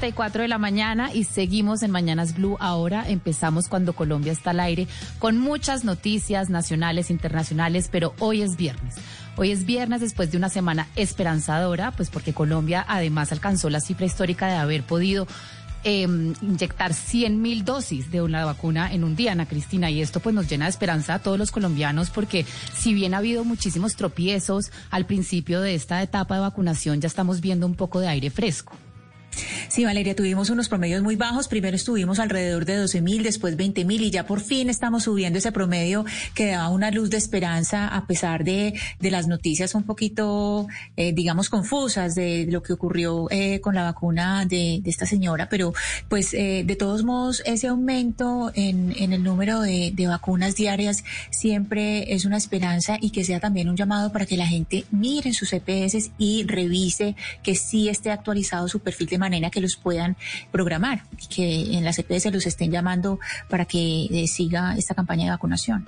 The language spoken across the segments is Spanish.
10 y 34 de la mañana y seguimos en Mañanas Blue. Ahora empezamos cuando Colombia está al aire con muchas noticias nacionales, internacionales, pero hoy es viernes. Hoy es viernes después de una semana esperanzadora, pues porque Colombia además alcanzó la cifra histórica de haber podido eh, inyectar 100 mil dosis de una vacuna en un día, Ana Cristina, y esto pues nos llena de esperanza a todos los colombianos porque si bien ha habido muchísimos tropiezos al principio de esta etapa de vacunación, ya estamos viendo un poco de aire fresco. Sí, Valeria, tuvimos unos promedios muy bajos. Primero estuvimos alrededor de 12 mil, después 20 mil y ya por fin estamos subiendo ese promedio que da una luz de esperanza a pesar de, de las noticias un poquito, eh, digamos, confusas de lo que ocurrió eh, con la vacuna de, esta señora. Pero pues eh, de todos modos ese aumento en, en el número de, de vacunas diarias siempre es una esperanza y que sea también un llamado para que la gente mire sus EPS y revise que sí esté actualizado su perfil de manera que los puedan programar y que en las EPS los estén llamando para que eh, siga esta campaña de vacunación.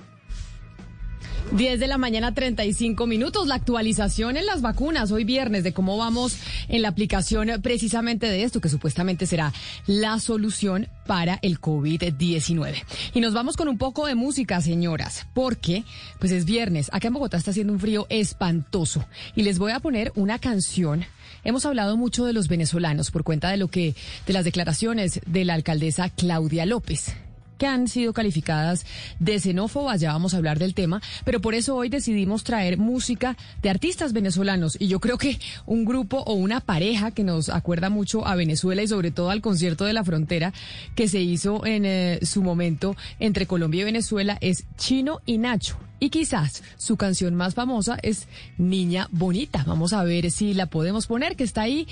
10 de la mañana, 35 minutos. La actualización en las vacunas hoy viernes de cómo vamos en la aplicación precisamente de esto, que supuestamente será la solución para el COVID-19. Y nos vamos con un poco de música, señoras, porque pues es viernes. Acá en Bogotá está haciendo un frío espantoso. Y les voy a poner una canción. Hemos hablado mucho de los venezolanos por cuenta de lo que, de las declaraciones de la alcaldesa Claudia López que han sido calificadas de xenófobas, ya vamos a hablar del tema, pero por eso hoy decidimos traer música de artistas venezolanos y yo creo que un grupo o una pareja que nos acuerda mucho a Venezuela y sobre todo al concierto de la frontera que se hizo en eh, su momento entre Colombia y Venezuela es Chino y Nacho. Y quizás su canción más famosa es Niña Bonita. Vamos a ver si la podemos poner, que está ahí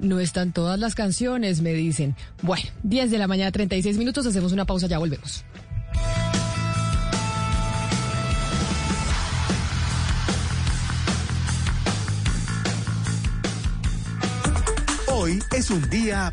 no están todas las canciones, me dicen. Bueno, 10 de la mañana, 36 minutos, hacemos una pausa, ya volvemos. Hoy es un día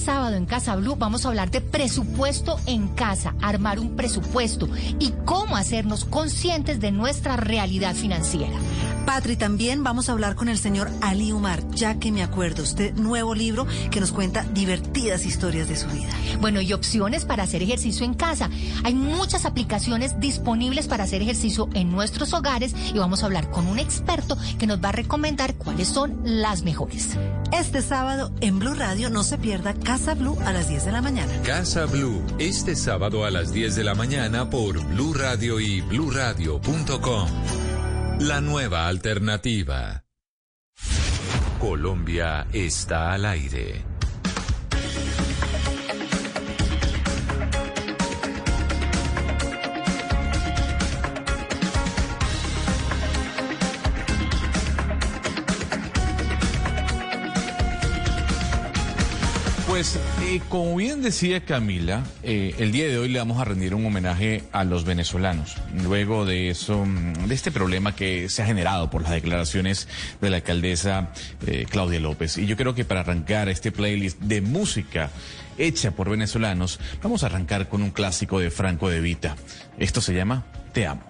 sábado en Casa Blue vamos a hablar de presupuesto en casa, armar un presupuesto y cómo hacernos conscientes de nuestra realidad financiera. Patri, también vamos a hablar con el señor Ali Umar, ya que me acuerdo, este nuevo libro que nos cuenta divertidas historias de su vida. Bueno, y opciones para hacer ejercicio en casa. Hay muchas aplicaciones disponibles para hacer ejercicio en nuestros hogares y vamos a hablar con un experto que nos va a recomendar cuáles son las mejores. Este sábado en Blue Radio no se pierda Casa Blue a las 10 de la mañana. Casa Blue, este sábado a las 10 de la mañana por Blue Radio y bluradio.com. La nueva alternativa. Colombia está al aire. Pues eh, como bien decía Camila, eh, el día de hoy le vamos a rendir un homenaje a los venezolanos. Luego de eso, mm, de este problema que se ha generado por las declaraciones de la alcaldesa eh, Claudia López. Y yo creo que para arrancar este playlist de música hecha por venezolanos, vamos a arrancar con un clásico de Franco de Vita. Esto se llama Te amo.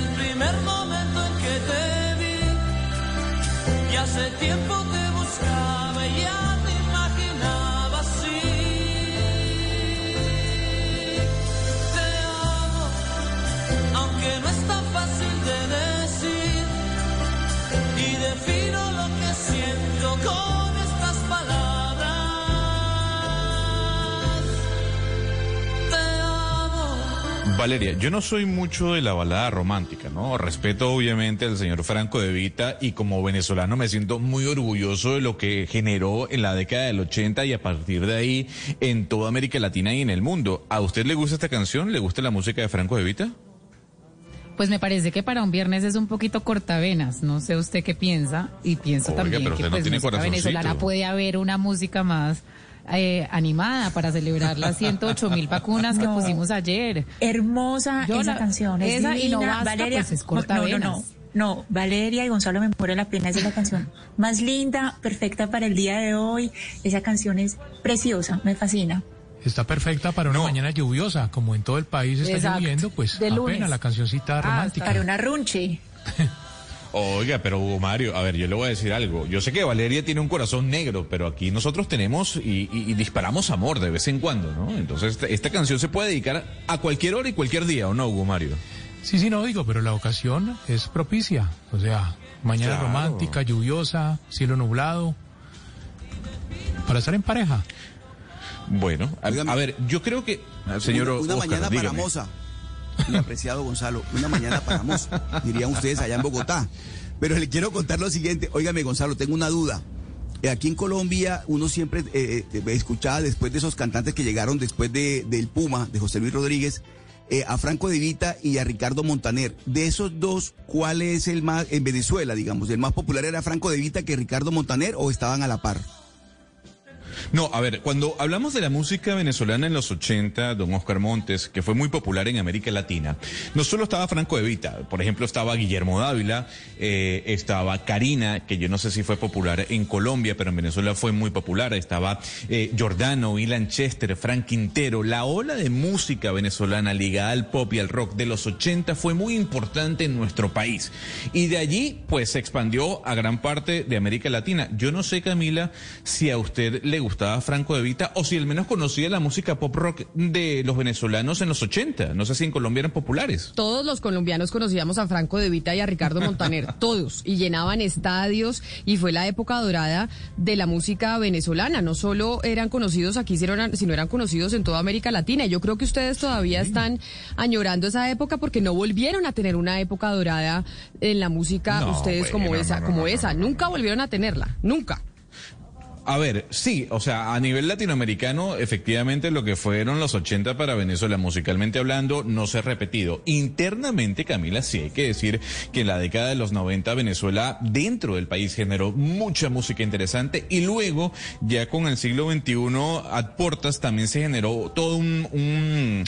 el primer momento en que te vi. Y hace tiempo te Valeria, yo no soy mucho de la balada romántica, ¿no? Respeto obviamente al señor Franco de Vita y como venezolano me siento muy orgulloso de lo que generó en la década del 80 y a partir de ahí en toda América Latina y en el mundo. ¿A usted le gusta esta canción? ¿Le gusta la música de Franco de Vita? Pues me parece que para un viernes es un poquito cortavenas. No sé usted qué piensa. Y pienso Oiga, también que no pues música venezolana puede haber una música más eh, animada para celebrar las 108 mil vacunas que No. pusimos ayer. Hermosa Yo esa la- canción. Es esa y no basta, Valeria, pues es no, no, cortavenas. no, no. Valeria y Gonzalo me muero la pena. Esa es la canción más linda, perfecta para el día de hoy. Esa canción es preciosa, me fascina. Está perfecta para una mañana lluviosa, como en todo el país está Exacto. lloviendo, pues De lunes. apenas la cancioncita romántica. Para una runche. Oiga, pero Hugo Mario, a ver, yo le voy a decir algo. Yo sé que Valeria tiene un corazón negro, pero aquí nosotros tenemos y, y- y disparamos amor de vez en cuando, ¿no? Entonces, esta, esta canción se puede dedicar a cualquier hora y cualquier día, ¿o no, Hugo Mario? Sí, sí, no digo, pero la ocasión es propicia. O sea, mañana Claro. romántica, lluviosa, cielo nublado. Para estar en pareja. Bueno, a, a ver, yo creo que, señor una, una Oscar, mañana dígame. para Moza, mi apreciado Gonzalo, una mañana para Moza, dirían ustedes allá en Bogotá. Pero le quiero contar lo siguiente, óigame Gonzalo, tengo una duda. Eh, Aquí en Colombia uno siempre eh, eh, escuchaba después de esos cantantes que llegaron después de, del Puma, de José Luis Rodríguez, a Franco de Vita y a Ricardo Montaner. De esos dos, ¿cuál es el más, en Venezuela, digamos, el más popular era Franco de Vita que Ricardo Montaner o estaban a la par? No, a ver, cuando hablamos de la música venezolana en los 80, don Oscar Montes, que fue muy popular en América Latina, no solo estaba Franco de Vita, por ejemplo estaba Guillermo Dávila, eh, estaba Karina, que yo no sé si fue popular en Colombia, pero en Venezuela fue muy popular, estaba eh, Giordano, Ilan Chester, Frank Quintero, la ola de música venezolana ligada al pop y al rock de los 80 fue muy importante en nuestro país. Y de allí, pues, se expandió a gran parte de América Latina. Yo no sé, Camila, si a usted le gustaba Franco de Vita o si al menos conocía la música pop rock de los venezolanos en los 80. No sé si en Colombia eran populares. Todos los colombianos conocíamos a Franco De Vita y a Ricardo Montaner, todos, y llenaban estadios y fue la época dorada de la música venezolana. No solo eran conocidos aquí, sino eran, sino eran conocidos en toda América Latina. Y yo creo que ustedes todavía están añorando esa época porque no volvieron a tener una época dorada en la música, No, ustedes como esa, no, no, como esa. Nunca volvieron a tenerla, nunca. A ver, sí, o sea, a nivel latinoamericano, efectivamente lo que fueron los 80 para Venezuela, musicalmente hablando, no se ha repetido. Internamente, Camila, sí hay que decir que en la década de los 90 Venezuela dentro del país generó mucha música interesante y luego, ya con el siglo XXI, a portas también se generó todo un, un-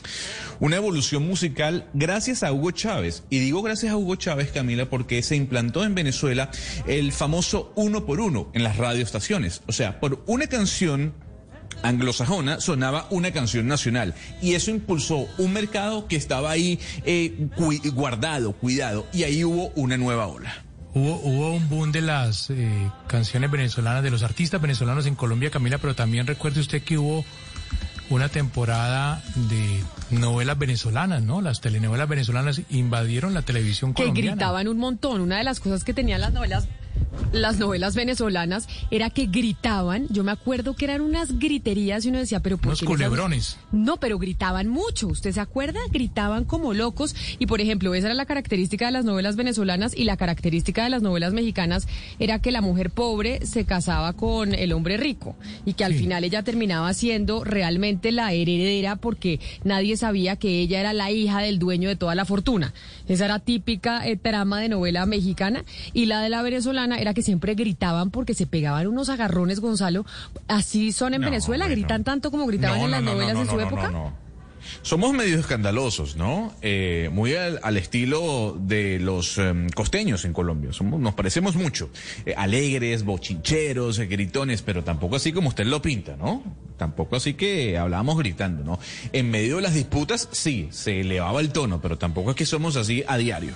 una evolución musical gracias a Hugo Chávez. Y digo gracias a Hugo Chávez, Camila, porque se implantó en Venezuela el famoso uno por uno en las radioestaciones. O sea, por una canción anglosajona sonaba una canción nacional y eso impulsó un mercado que estaba ahí eh, cu- guardado, cuidado y ahí hubo una nueva ola. Hubo, hubo un boom de las eh, canciones venezolanas, de los artistas venezolanos en Colombia, Camila, pero también recuerde usted que hubo una temporada de novelas venezolanas, ¿no? Las telenovelas venezolanas invadieron la televisión que colombiana. gritaban un montón. Una de las cosas que tenían las novelas las novelas venezolanas era que gritaban, yo me acuerdo que eran unas griterías y uno decía, pero ¿por Unos qué culebrones. No, pero gritaban mucho, ¿usted se acuerda? Gritaban como locos y por ejemplo, esa era la característica de las novelas venezolanas y la característica de las novelas mexicanas era que la mujer pobre se casaba con el hombre rico y que al final ella terminaba siendo realmente la heredera porque nadie sabía que ella era la hija del dueño de toda la fortuna. Esa era típica eh, trama de novela mexicana y la de la venezolana era que siempre gritaban porque se pegaban unos agarrones, Gonzalo. Así son en No, Venezuela, bueno. gritan tanto como gritaban No, en las no, novelas no, en su época. Somos medio escandalosos, ¿no? Eh, muy al, al estilo de los em, costeños en Colombia. Somos, nos parecemos mucho. Eh, alegres, bochincheros, eh, gritones, pero tampoco así como usted lo pinta, ¿no? Tampoco así que hablábamos gritando, ¿no? En medio de las disputas, sí, se elevaba el tono, pero tampoco es que somos así a diario.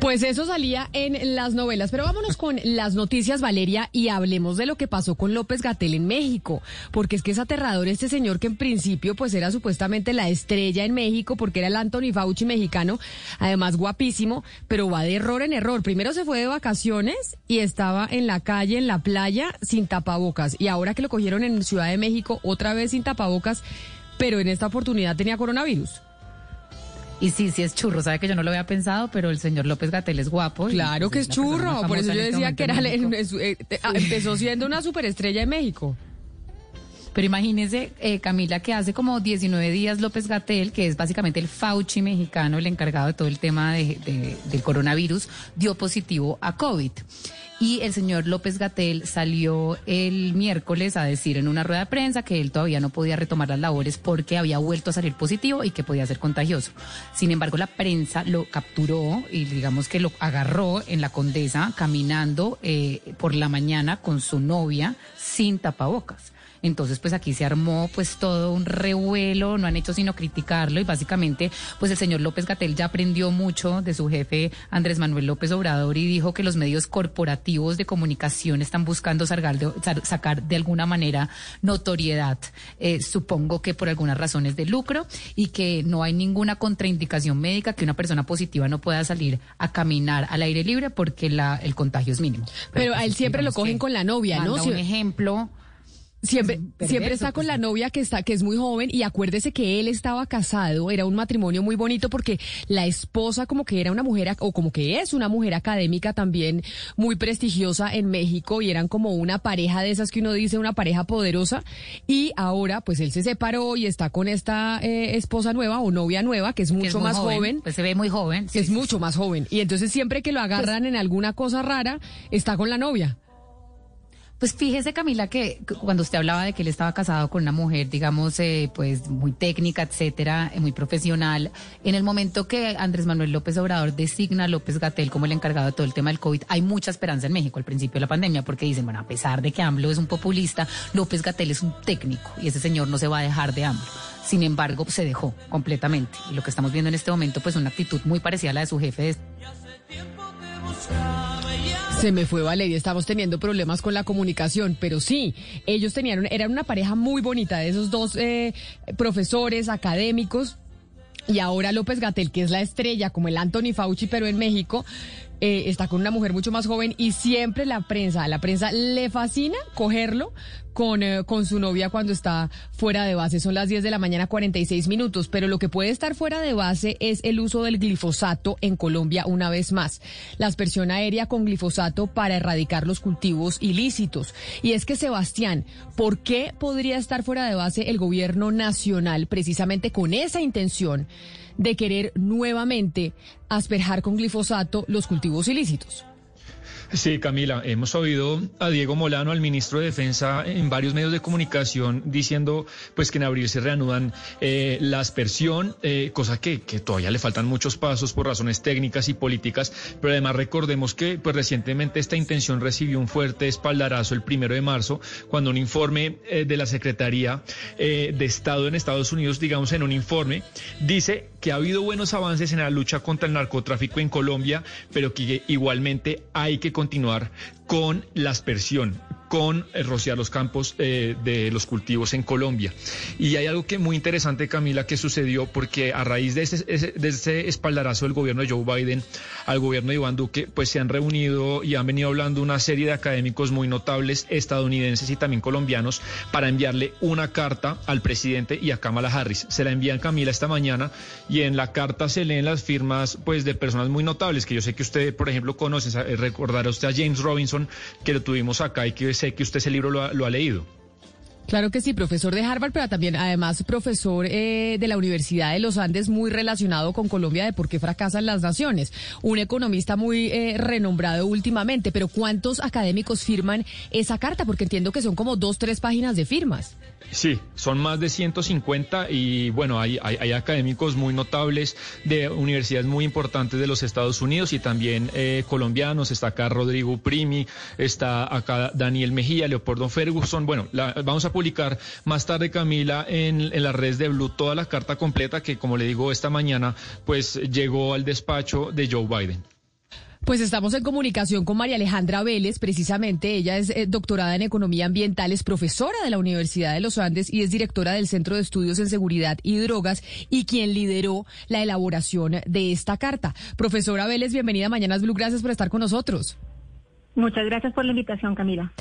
Pues eso salía en las novelas. Pero vámonos con las noticias, Valeria, y hablemos de lo que pasó con López Gatel en México. Porque es que es aterrador este señor que en principio pues era supuestamente la estrella en México porque era el Anthony Fauci mexicano, además guapísimo, pero va de error en error. Primero se fue de vacaciones y estaba en la calle, en la playa, sin tapabocas. Y ahora que lo cogieron en Ciudad de México, otra vez sin tapabocas, pero en esta oportunidad tenía coronavirus. Y sí, sí es churro, sabe que yo no lo había pensado, pero el señor López Gatel es guapo. Claro pues, que es churro, por eso yo este decía que era es- eh, eh, ah, empezó siendo una superestrella en México. Pero imagínese, eh, Camila, que hace como 19 días López Gatel, que es básicamente el Fauci mexicano, el encargado de todo el tema de- de- del coronavirus, dio positivo a COVID. Y el señor López Gatel salió el miércoles a decir en una rueda de prensa que él todavía no podía retomar las labores porque había vuelto a salir positivo y que podía ser contagioso. Sin embargo, la prensa lo capturó y digamos que lo agarró en la Condesa caminando eh, por la mañana con su novia sin tapabocas. Entonces, pues aquí se armó pues todo un revuelo, no han hecho sino criticarlo y básicamente pues el señor López Gatel ya aprendió mucho de su jefe Andrés Manuel López Obrador y dijo que los medios corporativos de comunicación están buscando sacar de, sa- sacar de alguna manera notoriedad, eh, supongo que por algunas razones de lucro y que no hay ninguna contraindicación médica que una persona positiva no pueda salir a caminar al aire libre porque la, el contagio es mínimo. Pero a pues, él siempre lo cogen con la novia, ¿no? Si- un ejemplo. Siempre, perverso, siempre está con la novia que está, que es muy joven y acuérdese que él estaba casado, era un matrimonio muy bonito porque la esposa como que era una mujer, o como que es una mujer académica también muy prestigiosa en México y eran como una pareja de esas que uno dice, una pareja poderosa y ahora pues él se separó y está con esta eh, esposa nueva o novia nueva que es mucho es más joven, joven. Pues se ve muy joven. que es mucho más joven y entonces siempre que lo agarran en alguna cosa rara está con la novia. Pues fíjese, Camila, que cu- cuando usted hablaba de que él estaba casado con una mujer, digamos, eh, pues muy técnica, etcétera, eh, muy profesional, en el momento que Andrés Manuel López Obrador designa a López Gatel como el encargado de todo el tema del COVID, hay mucha esperanza en México al principio de la pandemia, porque dicen, bueno, a pesar de que AMLO es un populista, López Gatel es un técnico y ese señor no se va a dejar de AMLO. Sin embargo, se dejó completamente. Y lo que estamos viendo en este momento, pues una actitud muy parecida a la de su jefe de Se me fue Valeria, estamos teniendo problemas con la comunicación, pero sí, ellos tenían, eran una pareja muy bonita de esos dos eh, profesores académicos. Y ahora López Gatel, que es la estrella, como el Anthony Fauci, pero en México, eh, está con una mujer mucho más joven y siempre la prensa, la prensa le fascina cogerlo con, eh, con su novia cuando está fuera de base. Son las 10 de la mañana, 46 minutos, pero lo que puede estar fuera de base es el uso del glifosato en Colombia una vez más. La aspersión aérea con glifosato para erradicar los cultivos ilícitos. Y es que, Sebastián, ¿por qué podría estar fuera de base el gobierno nacional precisamente con esa intención de querer nuevamente asperjar con glifosato los cultivos ilícitos? Sí, Camila, hemos oído a Diego Molano, al ministro de Defensa, en varios medios de comunicación diciendo pues que en abril se reanudan eh, la aspersión, eh, cosa que, que, todavía le faltan muchos pasos por razones técnicas y políticas, pero además recordemos que pues recientemente esta intención recibió un fuerte espaldarazo el primero de marzo, cuando un informe eh, de la Secretaría eh, de Estado en Estados Unidos, digamos en un informe, dice que ha habido buenos avances en la lucha contra el narcotráfico en Colombia, pero que igualmente hay que continuar con la aspersión, con eh, rociar los campos eh, de los cultivos en Colombia. Y hay algo que muy interesante, Camila, que sucedió porque a raíz de ese, de ese espaldarazo del gobierno de Joe Biden al gobierno de Iván Duque, pues se han reunido y han venido hablando una serie de académicos muy notables estadounidenses y también colombianos para enviarle una carta al presidente y a Kamala Harris. Se la envían Camila esta mañana y en la carta se leen las firmas pues de personas muy notables que yo sé que usted, por ejemplo, conoce, recordará usted a James Robinson, que lo tuvimos acá y que sé que usted ese libro lo ha, lo ha leído. Claro que sí, profesor de Harvard, pero también además profesor eh, de la Universidad de los Andes, muy relacionado con Colombia de por qué fracasan las naciones. Un economista muy eh, renombrado últimamente, pero ¿cuántos académicos firman esa carta? Porque entiendo que son como dos, tres páginas de firmas. Sí, son más de 150 y bueno, hay, hay, hay, académicos muy notables de universidades muy importantes de los Estados Unidos y también eh, colombianos. Está acá Rodrigo Primi, está acá Daniel Mejía, Leopoldo Ferguson. Bueno, la, vamos a publicar más tarde, Camila, en, en las redes de Blue toda la carta completa que, como le digo, esta mañana pues llegó al despacho de Joe Biden. Pues estamos en comunicación con María Alejandra Vélez, precisamente. Ella es eh, doctorada en Economía Ambiental, es profesora de la Universidad de los Andes y es directora del Centro de Estudios en Seguridad y Drogas y quien lideró la elaboración de esta carta. Profesora Vélez, bienvenida a Mañanas Blue. Gracias por estar con nosotros. Muchas gracias por la invitación, Camila.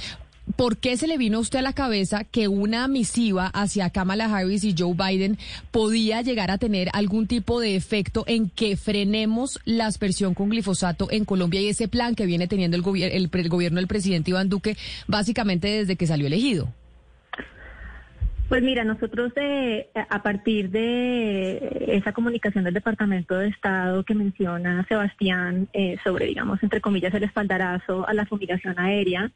¿Por qué se le vino a usted a la cabeza que una misiva hacia Kamala Harris y Joe Biden podía llegar a tener algún tipo de efecto en que frenemos la aspersión con glifosato en Colombia y ese plan que viene teniendo el, gobier el, gobierno del presidente Iván Duque básicamente desde que salió elegido? Pues mira, nosotros de, a partir de esa comunicación del Departamento de Estado que menciona Sebastián eh, sobre, digamos, entre comillas, el espaldarazo a la fumigación aérea,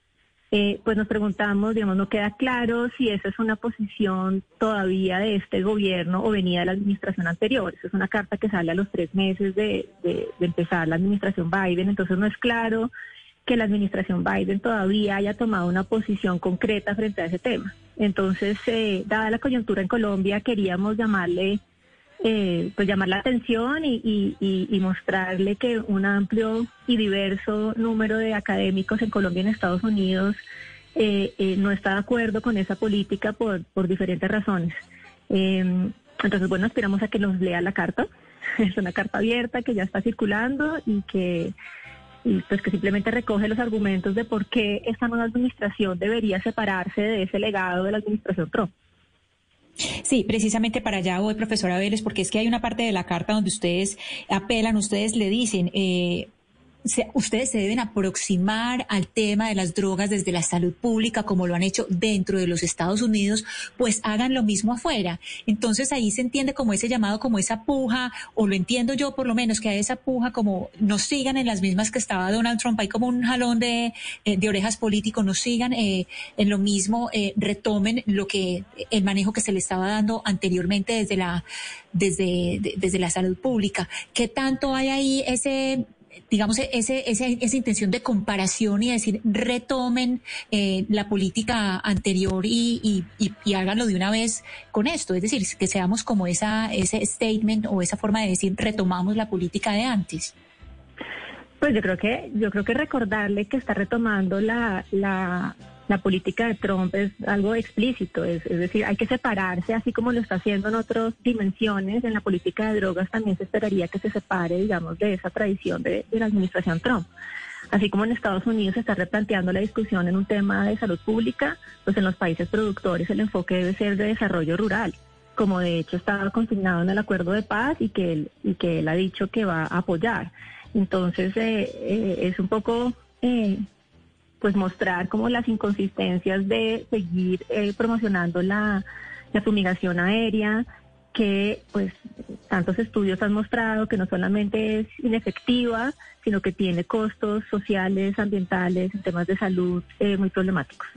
eh, pues nos preguntamos, digamos, no queda claro si esa es una posición todavía de este gobierno o venía de la administración anterior. Esa es una carta que sale a los tres meses de, empezar la administración Biden, entonces no es claro que la administración Biden todavía haya tomado una posición concreta frente a ese tema. Entonces, eh, dada la coyuntura en Colombia, queríamos llamarle eh, pues llamar la atención y, y, mostrarle que un amplio y diverso número de académicos en Colombia y en Estados Unidos eh, eh, no está de acuerdo con esa política por, diferentes razones. Em, entonces, bueno, esperamos a que nos lea la carta. Es una carta abierta que ya está circulando y que pues que simplemente recoge los argumentos de por qué esta nueva administración debería separarse de ese legado de la administración Trump. Sí, precisamente para allá voy, profesora Vélez, porque es que hay una parte de la carta donde ustedes apelan, ustedes le dicen, eh, se, ustedes se deben aproximar al tema de las drogas desde la salud pública, como lo han hecho dentro de los Estados Unidos, pues hagan lo mismo afuera. Entonces ahí se entiende como ese llamado, como esa puja, o lo entiendo yo por lo menos, que hay esa puja como no sigan en las mismas que estaba Donald Trump, hay como un jalón de, eh, orejas político, no sigan eh, en lo mismo, eh, retomen lo que, el manejo que se le estaba dando anteriormente desde la, desde, de, desde la salud pública. ¿Qué tanto hay ahí ese digamos, ese, ese, esa intención de comparación y decir, retomen eh, la política anterior y, y, y, háganlo de una vez con esto. Es decir, que seamos como esa, ese statement o esa forma de decir, retomamos la política de antes. Pues yo creo que, yo creo que recordarle que está retomando la, la, la política de Trump es algo explícito, es, es, decir, hay que separarse, así como lo está haciendo en otras dimensiones, en la política de drogas también se esperaría que se separe, digamos, de esa tradición de, la administración Trump. Así como en Estados Unidos se está replanteando la discusión en un tema de salud pública, pues en los países productores el enfoque debe ser de desarrollo rural, como de hecho estaba consignado en el acuerdo de paz y que él, y que él ha dicho que va a apoyar. Entonces eh, eh, es un poco eh, pues mostrar como las inconsistencias de seguir eh, promocionando la, la fumigación aérea, que pues tantos estudios han mostrado que no solamente es inefectiva, sino que tiene costos sociales, ambientales, en temas de salud eh, muy problemáticos.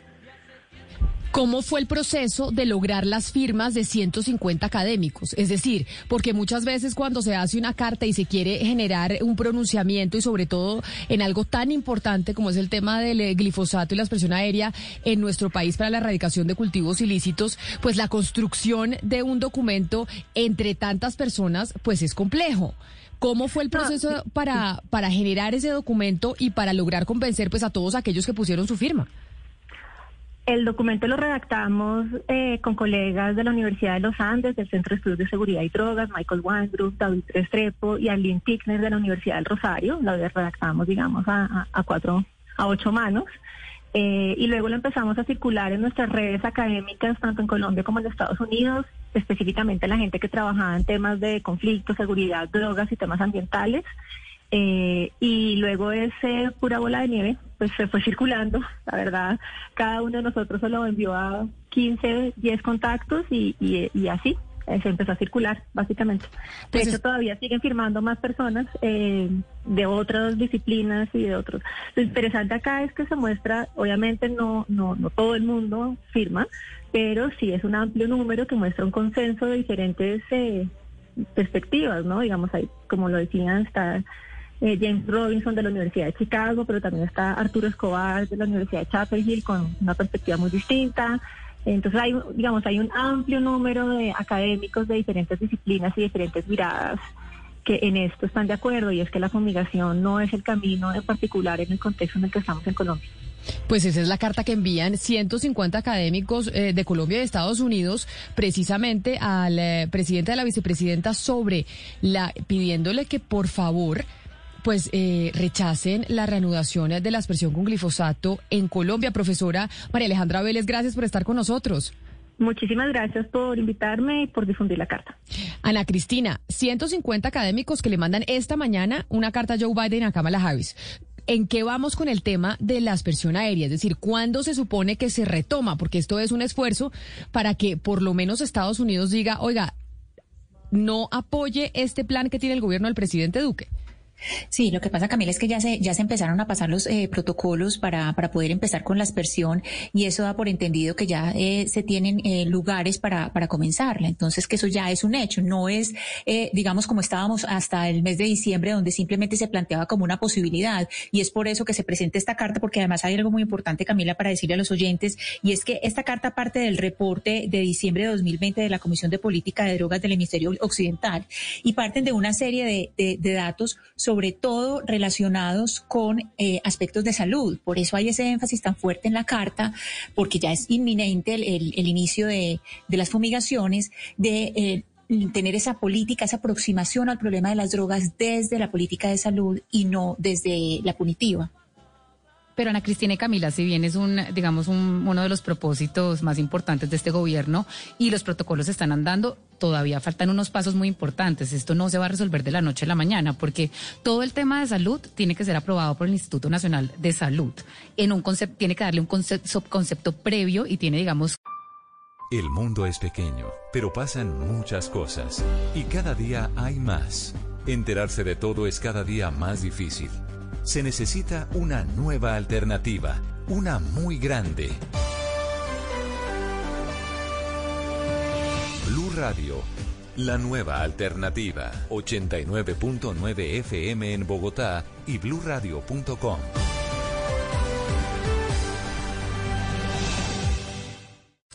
¿Cómo fue el proceso de lograr las firmas de 150 académicos? Es decir, porque muchas veces cuando se hace una carta y se quiere generar un pronunciamiento y sobre todo en algo tan importante como es el tema del eh, glifosato y la expresión aérea en nuestro país para la erradicación de cultivos ilícitos, pues la construcción de un documento entre tantas personas pues es complejo. ¿Cómo fue el proceso para, para generar ese documento y para lograr convencer pues a todos aquellos que pusieron su firma? El documento lo redactamos eh, con colegas de la Universidad de los Andes, del Centro de Estudios de Seguridad y Drogas, Michael Weinbrook, David Restrepo y Aline Tickner de la Universidad del Rosario. Lo redactamos, digamos, a, cuatro, a ocho manos. Eh, y luego lo empezamos a circular en nuestras redes académicas, tanto en Colombia como en Estados Unidos, específicamente la gente que trabajaba en temas de conflicto, seguridad, drogas y temas ambientales. Eh, y luego ese pura bola de nieve, pues se fue circulando, la verdad, cada uno de nosotros se lo envió a 15, 10 contactos y, y, así eh, se empezó a circular, básicamente. De Pues hecho, todavía siguen firmando más personas eh, de otras disciplinas y de otros. Lo interesante acá es que se muestra, obviamente no, no, no todo el mundo firma, pero sí es un amplio número que muestra un consenso de diferentes eh, perspectivas, ¿no? Digamos, ahí, como lo decían, está eh, James Robinson de la Universidad de Chicago, pero también está Arturo Escobar de la Universidad de Chapel Hill con una perspectiva muy distinta. Entonces hay, digamos, hay un amplio número de académicos de diferentes disciplinas y diferentes miradas que en esto están de acuerdo y es que la fumigación no es el camino en particular en el contexto en el que estamos en Colombia. Pues esa es la carta que envían 150 académicos eh, de Colombia y de Estados Unidos precisamente al eh, presidente de la vicepresidenta sobre la pidiéndole que por favor pues eh, rechacen la reanudación de la aspersión con glifosato en Colombia. Profesora María Alejandra Vélez, gracias por estar con nosotros. Muchísimas gracias por invitarme y por difundir la carta. Ana Cristina, 150 académicos que le mandan esta mañana una carta a Joe Biden a Kamala Harris. ¿En qué vamos con el tema de la aspersión aérea? Es decir, ¿cuándo se supone que se retoma? Porque esto es un esfuerzo para que por lo menos Estados Unidos diga, oiga, no apoye este plan que tiene el gobierno del presidente Duque. Sí, lo que pasa, Camila, es que ya se, ya se empezaron a pasar los eh, protocolos para, para poder empezar con la aspersión y eso da por entendido que ya eh, se tienen eh, lugares para, para comenzarla. Entonces, que eso ya es un hecho. No es, eh, digamos, como estábamos hasta el mes de diciembre, donde simplemente se planteaba como una posibilidad. Y es por eso que se presenta esta carta, porque además hay algo muy importante, Camila, para decirle a los oyentes, y es que esta carta parte del reporte de diciembre de 2020 de la Comisión de Política de Drogas del Hemisferio Occidental y parten de una serie de, de, de datos sobre todo relacionados con eh, aspectos de salud. Por eso hay ese énfasis tan fuerte en la carta, porque ya es inminente el, inicio de, de, las fumigaciones, de... Eh, tener esa política, esa aproximación al problema de las drogas desde la política de salud y no desde la punitiva. Pero Ana Cristina y Camila, si bien es un, digamos, un, uno de los propósitos más importantes de este gobierno y los protocolos están andando, todavía faltan unos pasos muy importantes. Esto no se va a resolver de la noche a la mañana, porque todo el tema de salud tiene que ser aprobado por el Instituto Nacional de Salud. En un concepto, tiene que darle un concepto, concepto previo y tiene, digamos, el mundo es pequeño, pero pasan muchas cosas y cada día hay más. Enterarse de todo es cada día más difícil. Se necesita una nueva alternativa, una muy grande. Blue Radio, la nueva alternativa. 89.9 FM en Bogotá y bluradio.com.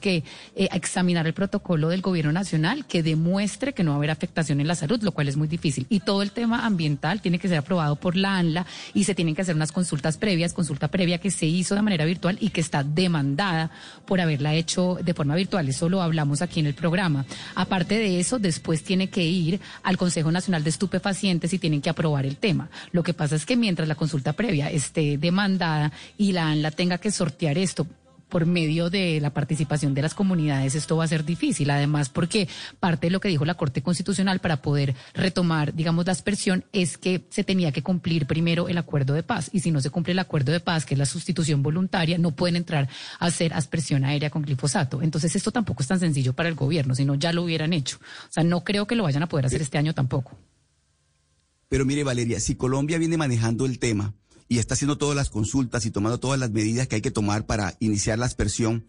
que eh, examinar el protocolo del gobierno nacional que demuestre que no va a haber afectación en la salud, lo cual es muy difícil. Y todo el tema ambiental tiene que ser aprobado por la ANLA y se tienen que hacer unas consultas previas, consulta previa que se hizo de manera virtual y que está demandada por haberla hecho de forma virtual. Eso lo hablamos aquí en el programa. Aparte de eso, después tiene que ir al Consejo Nacional de Estupefacientes y tienen que aprobar el tema. Lo que pasa es que mientras la consulta previa esté demandada y la ANLA tenga que sortear esto por medio de la participación de las comunidades esto va a ser difícil. Además, porque parte de lo que dijo la Corte Constitucional para poder retomar, digamos, la aspersión es que se tenía que cumplir primero el acuerdo de paz. Y si no se cumple el acuerdo de paz, que es la sustitución voluntaria, no pueden entrar a hacer aspersión aérea con glifosato. Entonces, esto tampoco es tan sencillo para el gobierno, sino ya lo hubieran hecho. O sea, no creo que lo vayan a poder hacer este año tampoco. Pero mire, Valeria, si Colombia viene manejando el tema y está haciendo todas las consultas y tomando todas las medidas que hay que tomar para iniciar la aspersión,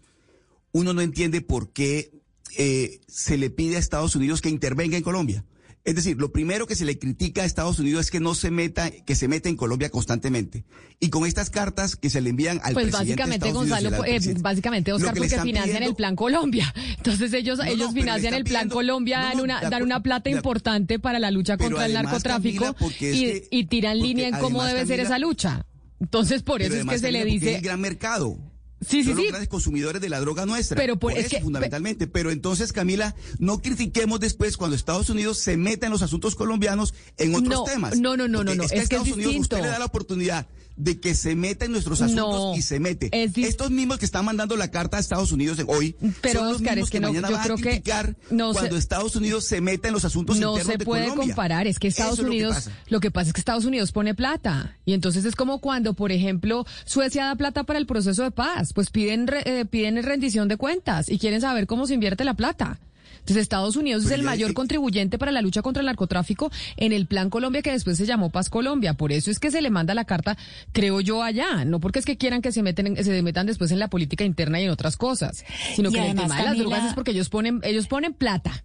uno no entiende por qué eh, se le pide a Estados Unidos que intervenga en Colombia. Es decir, lo primero que se le critica a Estados Unidos es que no se meta, que se mete en Colombia constantemente. Y con estas cartas que se le envían al pues presidente básicamente, de Estados Gonzalo, Unidos al eh, presidente, básicamente, Oscar, porque financian pidiendo- el Plan Colombia. Entonces ellos, No, ellos financian el Plan pidiendo- Colombia, no, dan una, dan una plata importante para la lucha contra el narcotráfico Camila, porque es y, que- y tiran línea en cómo debe ser esa lucha. Entonces, por eso es que se le dice... Es el gran mercado. Sí, sí, Son sí. los grandes consumidores de la droga nuestra. Pero por- por es eso, que- fundamentalmente. Pero entonces, Camila, no critiquemos después cuando Estados Unidos se meta en los asuntos colombianos en otros No, temas. no, no, no, Porque no, no, Es que, es que es Estados Unidos distinto. usted le da la oportunidad de que se meta en nuestros asuntos No, y se mete. es Estos mismos que están mandando la carta a Estados Unidos hoy Pero, son los Oscar, mismos es que no, mañana yo van creo a que criticar no se- cuando Estados Unidos se meta en los asuntos no internos se de puede Colombia. comparar, es que Estados Eso es lo que Unidos, lo que pasa es que Estados Unidos pone plata y entonces es como cuando, por ejemplo, Suecia da plata para el proceso de paz, pues piden eh, piden rendición de cuentas y quieren saber cómo se invierte la plata. Entonces Estados Unidos Pero es el mayor contribuyente para la lucha contra el narcotráfico en el Plan Colombia que después se llamó Paz Colombia. Por eso es que se le manda la carta, creo yo, allá. No porque es que quieran que se meten, en- se metan después en la política interna y en otras cosas, sino Y que en el además, tema de las Camila- drogas es porque ellos ponen, ellos ponen plata.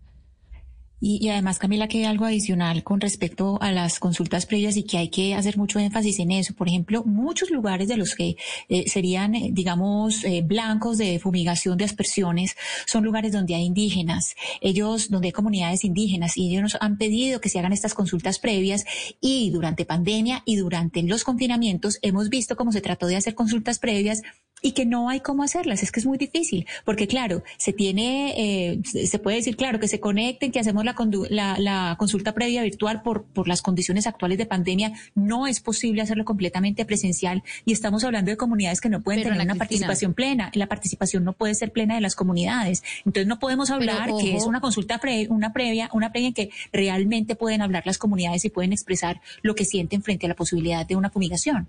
Y, y además, Camila, que hay algo adicional con respecto a las consultas previas y que hay que hacer mucho énfasis en eso. Por ejemplo, muchos lugares de los que eh, serían, eh, digamos, eh, blancos de fumigación de aspersiones son lugares donde hay indígenas, ellos, donde hay comunidades indígenas. Y ellos nos han pedido que se hagan estas consultas previas. Y durante pandemia y durante los confinamientos hemos visto cómo se trató de hacer consultas previas y que no hay cómo hacerlas, es que es muy difícil, porque claro, se tiene, eh, se puede decir, claro, que se conecten, que hacemos la, la, la consulta previa virtual por, por las condiciones actuales de pandemia, no es posible hacerlo completamente presencial y estamos hablando de comunidades que no pueden Pero, tener una Cristina. participación plena, la participación no puede ser plena de las comunidades, entonces no podemos Pero, hablar que es una consulta pre- una previa, una previa en que realmente pueden hablar las comunidades y pueden expresar lo que sienten frente a la posibilidad de una fumigación.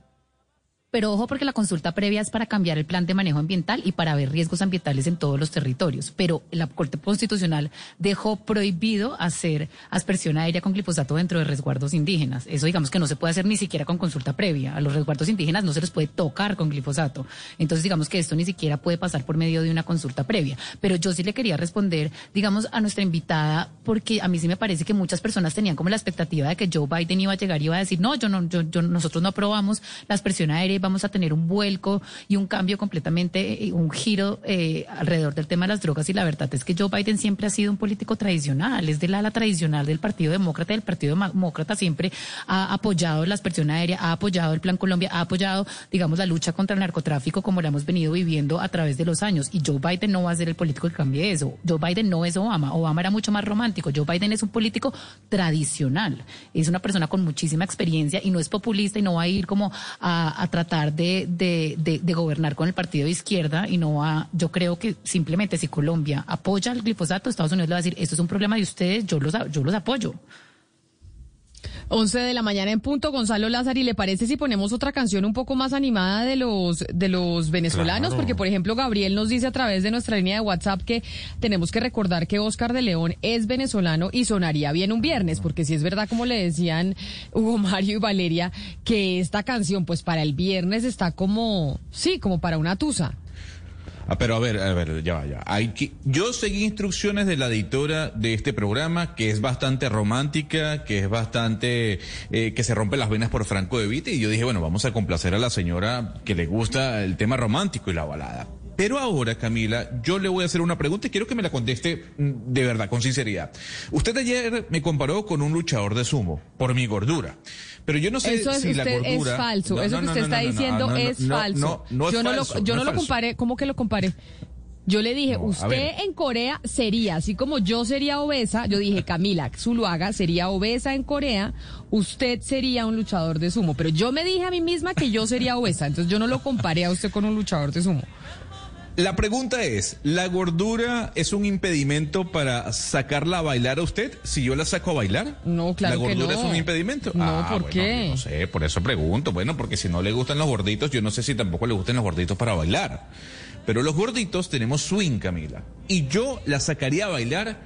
Pero ojo porque la consulta previa es para cambiar el plan de manejo ambiental y para ver riesgos ambientales en todos los territorios. Pero la Corte Constitucional dejó prohibido hacer aspersión aérea con glifosato dentro de resguardos indígenas. Eso digamos que no se puede hacer ni siquiera con consulta previa. A los resguardos indígenas no se les puede tocar con glifosato. Entonces digamos que esto ni siquiera puede pasar por medio de una consulta previa. Pero yo sí le quería responder, digamos, a nuestra invitada, porque a mí sí me parece que muchas personas tenían como la expectativa de que Joe Biden iba a llegar y iba a decir, no, yo no, yo, yo, nosotros no aprobamos la aspersión aérea vamos a tener un vuelco y un cambio completamente, eh, un giro eh, alrededor del tema de las drogas. Y la verdad es que Joe Biden siempre ha sido un político tradicional, es del ala tradicional del Partido Demócrata. El Partido Demócrata siempre ha apoyado la aspersión aérea, ha apoyado el Plan Colombia, ha apoyado, digamos, la lucha contra el narcotráfico como la hemos venido viviendo a través de los años. Y Joe Biden no va a ser el político que cambie eso. Joe Biden no es Obama. Obama era mucho más romántico. Joe Biden es un político tradicional. Es una persona con muchísima experiencia y no es populista y no va a ir como a, a tratar de, de, de- de gobernar con el partido de izquierda y no va, yo creo que simplemente si Colombia apoya el glifosato, Estados Unidos le va a decir, esto es un problema de ustedes, yo los, yo los apoyo. 11 de la mañana en punto, Gonzalo Lázaro, ¿y le parece si ponemos otra canción un poco más animada de los de los venezolanos? Claro. Porque, por ejemplo, Gabriel nos dice a través de nuestra línea de WhatsApp que tenemos que recordar que Oscar de León es venezolano y sonaría bien un viernes, porque si es verdad, como le decían Hugo Mario y Valeria, que esta canción, pues para el viernes está como, sí, como para una tusa. Ah, pero a ver, a ver, ya va, ya. Hay que, yo seguí instrucciones de la editora de este programa, que es bastante romántica, que es bastante, eh, que se rompe las venas por Franco de Vita, y yo dije, bueno, vamos a complacer a la señora que le gusta el tema romántico y la balada. Pero ahora, Camila, yo le voy a hacer una pregunta y quiero que me la conteste mm, de verdad, con sinceridad. Usted ayer me comparó con un luchador de sumo, por mi gordura. Pero yo no sé Eso es, si la gordura... es falso. No, Eso no, que usted no, está diciendo es falso. No, no es yo no falso, lo, yo no lo comparé. ¿Cómo que lo comparé? Yo le dije, No, usted en Corea sería, así como yo sería obesa, yo dije, Camila Zuluaga sería obesa en Corea, usted sería un luchador de sumo. Pero yo me dije a mí misma que yo sería obesa, entonces yo no lo comparé a usted con un luchador de sumo. La pregunta es, ¿la gordura es un impedimento para sacarla a bailar a usted? Si yo la saco a bailar. No, claro ¿La que gordura no. es un impedimento? No, Ah, ¿por bueno, qué? No sé, por eso pregunto. Bueno, porque si no le gustan los gorditos, yo no sé si tampoco le gustan los gorditos para bailar. Pero los gorditos tenemos swing, Camila. Y yo la sacaría a bailar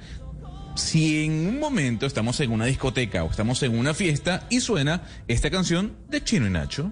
si en un momento estamos en una discoteca o estamos en una fiesta y suena esta canción de Chino y Nacho.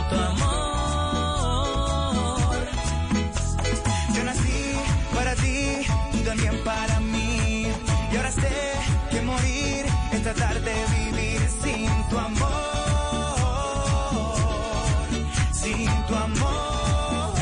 tratar de vivir sin tu amor. Sin tu amor.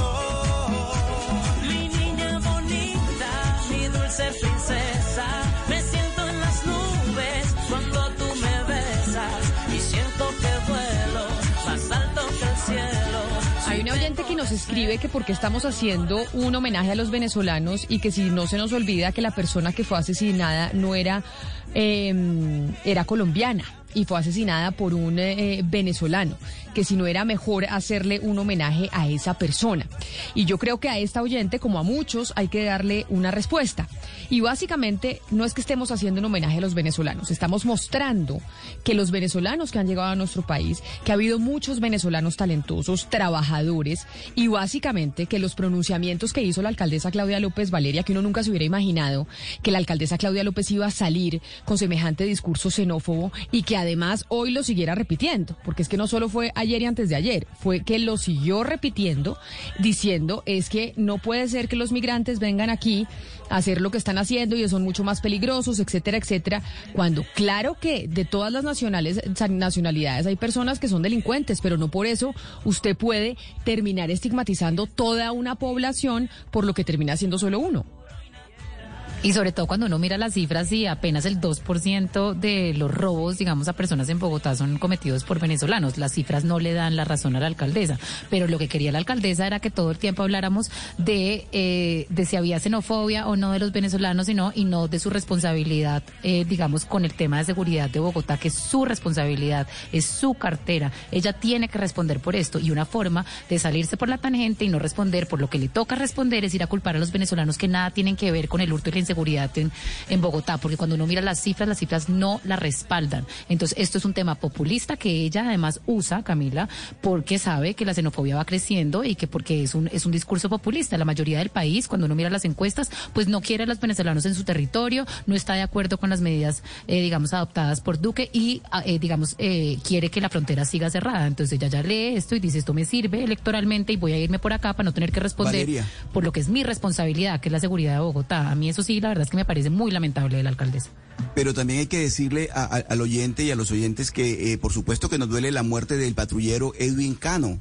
Mi niña bonita, mi dulce princesa, me siento en las nubes cuando tú me besas y siento que vuelo más alto que el cielo. Hay una oyente que nos escribe que porque estamos haciendo un homenaje a los venezolanos y que si no se nos olvida que la persona que fue asesinada no era, eh, era colombiana y fue asesinada por un eh, venezolano, que si no era mejor hacerle un homenaje a esa persona. Y yo creo que a esta oyente, como a muchos, hay que darle una respuesta. Y básicamente no es que estemos haciendo un homenaje a los venezolanos, estamos mostrando que los venezolanos que han llegado a nuestro país, que ha habido muchos venezolanos talentosos, trabajadores, y básicamente que los pronunciamientos que hizo la alcaldesa Claudia López Valeria, que uno nunca se hubiera imaginado que la alcaldesa Claudia López iba a salir con semejante discurso xenófobo y que además hoy lo siguiera repitiendo, porque es que no solo fue ayer y antes de ayer, fue que lo siguió repitiendo diciendo es que no puede ser que los migrantes vengan aquí a hacer lo que están haciendo y son mucho más peligrosos, etcétera, etcétera, cuando claro que de todas las nacionales, nacionalidades hay personas que son delincuentes, pero no por eso usted puede terminar estigmatizando toda una población por lo que termina siendo solo uno. Y sobre todo cuando uno mira las cifras y apenas el 2% de los robos, digamos, a personas en Bogotá son cometidos por venezolanos. Las cifras no le dan la razón a la alcaldesa. Pero lo que quería la alcaldesa era que todo el tiempo habláramos de, eh, de si había xenofobia o no de los venezolanos sino, y no de su responsabilidad, eh, digamos, con el tema de seguridad de Bogotá, que es su responsabilidad, es su cartera. Ella tiene que responder por esto. Y una forma de salirse por la tangente y no responder por lo que le toca responder es ir a culpar a los venezolanos que nada tienen que ver con el hurto y la inseguridad en, en Bogotá, porque cuando uno mira las cifras, las cifras no la respaldan. Entonces, esto es un tema populista que ella además usa, Camila, porque sabe que la xenofobia va creciendo y que porque es un, es un discurso populista. La mayoría del país, cuando uno mira las encuestas, pues no quiere a los venezolanos en su territorio, no está de acuerdo con las medidas, eh, digamos, adoptadas por Duque y, ah, eh, digamos, eh, quiere que la frontera siga cerrada. Entonces, ella ya lee esto y dice, esto me sirve electoralmente y voy a irme por acá para no tener que responder Valeria. por lo que es mi responsabilidad, que es la seguridad de Bogotá. A mí eso la verdad es que me parece muy lamentable de la alcaldesa. Pero también hay que decirle al oyente y a los oyentes que, eh, por supuesto, que nos duele la muerte del patrullero Edwin Cano,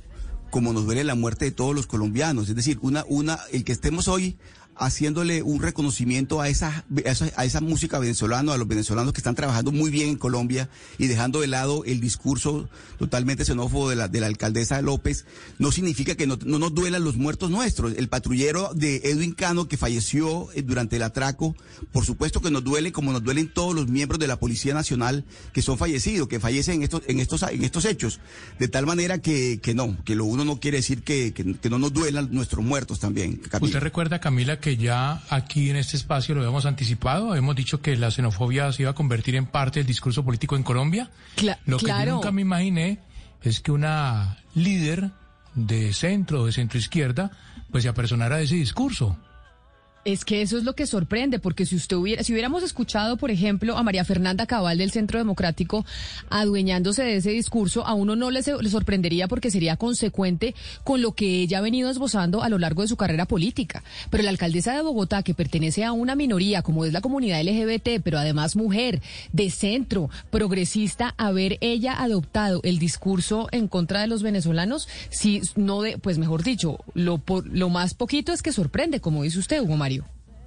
como nos duele la muerte de todos los colombianos. Es decir, una, una, el que estemos hoy haciéndole un reconocimiento a esa, a esa, a esa música venezolana, a los venezolanos que están trabajando muy bien en Colombia y dejando de lado el discurso totalmente xenófobo de la, de la alcaldesa López, no significa que no, no nos duelan los muertos nuestros. El patrullero de Edwin Cano que falleció eh, durante el atraco, por supuesto que nos duele como nos duelen todos los miembros de la Policía Nacional que son fallecidos, que fallecen en estos, en estos, en estos hechos. De tal manera que, que no, que lo uno no quiere decir que, que, no nos duelan nuestros muertos también. ¿Usted recuerda, Camila, que ya aquí en este espacio lo habíamos anticipado? Hemos dicho que la xenofobia se iba a convertir en parte del discurso político en Colombia. Cla- Lo que claro. yo nunca me imaginé es que una líder de centro o de centro izquierda pues se apersonara de ese discurso. Es que eso es lo que sorprende, porque si usted hubiera, si hubiéramos escuchado, por ejemplo, a María Fernanda Cabal del Centro Democrático adueñándose de ese discurso, a uno no le, sorprendería porque sería consecuente con lo que ella ha venido esbozando a lo largo de su carrera política. Pero la alcaldesa de Bogotá, que pertenece a una minoría, como es la comunidad LGBT, pero además mujer, de centro, progresista, haber ella adoptado el discurso en contra de los venezolanos, si no de, pues mejor dicho, lo, lo más poquito es que sorprende, como dice usted, Hugo Mario.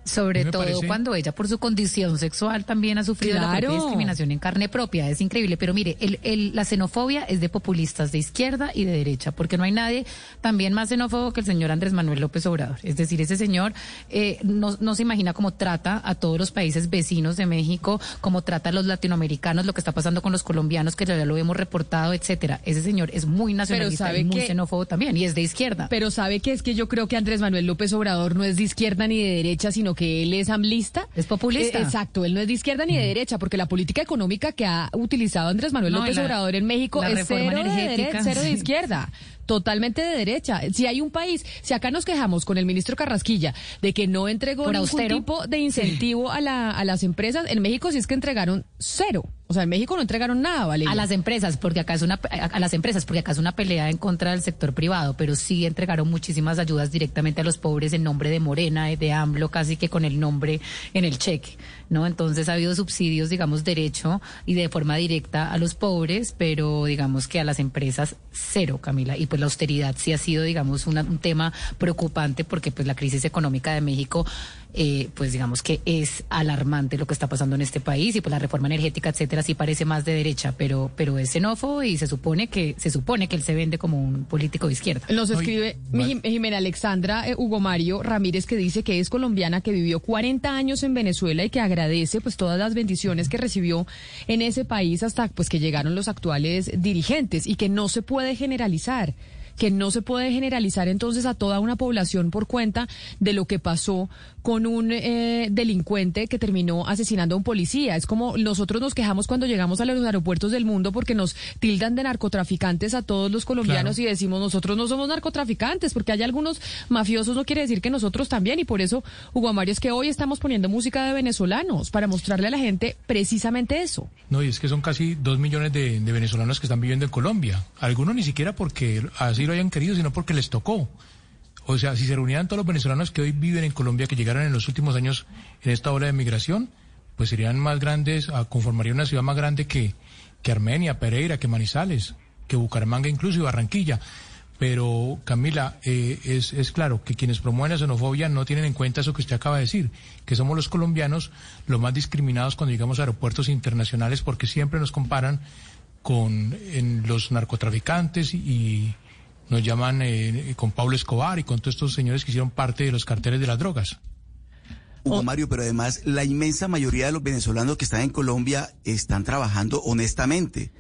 Sobre todo parece- cuando ella por su condición sexual también ha sufrido la propia discriminación en carne propia. Es increíble. Pero mire, el, el- la xenofobia es de populistas de izquierda y de derecha, porque no hay nadie también más xenófobo que el señor Andrés Manuel López Obrador. Es decir, ese señor eh, no, no se imagina cómo trata a todos los países vecinos de México, cómo trata a los latinoamericanos, lo que está pasando con los colombianos, que ya lo hemos reportado, etcétera. Ese señor es muy nacionalista sabe y muy que- xenófobo también, y es de izquierda. Pero sabe que es que yo creo que Andrés Manuel López Obrador no es de izquierda ni de derecha, sino que él es amlista. Es populista. Eh, exacto, él no es de izquierda ni de derecha, porque la política económica que ha utilizado Andrés Manuel No, López la- Obrador en México es cero de, energética, dere- cero de izquierda. Totalmente de derecha. Si hay un país, si acá nos quejamos con el ministro Carrasquilla de que no entregó Por ningún austero. tipo de incentivo a, la, a las empresas, en México sí es que entregaron cero. O sea, en México no entregaron nada, Valeria. A las empresas, porque acá es una a a las empresas, porque acá es una pelea en contra del sector privado, pero sí entregaron muchísimas ayudas directamente a los pobres en nombre de Morena, de AMLO, casi que con el nombre en el cheque, ¿no? Entonces ha habido subsidios, digamos, derecho y de forma directa a los pobres, pero digamos que a las empresas cero, Camila. Y pues la austeridad sí ha sido, digamos, una- un tema preocupante porque pues la crisis económica de México eh, pues digamos que es alarmante lo que está pasando en este país y pues la reforma energética, etcétera, sí parece más de derecha, pero, pero es xenófobo y se supone que, se supone que él se vende como un político de izquierda. Nos escribe Jimena Alexandra eh, Hugo Mario Ramírez que dice que es colombiana, que vivió 40 años en Venezuela y que agradece pues todas las bendiciones que recibió en ese país hasta pues que llegaron los actuales dirigentes y que no se puede generalizar que no se puede generalizar entonces a toda una población por cuenta de lo que pasó con un eh, delincuente que terminó asesinando a un policía. Es como nosotros nos quejamos cuando llegamos a los aeropuertos del mundo porque nos tildan de narcotraficantes a todos los colombianos y decimos nosotros no somos narcotraficantes porque hay algunos mafiosos no quiere decir que nosotros también y por eso Hugo Mario es que hoy estamos poniendo música de venezolanos para mostrarle a la gente precisamente eso. No, y es que son casi dos millones de, de venezolanos que están viviendo en Colombia. Algunos ni siquiera porque así lo hayan querido, sino porque les tocó. O sea, si se reunieran todos los venezolanos que hoy viven en Colombia, que llegaron en los últimos años en esta ola de migración, pues serían más grandes, ah, conformaría una ciudad más grande que, que Armenia, Pereira, que Manizales, que Bucaramanga incluso y Barranquilla. Pero, Camila, eh, es, es claro que quienes promueven la xenofobia no tienen en cuenta eso que usted acaba de decir, que somos los colombianos los más discriminados cuando llegamos a aeropuertos internacionales porque siempre nos comparan con en los narcotraficantes y, y nos llaman eh, con Pablo Escobar y con todos estos señores que hicieron parte de los carteles de las drogas. Hugo Mario, pero además la inmensa mayoría de los venezolanos que están en Colombia están trabajando honestamente.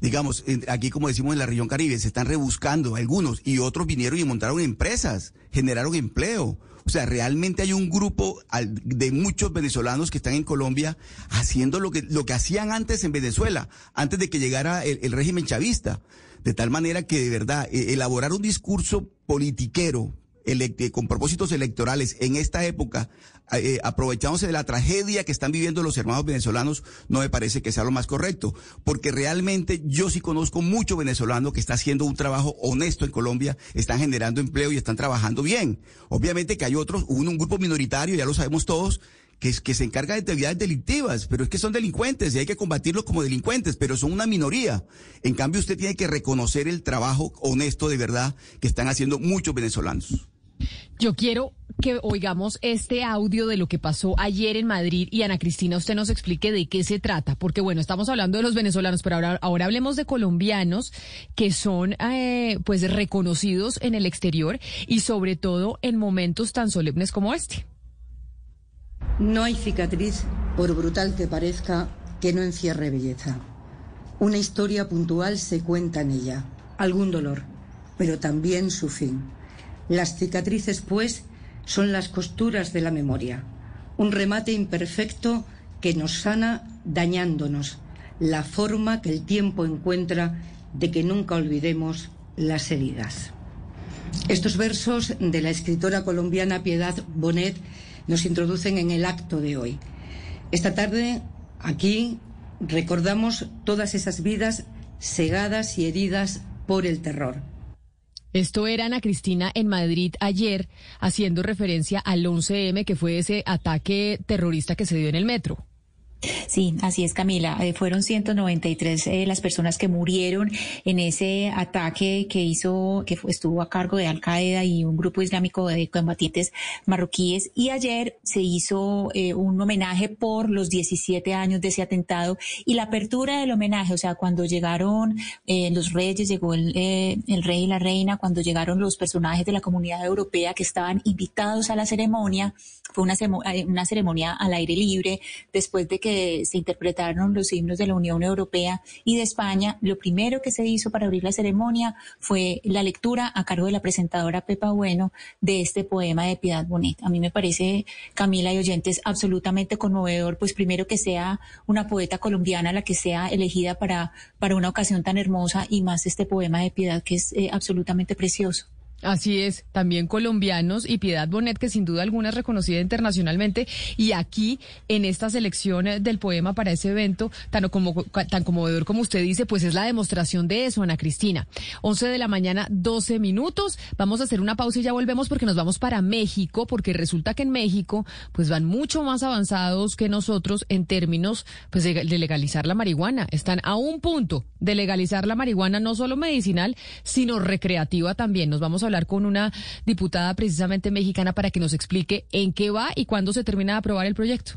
Digamos, en- aquí como decimos en la región Caribe, se están rebuscando algunos y otros vinieron y montaron empresas, generaron empleo. O sea, realmente hay un grupo de muchos venezolanos que están en Colombia haciendo lo que, lo que hacían antes en Venezuela, antes de que llegara el, el régimen chavista. De tal manera que de verdad, eh, elaborar un discurso politiquero elect- con propósitos electorales en esta época, eh, aprovechándose de la tragedia que están viviendo los hermanos venezolanos, no me parece que sea lo más correcto, porque realmente yo sí conozco mucho venezolano que está haciendo un trabajo honesto en Colombia, están generando empleo y están trabajando bien. Obviamente que hay otros, un, un grupo minoritario, ya lo sabemos todos, que, se encarga de actividades delictivas, pero es que son delincuentes y hay que combatirlos como delincuentes, pero son una minoría. En cambio, usted tiene que reconocer el trabajo honesto de verdad que están haciendo muchos venezolanos. Yo quiero que oigamos este audio de lo que pasó ayer en Madrid y Ana Cristina, usted nos explique de qué se trata, porque bueno, estamos hablando de los venezolanos, pero ahora, ahora hablemos de colombianos que son eh, pues reconocidos en el exterior y sobre todo en momentos tan solemnes como este. No hay cicatriz, por brutal que parezca, que no encierre belleza. Una historia puntual se cuenta en ella, algún dolor, pero también su fin. Las cicatrices, pues, son las costuras de la memoria, un remate imperfecto que nos sana dañándonos, la forma que el tiempo encuentra de que nunca olvidemos las heridas. Estos versos de la escritora colombiana Piedad Bonet nos introducen en el acto de hoy. Esta tarde, aquí, recordamos todas esas vidas cegadas y heridas por el terror. Esto era Ana Cristina en Madrid ayer, haciendo referencia al 11M, que fue ese ataque terrorista que se dio en el metro. Sí, así es, Camila. Eh, fueron 193 eh, las personas que murieron en ese ataque que hizo, que estuvo a cargo de Al Qaeda y un grupo islámico de combatientes marroquíes. Y ayer se hizo eh, un homenaje por los 17 años de ese atentado y la apertura del homenaje, o sea, cuando llegaron los reyes, llegó el, el rey y la reina, cuando llegaron los personajes de la comunidad europea que estaban invitados a la ceremonia, fue una, una ceremonia al aire libre, después de que se interpretaron los himnos de la Unión Europea y de España, lo primero que se hizo para abrir la ceremonia fue la lectura a cargo de la presentadora Pepa Bueno de este poema de Piedad Bonet. A mí me parece, Camila y oyentes, absolutamente conmovedor, pues primero que sea una poeta colombiana la que sea elegida para, para una ocasión tan hermosa y más este poema de Piedad que es eh, absolutamente precioso. Así es, también colombianos y Piedad Bonet, que sin duda alguna es reconocida internacionalmente. Y aquí, en esta selección del poema para ese evento, tan, como, tan conmovedor como usted dice, pues es la demostración de eso, Ana Cristina. 11 de la mañana, 12 minutos. Vamos a hacer una pausa y ya volvemos porque nos vamos para México, porque resulta que en México, pues van mucho más avanzados que nosotros en términos pues, de legalizar la marihuana. Están a un punto de legalizar la marihuana, no solo medicinal, sino recreativa también. Nos vamos a hablar con una diputada precisamente mexicana para que nos explique en qué va y cuándo se termina de aprobar el proyecto.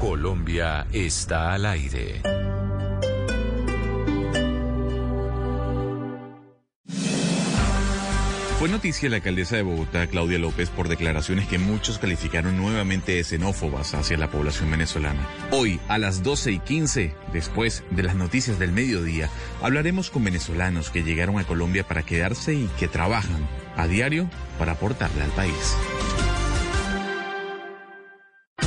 Colombia está al aire. Fue noticia la alcaldesa de Bogotá, Claudia López, por declaraciones que muchos calificaron nuevamente de xenófobas hacia la población venezolana. Hoy, a las 12 y 15, después de las noticias del mediodía, hablaremos con venezolanos que llegaron a Colombia para quedarse y que trabajan a diario para aportarle al país.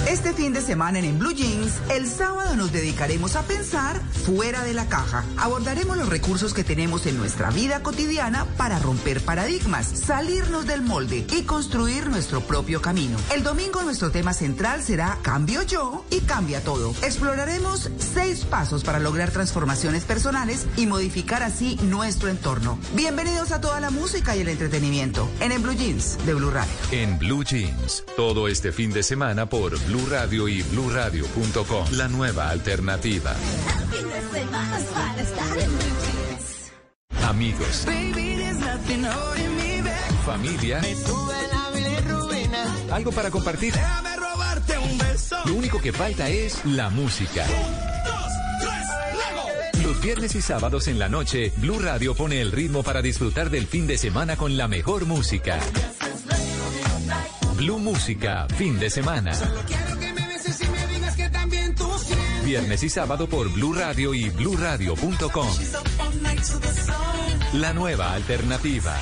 Este fin de semana en, en Blue Jeans, el sábado nos dedicaremos a pensar fuera de la caja. Abordaremos los recursos que tenemos en nuestra vida cotidiana para romper paradigmas, salirnos del molde y construir nuestro propio camino. El domingo nuestro tema central será Cambio yo y cambia todo. Exploraremos seis pasos para lograr transformaciones personales y modificar así nuestro entorno. Bienvenidos a toda la música y el entretenimiento en, en Blue Jeans de Blue Radio. En Blue Jeans, todo este fin de semana por Blue Radio y BlueRadio.com. La nueva alternativa. Amigos. Familia. Algo para compartir. Lo único que falta es la música. Los viernes y sábados en la noche, Blue Radio pone el ritmo para disfrutar del fin de semana con la mejor música. Blue Música, fin de semana. Viernes y sábado por Blue Radio y BlueRadio.com. La nueva alternativa.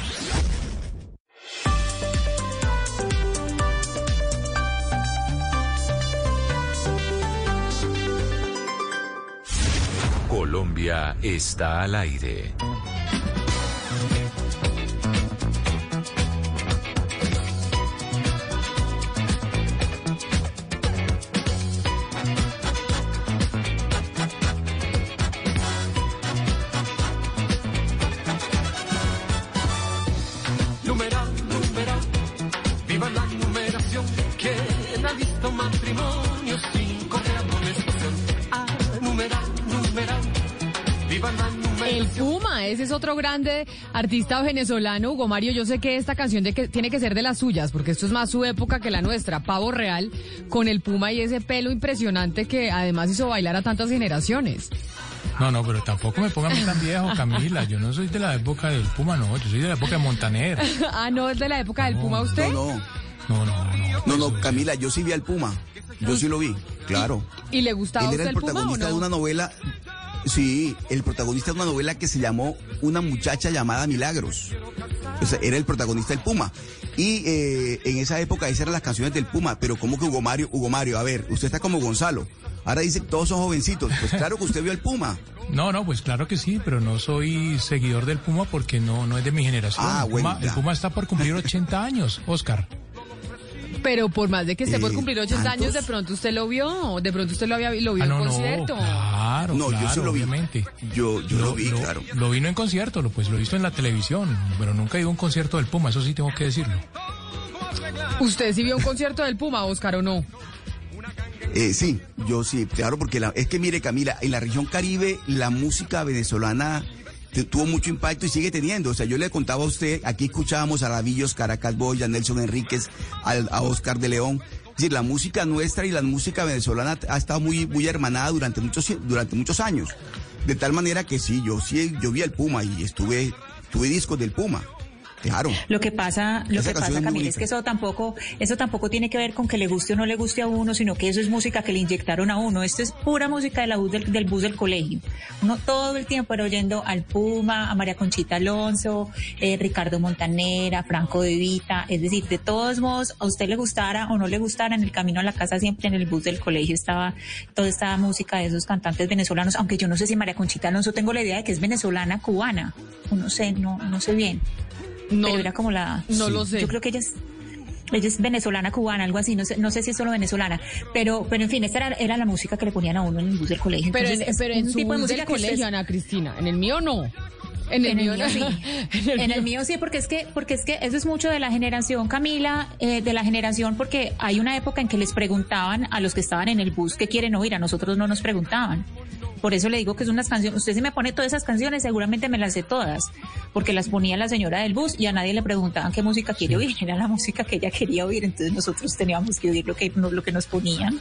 Colombia está al aire. Grande artista venezolano, Hugo Mario. Yo sé que esta canción de que, tiene que ser de las suyas, porque esto es más su época que la nuestra. Pavo Real, con el Puma y ese pelo impresionante que además hizo bailar a tantas generaciones. No, no, pero tampoco me pongan tan viejo, Camila. Yo no soy de la época del Puma, no. Yo soy de la época de Montaner. ah, no, es de la época del Puma usted. No, no. No, no, no. No, Camila, yo sí vi al Puma. Yo sí lo vi, claro. ¿Y, le gustaba Él era el, protagonista de una novela Sí, el protagonista de una novela que se llamó Una muchacha llamada Milagros. era el protagonista del Puma. Y eh, en esa época esas eran las canciones del Puma, pero ¿cómo que Hugo Mario? Hugo Mario, a ver, usted está como Gonzalo. Ahora dice que todos son jovencitos. Pues claro que usted vio el Puma. No, no, pues claro que sí, pero no soy seguidor del Puma porque no, no es de mi generación. Ah, el, Puma, el Puma está por cumplir 80 años, Oscar. Pero por más de que esté por eh, cumplir 80 años, de pronto usted lo vio, de pronto usted lo había lo vio ah, en concierto. claro, no, yo sí lo vi. Obviamente. Yo, yo lo, vi, claro. Lo vino en concierto, pues lo he visto en la televisión, pero nunca he ido a un concierto del Puma, eso sí tengo que decirlo. ¿Usted sí vio un concierto del Puma, Oscar, o no? Eh, sí, yo sí, claro, porque la- es que mire Camila, en la región Caribe la música venezolana tuvo mucho impacto y sigue teniendo. O sea, yo le contaba a usted, aquí escuchábamos a Lavillos, Caracas Boy, a Nelson Enríquez, a Oscar de León. Es decir, la música nuestra y la música venezolana ha estado muy, muy hermanada durante muchos, durante muchos años. De tal manera que sí, yo sí, yo vi al Puma y estuve, tuve discos del Puma. Claro. Lo que pasa, lo Esa que pasa, Camila, es que eso tampoco, eso tampoco tiene que ver con que le guste o no le guste a uno, sino que eso es música que le inyectaron a uno. Esto es pura música de la bus del, del bus del colegio. Uno todo el tiempo era oyendo al Puma, a María Conchita Alonso, eh, Ricardo Montanera, Franco De Vita. Es decir, de todos modos, a usted le gustara o no le gustara, en el camino a la casa siempre en el bus del colegio estaba toda esta música de esos cantantes venezolanos, aunque yo no sé si María Conchita Alonso tengo la idea de que es venezolana, cubana. No sé, no, no sé bien. No, pero era como la... no lo sé. Yo creo que ella es... Ella es venezolana, cubana, algo así, no sé, no sé si es solo venezolana, pero, pero en fin, esta era, era la música que le ponían a uno en el bus del colegio. Pero, Entonces, en, pero en su tipo de bus música del colegio, Ana Cristina. En el mío no. En el, en mío, el mío sí. En el mío sí, porque es que, porque es que eso es mucho de la generación, Camila, eh, de la generación, porque hay una época en que les preguntaban a los que estaban en el bus qué quieren oír, a nosotros no nos preguntaban. Por eso le digo que es unas canciones, usted si me pone todas esas canciones, seguramente me las sé todas, porque las ponía la señora del bus y a nadie le preguntaban qué música quiere oír, era la música que ella quería oír, entonces nosotros teníamos que oír lo que, lo que nos ponían.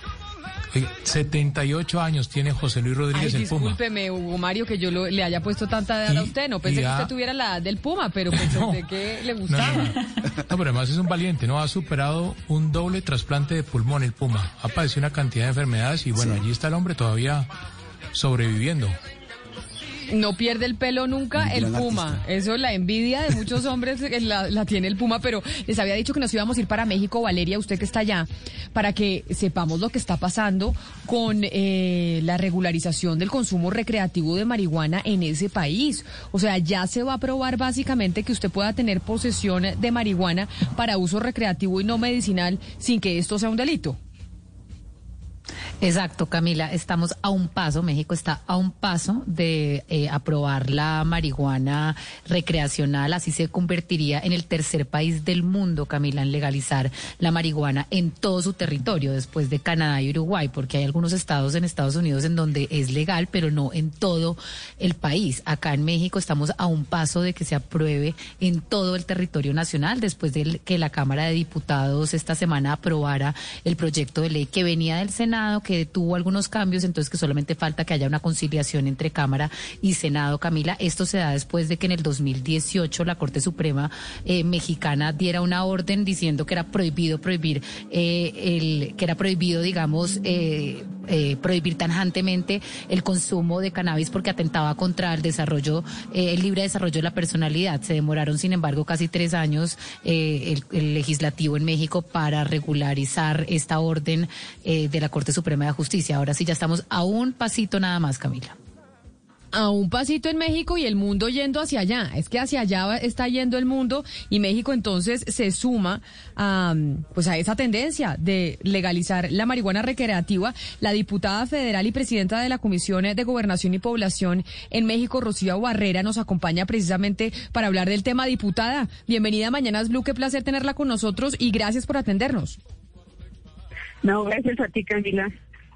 Oiga, 78 años tiene José Luis Ay, Rodríguez el Puma. discúlpeme, Hugo Mario, que yo lo- le haya puesto tanta edad a usted. No pensé que usted tuviera la edad del Puma, pero pensé que le No, gustaba. no, no. No, pero además es un valiente, ¿no? Ha superado un doble trasplante de pulmón el Puma. Ha padecido una cantidad de enfermedades y bueno, allí está el hombre todavía sobreviviendo. No pierde el pelo nunca Un el Puma. Eso, la envidia de muchos hombres eh, la, la tiene el Puma, pero les había dicho que nos íbamos a ir para México, Valeria, usted que está allá, para que sepamos lo que está pasando con eh, la regularización del consumo recreativo de marihuana en ese país. O sea, ya se va a probar básicamente que usted pueda tener posesión de marihuana para uso recreativo y no medicinal sin que esto sea un delito. Exacto, Camila. Estamos a un paso, México está a un paso de eh, aprobar la marihuana recreacional. Así se convertiría en el tercer país del mundo, Camila, en legalizar la marihuana en todo su territorio, después de Canadá y Uruguay, porque hay algunos estados en Estados Unidos en donde es legal, pero no en todo el país. Acá en México estamos a un paso de que se apruebe en todo el territorio nacional, después de que la Cámara de Diputados esta semana aprobara el proyecto de ley que venía del Senado, que tuvo algunos cambios, entonces que solamente falta que haya una conciliación entre Cámara y Senado, Camila. Esto se da después de que en el 2018 la Corte Suprema eh, mexicana diera una orden diciendo que era prohibido prohibir eh, el que era prohibido, digamos, eh, eh, prohibir tajantemente el consumo de cannabis porque atentaba contra el desarrollo, eh, el libre desarrollo de la personalidad. Se demoraron, sin embargo, casi tres años eh, el, el legislativo en México para regularizar esta orden eh, de la Corte Suprema de Justicia. Ahora sí ya estamos a un pasito nada más, Camila. A un pasito en México y el mundo yendo hacia allá. Es que hacia allá está yendo el mundo y México entonces se suma a, pues a esa tendencia de legalizar la marihuana recreativa. La diputada federal y presidenta de la Comisión de Gobernación y Población en México, Rocío Barrera, nos acompaña precisamente para hablar del tema. Diputada, bienvenida a Mañanas Blue, qué placer tenerla con nosotros y gracias por atendernos. No, gracias a ti, Camila.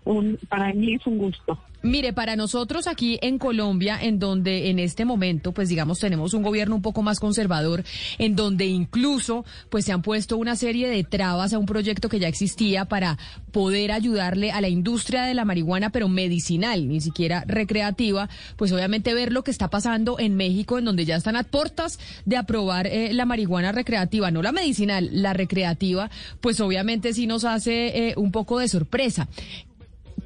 Un, para mí es un gusto. Mire, para nosotros aquí en Colombia, en donde en este momento, pues digamos, tenemos un gobierno un poco más conservador, en donde incluso, pues se han puesto una serie de trabas a un proyecto que ya existía para poder ayudarle a la industria de la marihuana, pero medicinal, ni siquiera recreativa, pues obviamente ver lo que está pasando en México, en donde ya están a puertas de aprobar eh, la marihuana recreativa, no la medicinal, la recreativa, pues obviamente sí nos hace eh, un poco de sorpresa.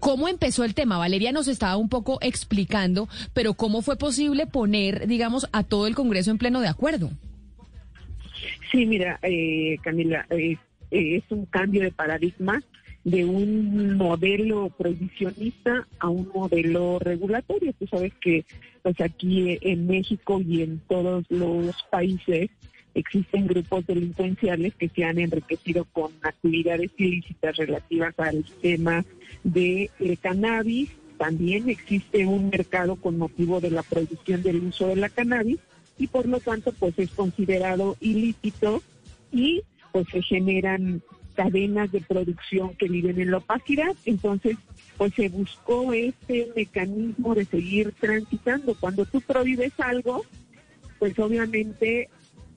¿Cómo empezó el tema? Valeria nos estaba un poco explicando, pero ¿cómo fue posible poner, digamos, a todo el Congreso en pleno de acuerdo? Sí, mira, eh, Camila, eh, eh, es un cambio de paradigma de un modelo prohibicionista a un modelo regulatorio. Tú sabes que pues aquí en México y en todos los países existen grupos delincuenciales que se han enriquecido con actividades ilícitas relativas al tema de eh, cannabis. También existe un mercado con motivo de la prohibición del uso de la cannabis y por lo tanto pues es considerado ilícito y pues se generan cadenas de producción que viven en la opacidad. Entonces, pues se buscó este mecanismo de seguir transitando. Cuando tú prohíbes algo, pues obviamente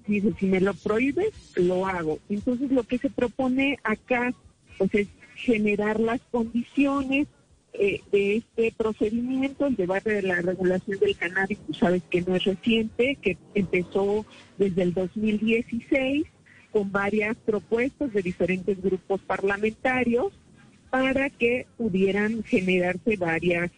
dices, si me lo prohíbes, lo hago. Entonces lo que se propone acá, pues es generar las condiciones eh, de este procedimiento, el debate de la regulación del cannabis, tú sabes que no es reciente, que empezó desde el 2016 con varias propuestas de diferentes grupos parlamentarios para que pudieran generarse varias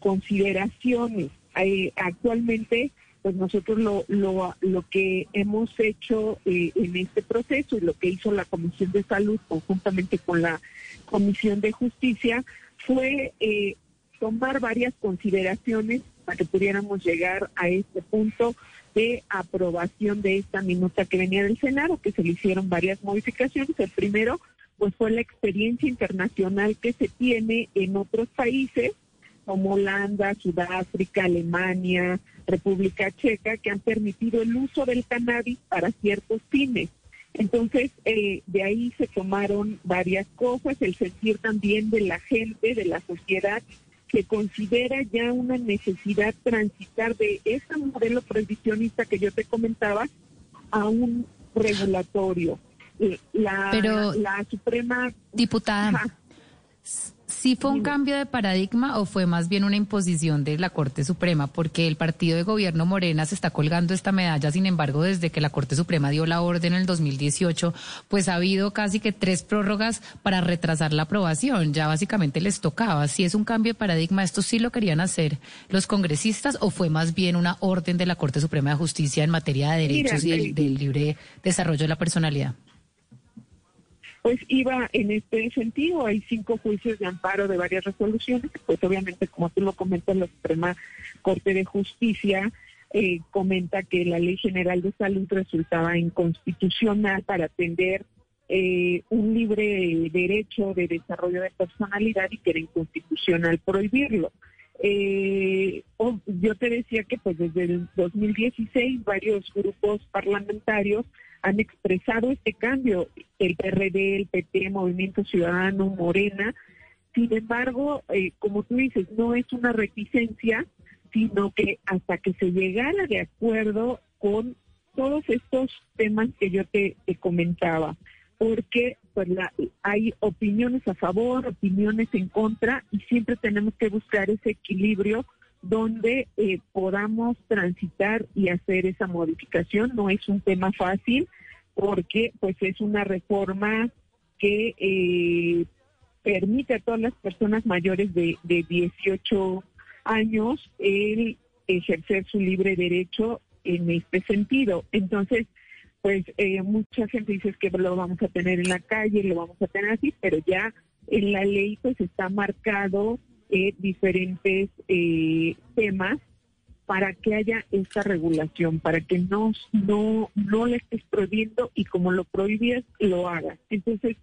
consideraciones. Eh, actualmente, pues nosotros lo, lo, lo que hemos hecho eh, en este proceso y lo que hizo la Comisión de Salud conjuntamente con la Comisión de Justicia fue eh, tomar varias consideraciones para que pudiéramos llegar a este punto de aprobación de esta minuta que venía del Senado, que se le hicieron varias modificaciones. El primero, pues fue la experiencia internacional que se tiene en otros países como Holanda, Sudáfrica, Alemania, República Checa, que han permitido el uso del cannabis para ciertos fines. Entonces, eh, de ahí se tomaron varias cosas, el sentir también de la gente, de la sociedad, que considera ya una necesidad transitar de ese modelo prohibicionista que yo te comentaba a un regulatorio. La, Pero, la Suprema... Diputada. ¿Sí fue un cambio de paradigma o fue más bien una imposición de la Corte Suprema? Porque el partido de gobierno Morena se está colgando esta medalla, sin embargo, desde que la Corte Suprema dio la orden en el 2018, pues ha habido casi que tres prórrogas para retrasar la aprobación. Ya básicamente les tocaba. Si es un cambio de paradigma, ¿esto sí lo querían hacer los congresistas o fue más bien una orden de la Corte Suprema de Justicia en materia de derechos Mira, y del, eh, del libre desarrollo de la personalidad? Pues iba en este sentido. Hay cinco juicios de amparo de varias resoluciones, pues obviamente, como tú lo comentas, la Suprema Corte de Justicia eh, comenta que la Ley General de Salud resultaba inconstitucional para atender eh, un libre derecho de desarrollo de personalidad y que era inconstitucional prohibirlo. Eh, oh, yo te decía que pues desde el 2016 varios grupos parlamentarios han expresado este cambio, el PRD, el PT, Movimiento Ciudadano, Morena. Sin embargo, eh, como tú dices, no es una reticencia, sino que hasta que se llegara de acuerdo con todos estos temas que yo te, comentaba, porque pues la, hay opiniones a favor, opiniones en contra, y siempre tenemos que buscar ese equilibrio donde eh, podamos transitar y hacer esa modificación. No es un tema fácil porque pues es una reforma que eh, permite a todas las personas mayores de, de 18 años el ejercer su libre derecho en este sentido. Entonces, pues eh, mucha gente dice que lo vamos a tener en la calle, lo vamos a tener así, pero ya en la ley pues está marcado eh, diferentes eh, temas para que haya esta regulación, para que no, no, no le estés prohibiendo y como lo prohibías, lo hagas. Entonces,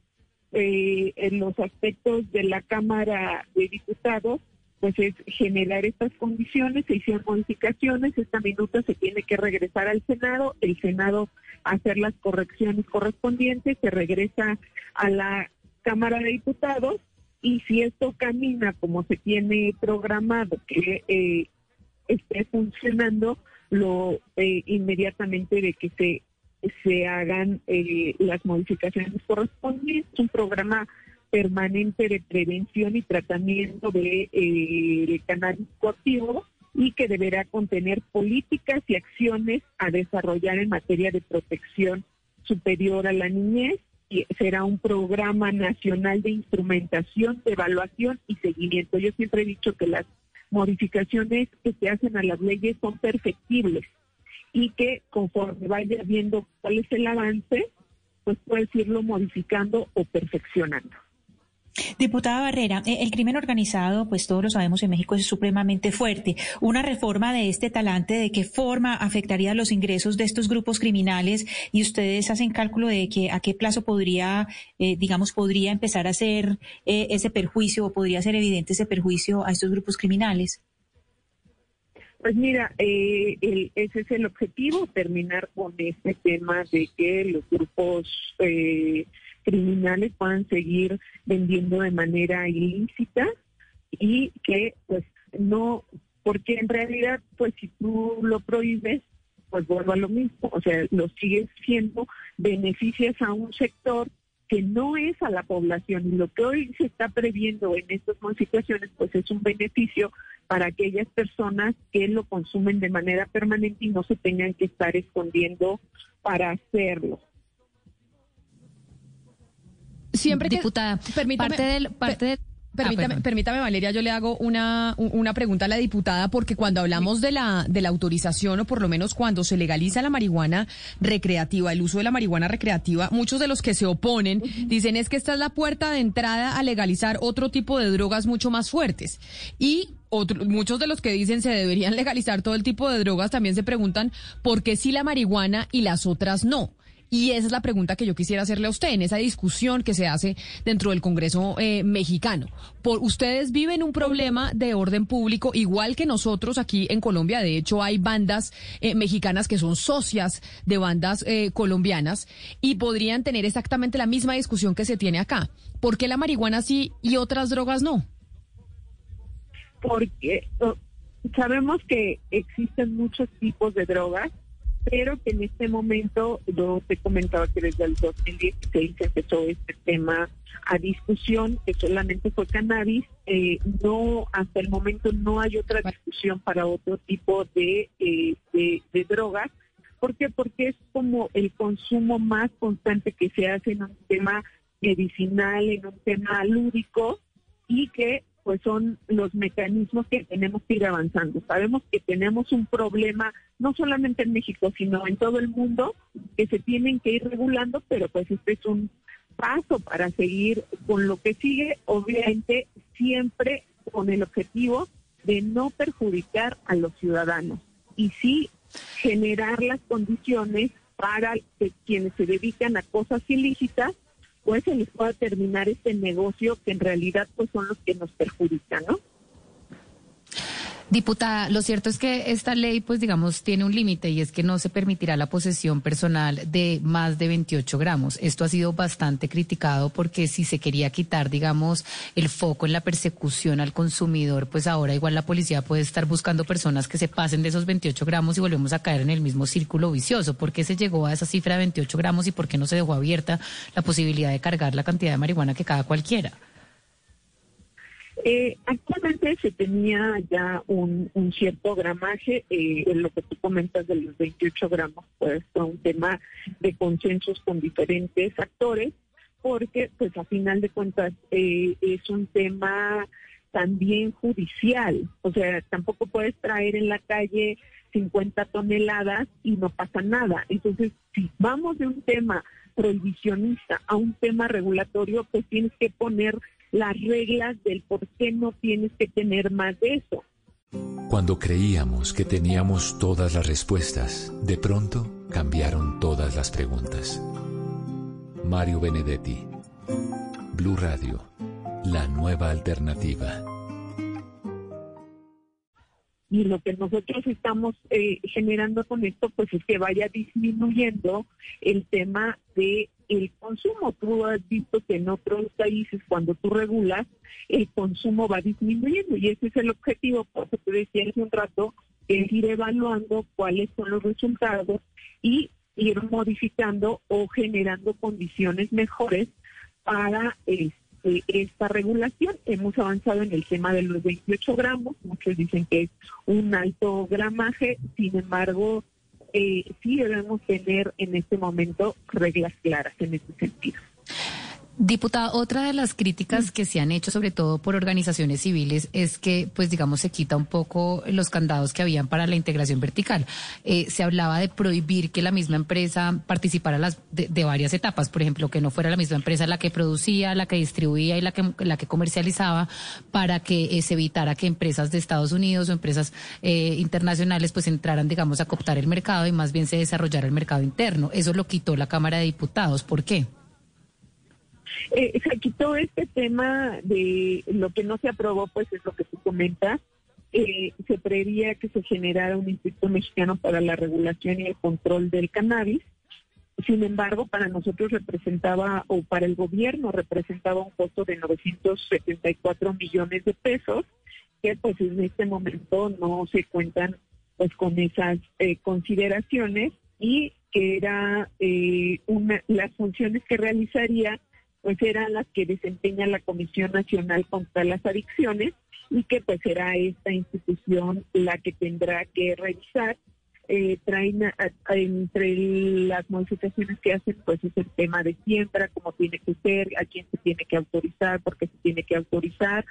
eh, los aspectos de la Cámara de Diputados, pues es generar estas condiciones, se hicieron modificaciones, esta minuta se tiene que regresar al Senado, el Senado hacer las correcciones correspondientes, se regresa a la Cámara de Diputados y si esto camina como se tiene programado, que eh, esté funcionando, lo eh, inmediatamente de que se se hagan eh, las modificaciones correspondientes, un programa permanente de prevención y tratamiento de, eh, cannabis coactivo y que deberá contener políticas y acciones a desarrollar en materia de protección superior a la niñez y será un programa nacional de instrumentación, de evaluación y seguimiento. Yo siempre he dicho que las modificaciones que se hacen a las leyes son perfectibles y que conforme vaya viendo cuál es el avance, pues puedes irlo modificando o perfeccionando. Diputada Barrera, eh, el crimen organizado, pues todos lo sabemos en México, es supremamente fuerte. Una reforma de este talante, ¿de qué forma afectaría los ingresos de estos grupos criminales? Y ustedes hacen cálculo de que a qué plazo podría, eh, digamos, podría empezar a hacer eh, ese perjuicio o podría ser evidente ese perjuicio a estos grupos criminales. Pues mira, eh, el- ese es el objetivo, terminar con este tema de que los grupos eh, criminales puedan seguir vendiendo de manera ilícita y que pues no, porque en realidad pues si tú lo prohíbes, pues vuelva a lo mismo, o sea, lo sigues siendo, beneficias a un sector que no es a la población y lo que hoy se está previendo en estas situaciones pues es un beneficio para aquellas personas que lo consumen de manera permanente y no se tengan que estar escondiendo para hacerlo. Siempre que, Diputada, permítame, parte del- parte de- Permítame, Ah, perdón. permítame, Valeria, yo le hago una, una pregunta a la diputada, porque cuando hablamos de la, de la autorización, o por lo menos cuando se legaliza la marihuana recreativa, el uso de la marihuana recreativa, muchos de los que se oponen dicen es que esta es la puerta de entrada a legalizar otro tipo de drogas mucho más fuertes. Y otro- muchos de los que dicen se deberían legalizar todo el tipo de drogas también se preguntan por qué sí la marihuana y las otras no. Y esa es la pregunta que yo quisiera hacerle a usted en esa discusión que se hace dentro del Congreso eh, mexicano. Por, ustedes viven un problema de orden público igual que nosotros aquí en Colombia. De hecho, hay bandas eh, mexicanas que son socias de bandas eh, colombianas y podrían tener exactamente la misma discusión que se tiene acá. ¿Por qué la marihuana sí y otras drogas no? porque oh, sabemos que existen muchos tipos de drogas, pero que en este momento, yo te comentaba que desde el 2016 empezó este tema a discusión, que solamente fue cannabis, eh, no, hasta el momento no hay otra discusión para otro tipo de, eh, de, de drogas. ¿Por qué? Porque es como el consumo más constante que se hace en un tema medicinal, en un tema lúdico, y que pues son los mecanismos que tenemos que ir avanzando. Sabemos que tenemos un problema no solamente en México, sino en todo el mundo, que se tienen que ir regulando, pero pues este es un paso para seguir con lo que sigue, obviamente siempre con el objetivo de no perjudicar a los ciudadanos y sí generar las condiciones para que quienes se dedican a cosas ilícitas pues se les pueda terminar este negocio que en realidad pues son los que nos perjudican, ¿no? Diputada, lo cierto es que esta ley, pues digamos, tiene un límite y es que no se permitirá la posesión personal de más de 28 gramos. Esto ha sido bastante criticado porque si se quería quitar, digamos, el foco en la persecución al consumidor, pues ahora igual la policía puede estar buscando personas que se pasen de esos 28 gramos y volvemos a caer en el mismo círculo vicioso. ¿Por qué se llegó a esa cifra de 28 gramos y por qué no se dejó abierta la posibilidad de cargar la cantidad de marihuana que cada cualquiera? Eh, actualmente se tenía ya un, cierto gramaje, eh, en lo que tú comentas de los 28 gramos, pues fue un tema de consensos con diferentes actores, porque pues a final de cuentas eh, es un tema también judicial, o sea, tampoco puedes traer en la calle 50 toneladas y no pasa nada. Entonces, si vamos de un tema prohibicionista a un tema regulatorio, pues tienes que poner las reglas del por qué no tienes que tener más de eso. Cuando creíamos que teníamos todas las respuestas, de pronto cambiaron todas las preguntas. Mario Benedetti, Blue Radio, la nueva alternativa. Y lo que nosotros estamos eh, generando con esto, pues es que vaya disminuyendo el tema de el consumo. Tú has visto que en otros países, cuando tú regulas, el consumo va disminuyendo y ese es el objetivo. Por eso te decía hace un rato, es ir evaluando cuáles son los resultados y ir modificando o generando condiciones mejores para este, esta regulación. Hemos avanzado en el tema de los 28 gramos, muchos dicen que es un alto gramaje, sin embargo, eh, sí debemos tener en este momento reglas claras en ese sentido. Diputada, otra de las críticas que se han hecho, sobre todo por organizaciones civiles, es que, pues digamos, se quita un poco los candados que habían para la integración vertical. Eh, se hablaba de prohibir que la misma empresa participara las, de, varias etapas, por ejemplo, que no fuera la misma empresa la que producía, la que distribuía y la que, la que comercializaba, para que eh, se evitara que empresas de Estados Unidos o empresas eh, internacionales pues entraran, digamos, a cooptar el mercado y más bien se desarrollara el mercado interno. Eso lo quitó la Cámara de Diputados. ¿Por qué? Eh, se quitó este tema de lo que no se aprobó, pues es lo que tú comentas. Eh, se preveía que se generara un Instituto Mexicano para la Regulación y el Control del Cannabis sin embargo, para nosotros representaba, o para el gobierno representaba un costo de 974 millones de pesos, que pues en este momento no se cuentan pues con esas eh, consideraciones y que era eh, una, las funciones que realizaría pues eran las que desempeña la Comisión Nacional contra las Adicciones y que pues será esta institución la que tendrá que revisar. Eh, traen entre las modificaciones que hacen, pues es el tema de siembra, cómo tiene que ser, a quién se tiene que autorizar, por qué se tiene que autorizar,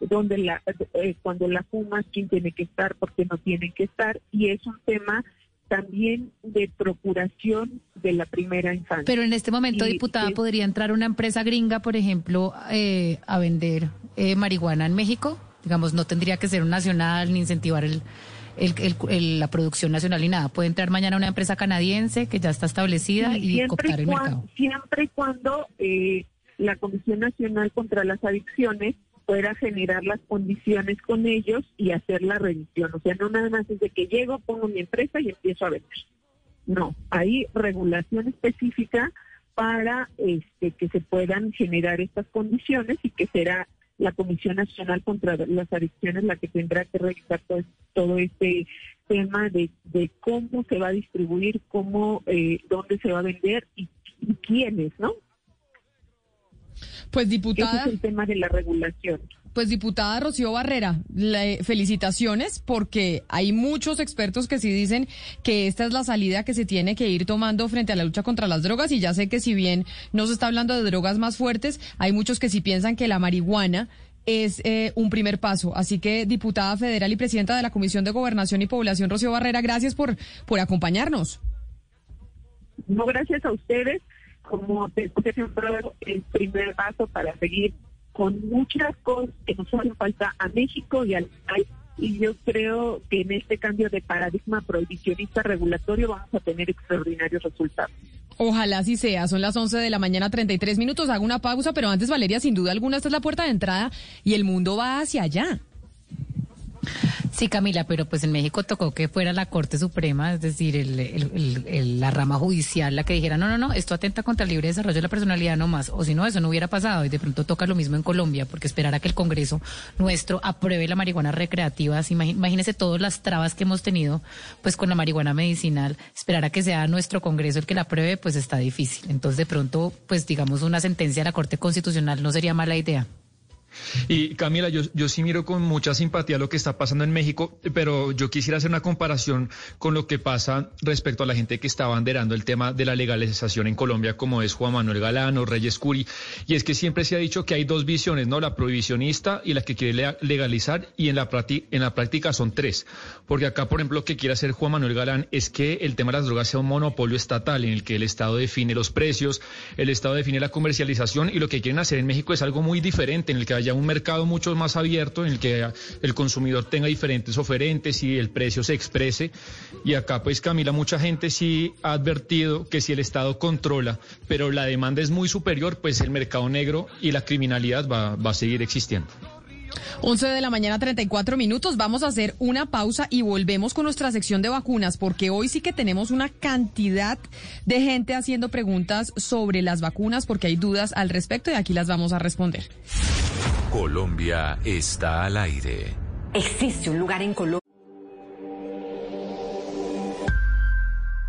dónde la, eh, cuando la fumas, quién tiene que estar, por qué no tienen que estar, y es un tema también de procuración de la primera infancia. Pero en este momento, diputada, ¿podría entrar una empresa gringa, por ejemplo, eh, a vender eh, marihuana en México? Digamos, no tendría que ser un nacional ni incentivar el el, la producción nacional y nada. Puede entrar mañana una empresa canadiense que ya está establecida y, cooptar el mercado. Siempre y cuando eh, la Comisión Nacional contra las Adicciones pueda generar las condiciones con ellos y hacer la revisión. O sea, no nada más es de que llego, pongo mi empresa y empiezo a vender. No, hay regulación específica para este, que se puedan generar estas condiciones y que será la Comisión Nacional contra las Adicciones la que tendrá que revisar todo, este tema de, cómo se va a distribuir, cómo, eh, dónde se va a vender y, quiénes, ¿no? Pues diputada. Ese es el tema de la regulación. Pues diputada Rocío Barrera, felicitaciones porque hay muchos expertos que sí dicen que esta es la salida que se tiene que ir tomando frente a la lucha contra las drogas y ya sé que si bien no se está hablando de drogas más fuertes, hay muchos que sí piensan que la marihuana es eh, un primer paso. Así que, diputada federal y presidenta de la Comisión de Gobernación y Población, Rocío Barrera, gracias por, por acompañarnos. No, gracias a ustedes. Como te siempre el primer paso para seguir con muchas cosas que nos hacen falta a México y al país. Y yo creo que en este cambio de paradigma prohibicionista regulatorio vamos a tener extraordinarios resultados. Ojalá así sea. Son las 11 de la mañana, 33 minutos. Hago una pausa, pero antes, Valeria, sin duda alguna, esta es la puerta de entrada y el mundo va hacia allá. Sí, Camila, pero pues en México tocó que fuera la Corte Suprema, es decir, la rama judicial la que dijera, no, no, no, esto atenta contra el libre desarrollo de la personalidad no más, o si no, eso no hubiera pasado y de pronto toca lo mismo en Colombia, porque esperar a que el Congreso nuestro apruebe la marihuana recreativa, imagínese todas las trabas que hemos tenido pues con la marihuana medicinal, esperar a que sea nuestro Congreso el que la apruebe, pues está difícil. Entonces, de pronto, pues digamos, una sentencia de la Corte Constitucional no sería mala idea. Y Camila, yo, yo sí miro con mucha simpatía lo que está pasando en México, pero yo quisiera hacer una comparación con lo que pasa respecto a la gente que está banderando el tema de la legalización en Colombia, como es Juan Manuel Galán Reyes Curi. Y es que siempre se ha dicho que hay dos visiones, ¿no? La prohibicionista y la que quiere legalizar, y en la, en la práctica son tres. Porque acá, por ejemplo, lo que quiere hacer Juan Manuel Galán es que el tema de las drogas sea un monopolio estatal en el que el Estado define los precios, el Estado define la comercialización, y lo que quieren hacer en México es algo muy diferente, en el que haya un mercado mucho más abierto en el que el consumidor tenga diferentes oferentes y el precio se exprese. Y acá, pues Camila, mucha gente sí ha advertido que si el Estado controla, pero la demanda es muy superior, pues el mercado negro y la criminalidad va, va a seguir existiendo. 11 de la mañana, 34 minutos. Vamos a hacer una pausa y volvemos con nuestra sección de vacunas, porque hoy sí que tenemos una cantidad de gente haciendo preguntas sobre las vacunas, porque hay dudas al respecto y aquí las vamos a responder. Colombia está al aire. Existe un lugar en Colombia.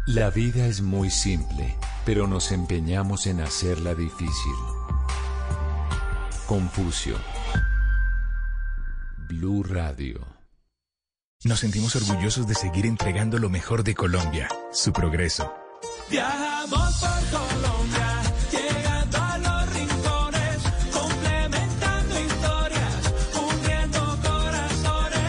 La vida es muy simple, pero nos empeñamos en hacerla difícil. Confucio Blue Radio. Nos sentimos orgullosos de seguir entregando lo mejor de Colombia, su progreso. Viajamos por Colombia, llegando a los rincones, complementando historias, uniendo corazones.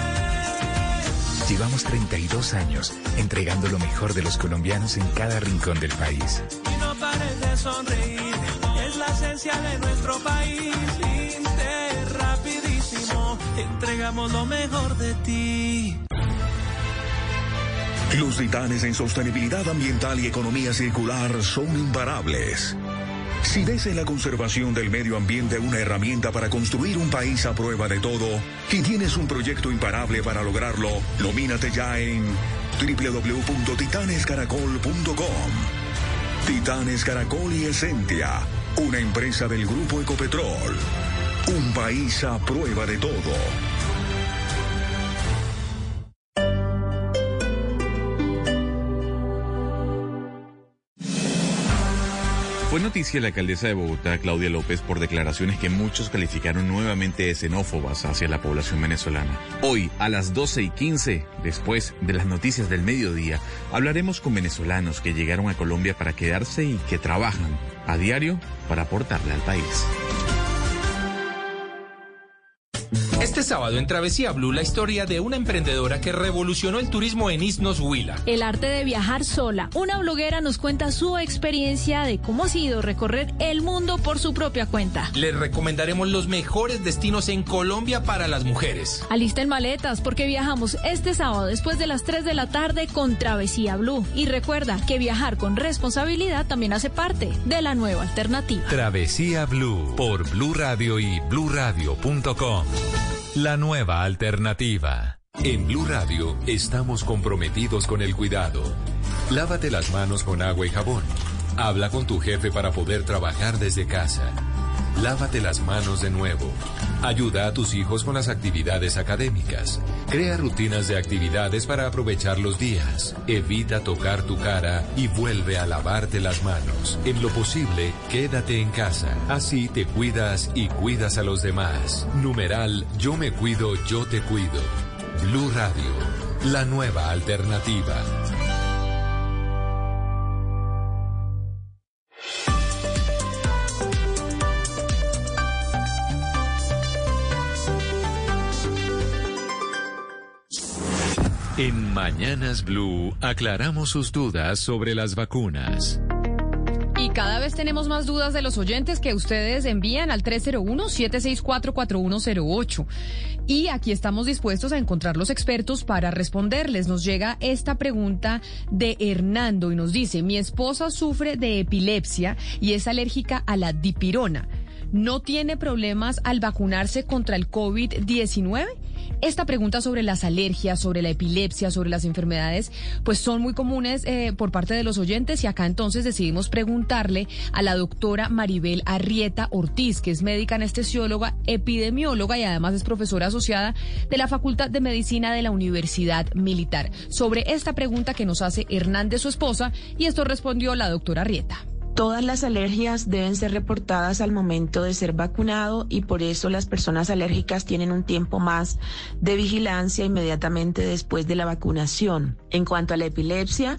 Llevamos 32 años entregando lo mejor de los colombianos en cada rincón del país. Y no pares de sonreír, es la esencia de nuestro país entregamos lo mejor de ti. Los titanes en sostenibilidad ambiental y economía circular son imparables. Si ves en la conservación del medio ambiente una herramienta para construir un país a prueba de todo y tienes un proyecto imparable para lograrlo, nomínate ya en www.titanescaracol.com. Titanes Caracol y Esencia, una empresa del Grupo Ecopetrol. Un país a prueba de todo. Fue noticia la alcaldesa de Bogotá, Claudia López, por declaraciones que muchos calificaron nuevamente de xenófobas hacia la población venezolana. Hoy, a las 12 y 15, después de las noticias del mediodía, hablaremos con venezolanos que llegaron a Colombia para quedarse y que trabajan a diario para aportarle al país. Este sábado en Travesía Blue la historia de una emprendedora que revolucionó el turismo en Isnos Huila. El arte de viajar sola. Una bloguera nos cuenta su experiencia de cómo ha sido recorrer el mundo por su propia cuenta. Les recomendaremos los mejores destinos en Colombia para las mujeres. Alisten maletas porque viajamos este sábado después de las 3 de la tarde con Travesía Blue. Y recuerda que viajar con responsabilidad también hace parte de la nueva alternativa. Travesía Blue por Blue Radio y bluradio.com. La nueva alternativa. En Blue Radio estamos comprometidos con el cuidado. Lávate las manos con agua y jabón. Habla con tu jefe para poder trabajar desde casa. Lávate las manos de nuevo. Ayuda a tus hijos con las actividades académicas. Crea rutinas de actividades para aprovechar los días. Evita tocar tu cara y vuelve a lavarte las manos. En lo posible, quédate en casa. Así te cuidas y cuidas a los demás. Numeral Yo me cuido, yo te cuido. Blue Radio, la nueva alternativa. En Mañanas Blue aclaramos sus dudas sobre las vacunas. Y cada vez tenemos más dudas de los oyentes que ustedes envían al 301-764-4108. Y aquí estamos dispuestos a encontrar los expertos para responderles. Nos llega esta pregunta de Hernando y nos dice, mi esposa sufre de epilepsia y es alérgica a la dipirona. ¿No tiene problemas al vacunarse contra el COVID-19? Esta pregunta sobre las alergias, sobre la epilepsia, sobre las enfermedades, pues son muy comunes eh, por parte de los oyentes y acá entonces decidimos preguntarle a la doctora Maribel Arrieta Ortiz, que es médica anestesióloga, epidemióloga y además es profesora asociada de la Facultad de Medicina de la Universidad Militar, sobre esta pregunta que nos hace Hernández, su esposa, y esto respondió la doctora Arrieta. Todas las alergias deben ser reportadas al momento de ser vacunado y por eso las personas alérgicas tienen un tiempo más de vigilancia inmediatamente después de la vacunación. En cuanto a la epilepsia,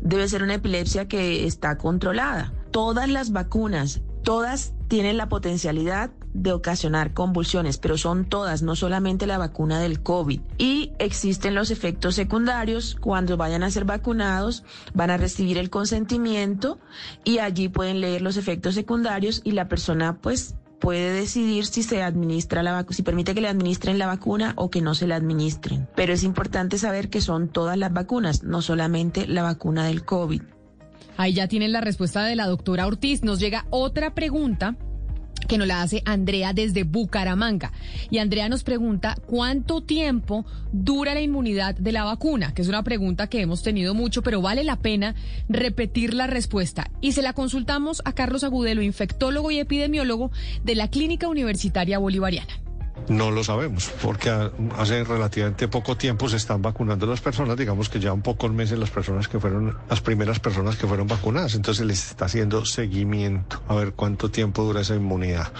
debe ser una epilepsia que está controlada. Todas las vacunas, todas tienen la potencialidad de ocasionar convulsiones, pero son todas, no solamente la vacuna del COVID. Y existen los efectos secundarios. Cuando vayan a ser vacunados, van a recibir el consentimiento y allí pueden leer los efectos secundarios y la persona pues puede decidir si se administra la vacuna, si permite que le administren la vacuna o que no se la administren. Pero es importante saber que son todas las vacunas, no solamente la vacuna del COVID. Ahí ya tienen la respuesta de la doctora Ortiz. Nos llega otra pregunta que nos la hace Andrea desde Bucaramanga. Y Andrea nos pregunta cuánto tiempo dura la inmunidad de la vacuna, que es una pregunta que hemos tenido mucho, pero vale la pena repetir la respuesta. Y se la consultamos a Carlos Agudelo, infectólogo y epidemiólogo de la Clínica Universitaria Bolivariana. No lo sabemos, porque hace relativamente poco tiempo se están vacunando las personas, digamos que ya un pocos meses las personas que fueron, las primeras personas que fueron vacunadas, entonces les está haciendo seguimiento a ver cuánto tiempo dura esa inmunidad.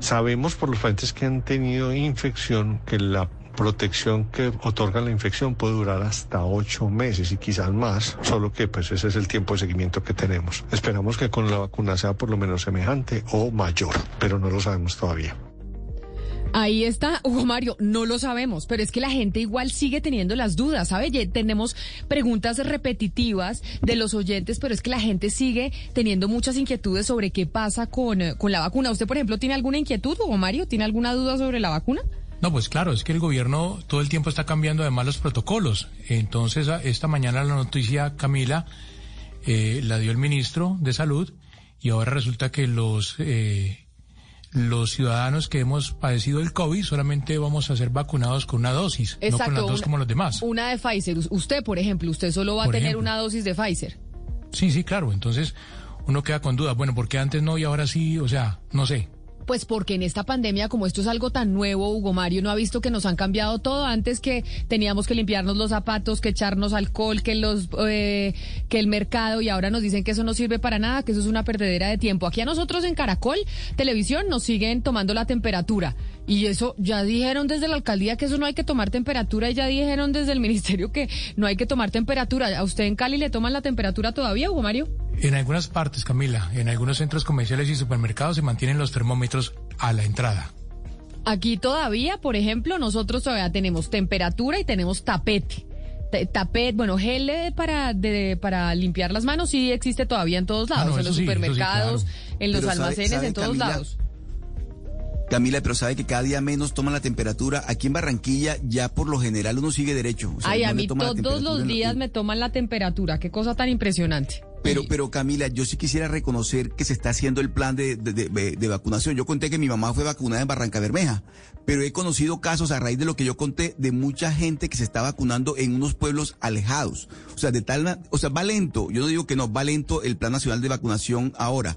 Sabemos por los pacientes que han tenido infección que la protección que otorga la infección puede durar hasta ocho meses y quizás más, solo que pues ese es el tiempo de seguimiento que tenemos. Esperamos que con la vacuna sea por lo menos semejante o mayor, pero no lo sabemos todavía. Ahí está, Hugo Mario, no lo sabemos, pero es que la gente igual sigue teniendo las dudas, ¿sabe? Tenemos preguntas repetitivas de los oyentes, pero es que la gente sigue teniendo muchas inquietudes sobre qué pasa con, eh, con la vacuna. ¿Usted, por ejemplo, tiene alguna inquietud, Hugo Mario? ¿Tiene alguna duda sobre la vacuna? No, pues claro, es que el gobierno todo el tiempo está cambiando además los protocolos. Entonces, esta mañana la noticia, Camila, eh, la dio el ministro de Salud y ahora resulta que los... Eh, los ciudadanos que hemos padecido el COVID solamente vamos a ser vacunados con una dosis, no con las dos como los demás. Una de Pfizer. Usted, por ejemplo, usted solo va a tener una dosis de Pfizer. Sí, sí, claro. Entonces, uno queda con dudas. Bueno, ¿por qué antes no y ahora sí? O sea, no sé. Pues porque en esta pandemia, como esto es algo tan nuevo, Hugo Mario no ha visto que nos han cambiado todo. Antes que teníamos que limpiarnos los zapatos, que echarnos alcohol, que los eh, que el mercado y ahora nos dicen que eso no sirve para nada, que eso es una perdedera de tiempo. Aquí a nosotros en Caracol Televisión nos siguen tomando la temperatura. Y eso ya dijeron desde la alcaldía que eso no hay que tomar temperatura y ya dijeron desde el ministerio que no hay que tomar temperatura. ¿A usted en Cali le toman la temperatura todavía, Hugo Mario? En algunas partes, Camila, en algunos centros comerciales y supermercados se mantienen los termómetros a la entrada. Aquí todavía, por ejemplo, nosotros todavía tenemos temperatura y tenemos tapete. Tapete, bueno, gel para, de, para limpiar las manos sí existe todavía en todos lados, Ah, no, en los sí, eso sí, supermercados, claro. en los Pero almacenes, sabe, en todos Camila, lados. Camila, pero sabe que cada día menos toman la temperatura. Aquí en Barranquilla ya por lo general uno sigue derecho. O sea, Ay, no a mí toma todos los días me toman la temperatura. Qué cosa tan impresionante. Pero, pero Camila, yo sí quisiera reconocer que se está haciendo el plan de, de- de- de vacunación. Yo conté que mi mamá fue vacunada en Barranca Bermeja, pero he conocido casos a raíz de lo que yo conté de mucha gente que se está vacunando en unos pueblos alejados. O sea, de tal, o sea, va lento. Yo no digo que no, va lento el plan nacional de vacunación ahora.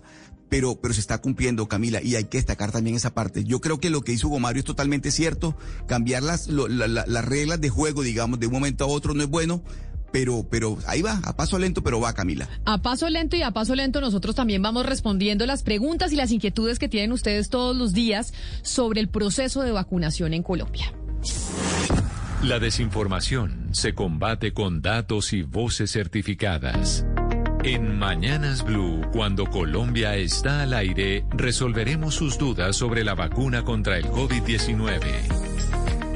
Pero, pero se está cumpliendo, Camila, y hay que destacar también esa parte. Yo creo que lo que hizo Hugo Mario es totalmente cierto. Cambiar las, lo- la- la- las reglas de juego, digamos, de un momento a otro no es bueno, pero, pero ahí va, a paso lento, pero va, Camila. A paso lento y a paso lento nosotros también vamos respondiendo las preguntas y las inquietudes que tienen ustedes todos los días sobre el proceso de vacunación en Colombia. La desinformación se combate con datos y voces certificadas. En Mañanas Blue, cuando Colombia está al aire, resolveremos sus dudas sobre la vacuna contra el COVID-19.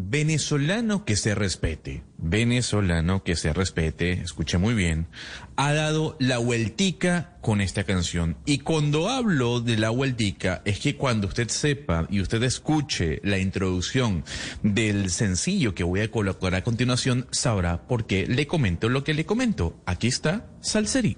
venezolano que se respete, venezolano que se respete, escuche muy bien, ha dado la vueltica con esta canción. Y cuando hablo de la vueltica, es que cuando usted sepa y usted escuche la introducción del sencillo que voy a colocar a continuación, sabrá por qué le comento lo que le comento. Aquí está Salserín.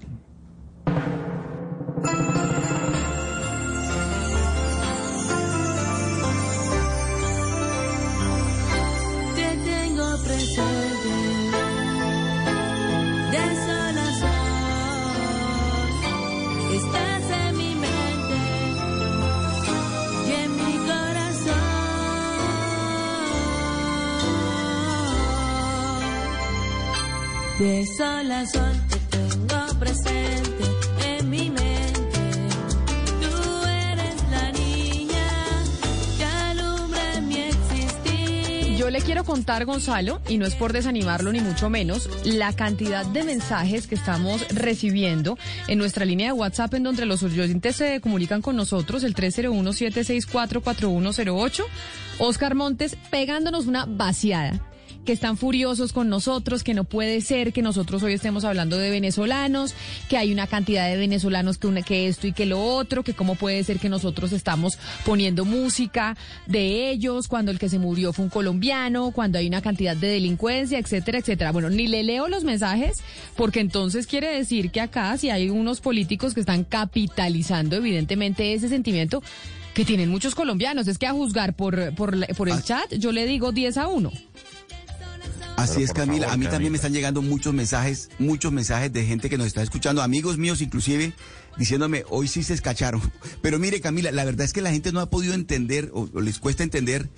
De tengo presente en mi mente. Tú eres la niña que alumbra mi. Yo le quiero contar, Gonzalo, y no es por desanimarlo ni mucho menos, la cantidad de mensajes que estamos recibiendo en nuestra línea de WhatsApp en donde los oyentes se comunican con nosotros, el 301-764-4108. Oscar Montes pegándonos una vaciada que están furiosos con nosotros, que no puede ser que nosotros hoy estemos hablando de venezolanos, que hay una cantidad de venezolanos que, una, que esto y que lo otro, que cómo puede ser que nosotros estamos poniendo música de ellos cuando el que se murió fue un colombiano, cuando hay una cantidad de delincuencia, etcétera, etcétera. Bueno, ni le leo los mensajes porque entonces quiere decir que acá si hay unos políticos que están capitalizando evidentemente ese sentimiento que tienen muchos colombianos. Es que a juzgar por, por, por el chat yo le digo 10 a 1. Así es, Camila. favor, a mí también me están llegando muchos mensajes, muchos mensajes de gente que nos está escuchando, amigos míos inclusive, diciéndome, hoy sí se escacharon. Pero mire, Camila, la verdad es que la gente no ha podido entender, o, o les cuesta entender,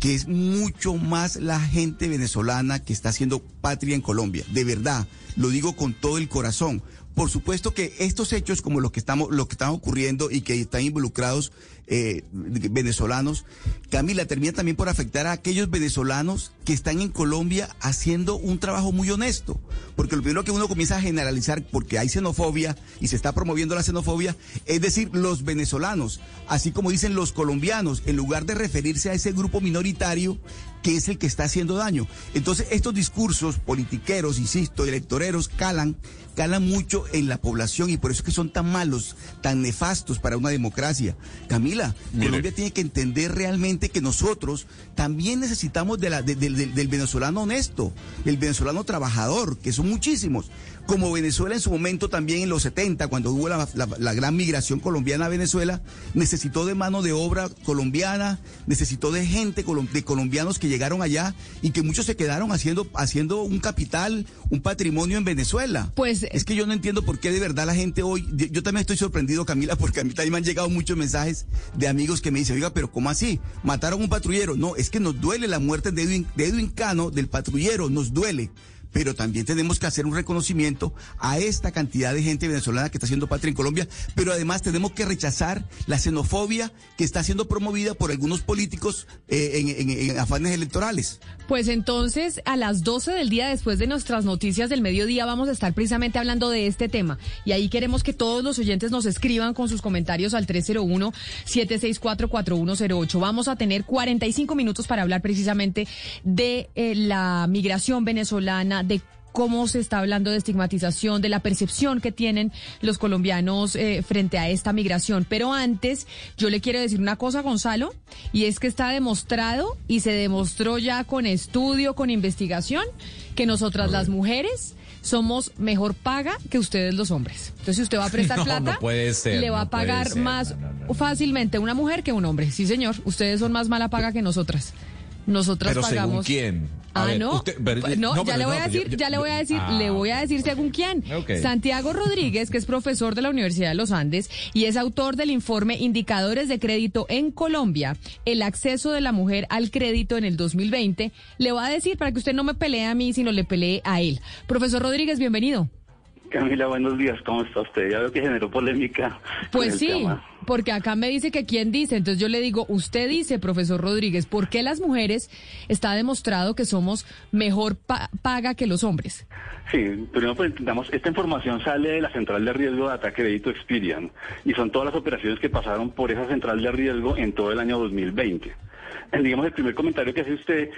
que es mucho más la gente venezolana que está haciendo patria en Colombia. De verdad, lo digo con todo el corazón. Por supuesto que estos hechos como los que estamos, lo que están ocurriendo y que están involucrados eh, venezolanos, Camila, termina también por afectar a aquellos venezolanos que están en Colombia haciendo un trabajo muy honesto. Porque lo primero que uno comienza a generalizar, porque hay xenofobia y se está promoviendo la xenofobia, es decir, los venezolanos, así como dicen los colombianos, en lugar de referirse a ese grupo minoritario que es el que está haciendo daño. Entonces, estos discursos politiqueros, insisto, electoreros, calan, calan mucho en la población y por eso es que son tan malos, tan nefastos para una democracia. Camila, Colombia tiene que entender realmente que nosotros también necesitamos de la, de- del- del- del venezolano honesto, del venezolano trabajador, que son muchísimos. Como Venezuela en su momento también en los 70, cuando hubo la, la- la gran migración colombiana a Venezuela, necesitó de mano de obra colombiana, necesitó de gente, de colombianos que llegaron allá y que muchos se quedaron haciendo, haciendo un capital, un patrimonio en Venezuela. Pues es que yo no entiendo por qué de verdad la gente hoy, yo también estoy sorprendido, Camila, porque a mí también me han llegado muchos mensajes de amigos que me dicen, oiga, pero ¿cómo así? Mataron a un patrullero. No, es que nos duele la muerte de Edwin, de Edwin Cano, del patrullero, nos duele. Pero también tenemos que hacer un reconocimiento a esta cantidad de gente venezolana que está haciendo patria en Colombia. Pero además tenemos que rechazar la xenofobia que está siendo promovida por algunos políticos eh, en- afanes electorales. Pues entonces, a las 12 del día después de nuestras noticias del mediodía vamos a estar precisamente hablando de este tema. Y ahí queremos que todos los oyentes nos escriban con sus comentarios al 301-764-4108. Vamos a tener 45 minutos para hablar precisamente de eh, la migración venezolana, de cómo se está hablando de estigmatización, de la percepción que tienen los colombianos eh, frente a esta migración. Pero antes, yo le quiero decir una cosa, Gonzalo, y es que está demostrado y se demostró ya con estudio, con investigación, que nosotras las mujeres somos mejor paga que ustedes los hombres. Entonces, si usted va a prestar No, plata, no puede ser, le va no a pagar ser, más fácilmente una mujer que un hombre. Sí, señor, ustedes son más mala paga que nosotras. Nosotras Pero según pagamos. quién. A Ah, ver, no. usted- pero- no, no, ya le voy no, a decir, yo- ya le voy a decir, Ah, le voy a decir según quién. Santiago Rodríguez, que es profesor de la Universidad de los Andes y es autor del informe Indicadores de Crédito en Colombia, el acceso de la mujer al crédito en el 2020, le va a decir para que usted no me pelee a mí, sino le pelee a él. Profesor Rodríguez, bienvenido. Camila, buenos días, ¿cómo está usted? Ya veo que generó polémica. Pues sí, tema. porque acá me dice que quién dice, entonces yo le digo, usted dice, profesor Rodríguez, ¿por qué las mujeres está demostrado que somos mejor pa- paga que los hombres? Sí, primero pues entendamos, esta información sale de la central de riesgo de ataque crédito Experian y son todas las operaciones que pasaron por esa central de riesgo en todo el año 2020. Eh, Digamos, el primer comentario que hace usted,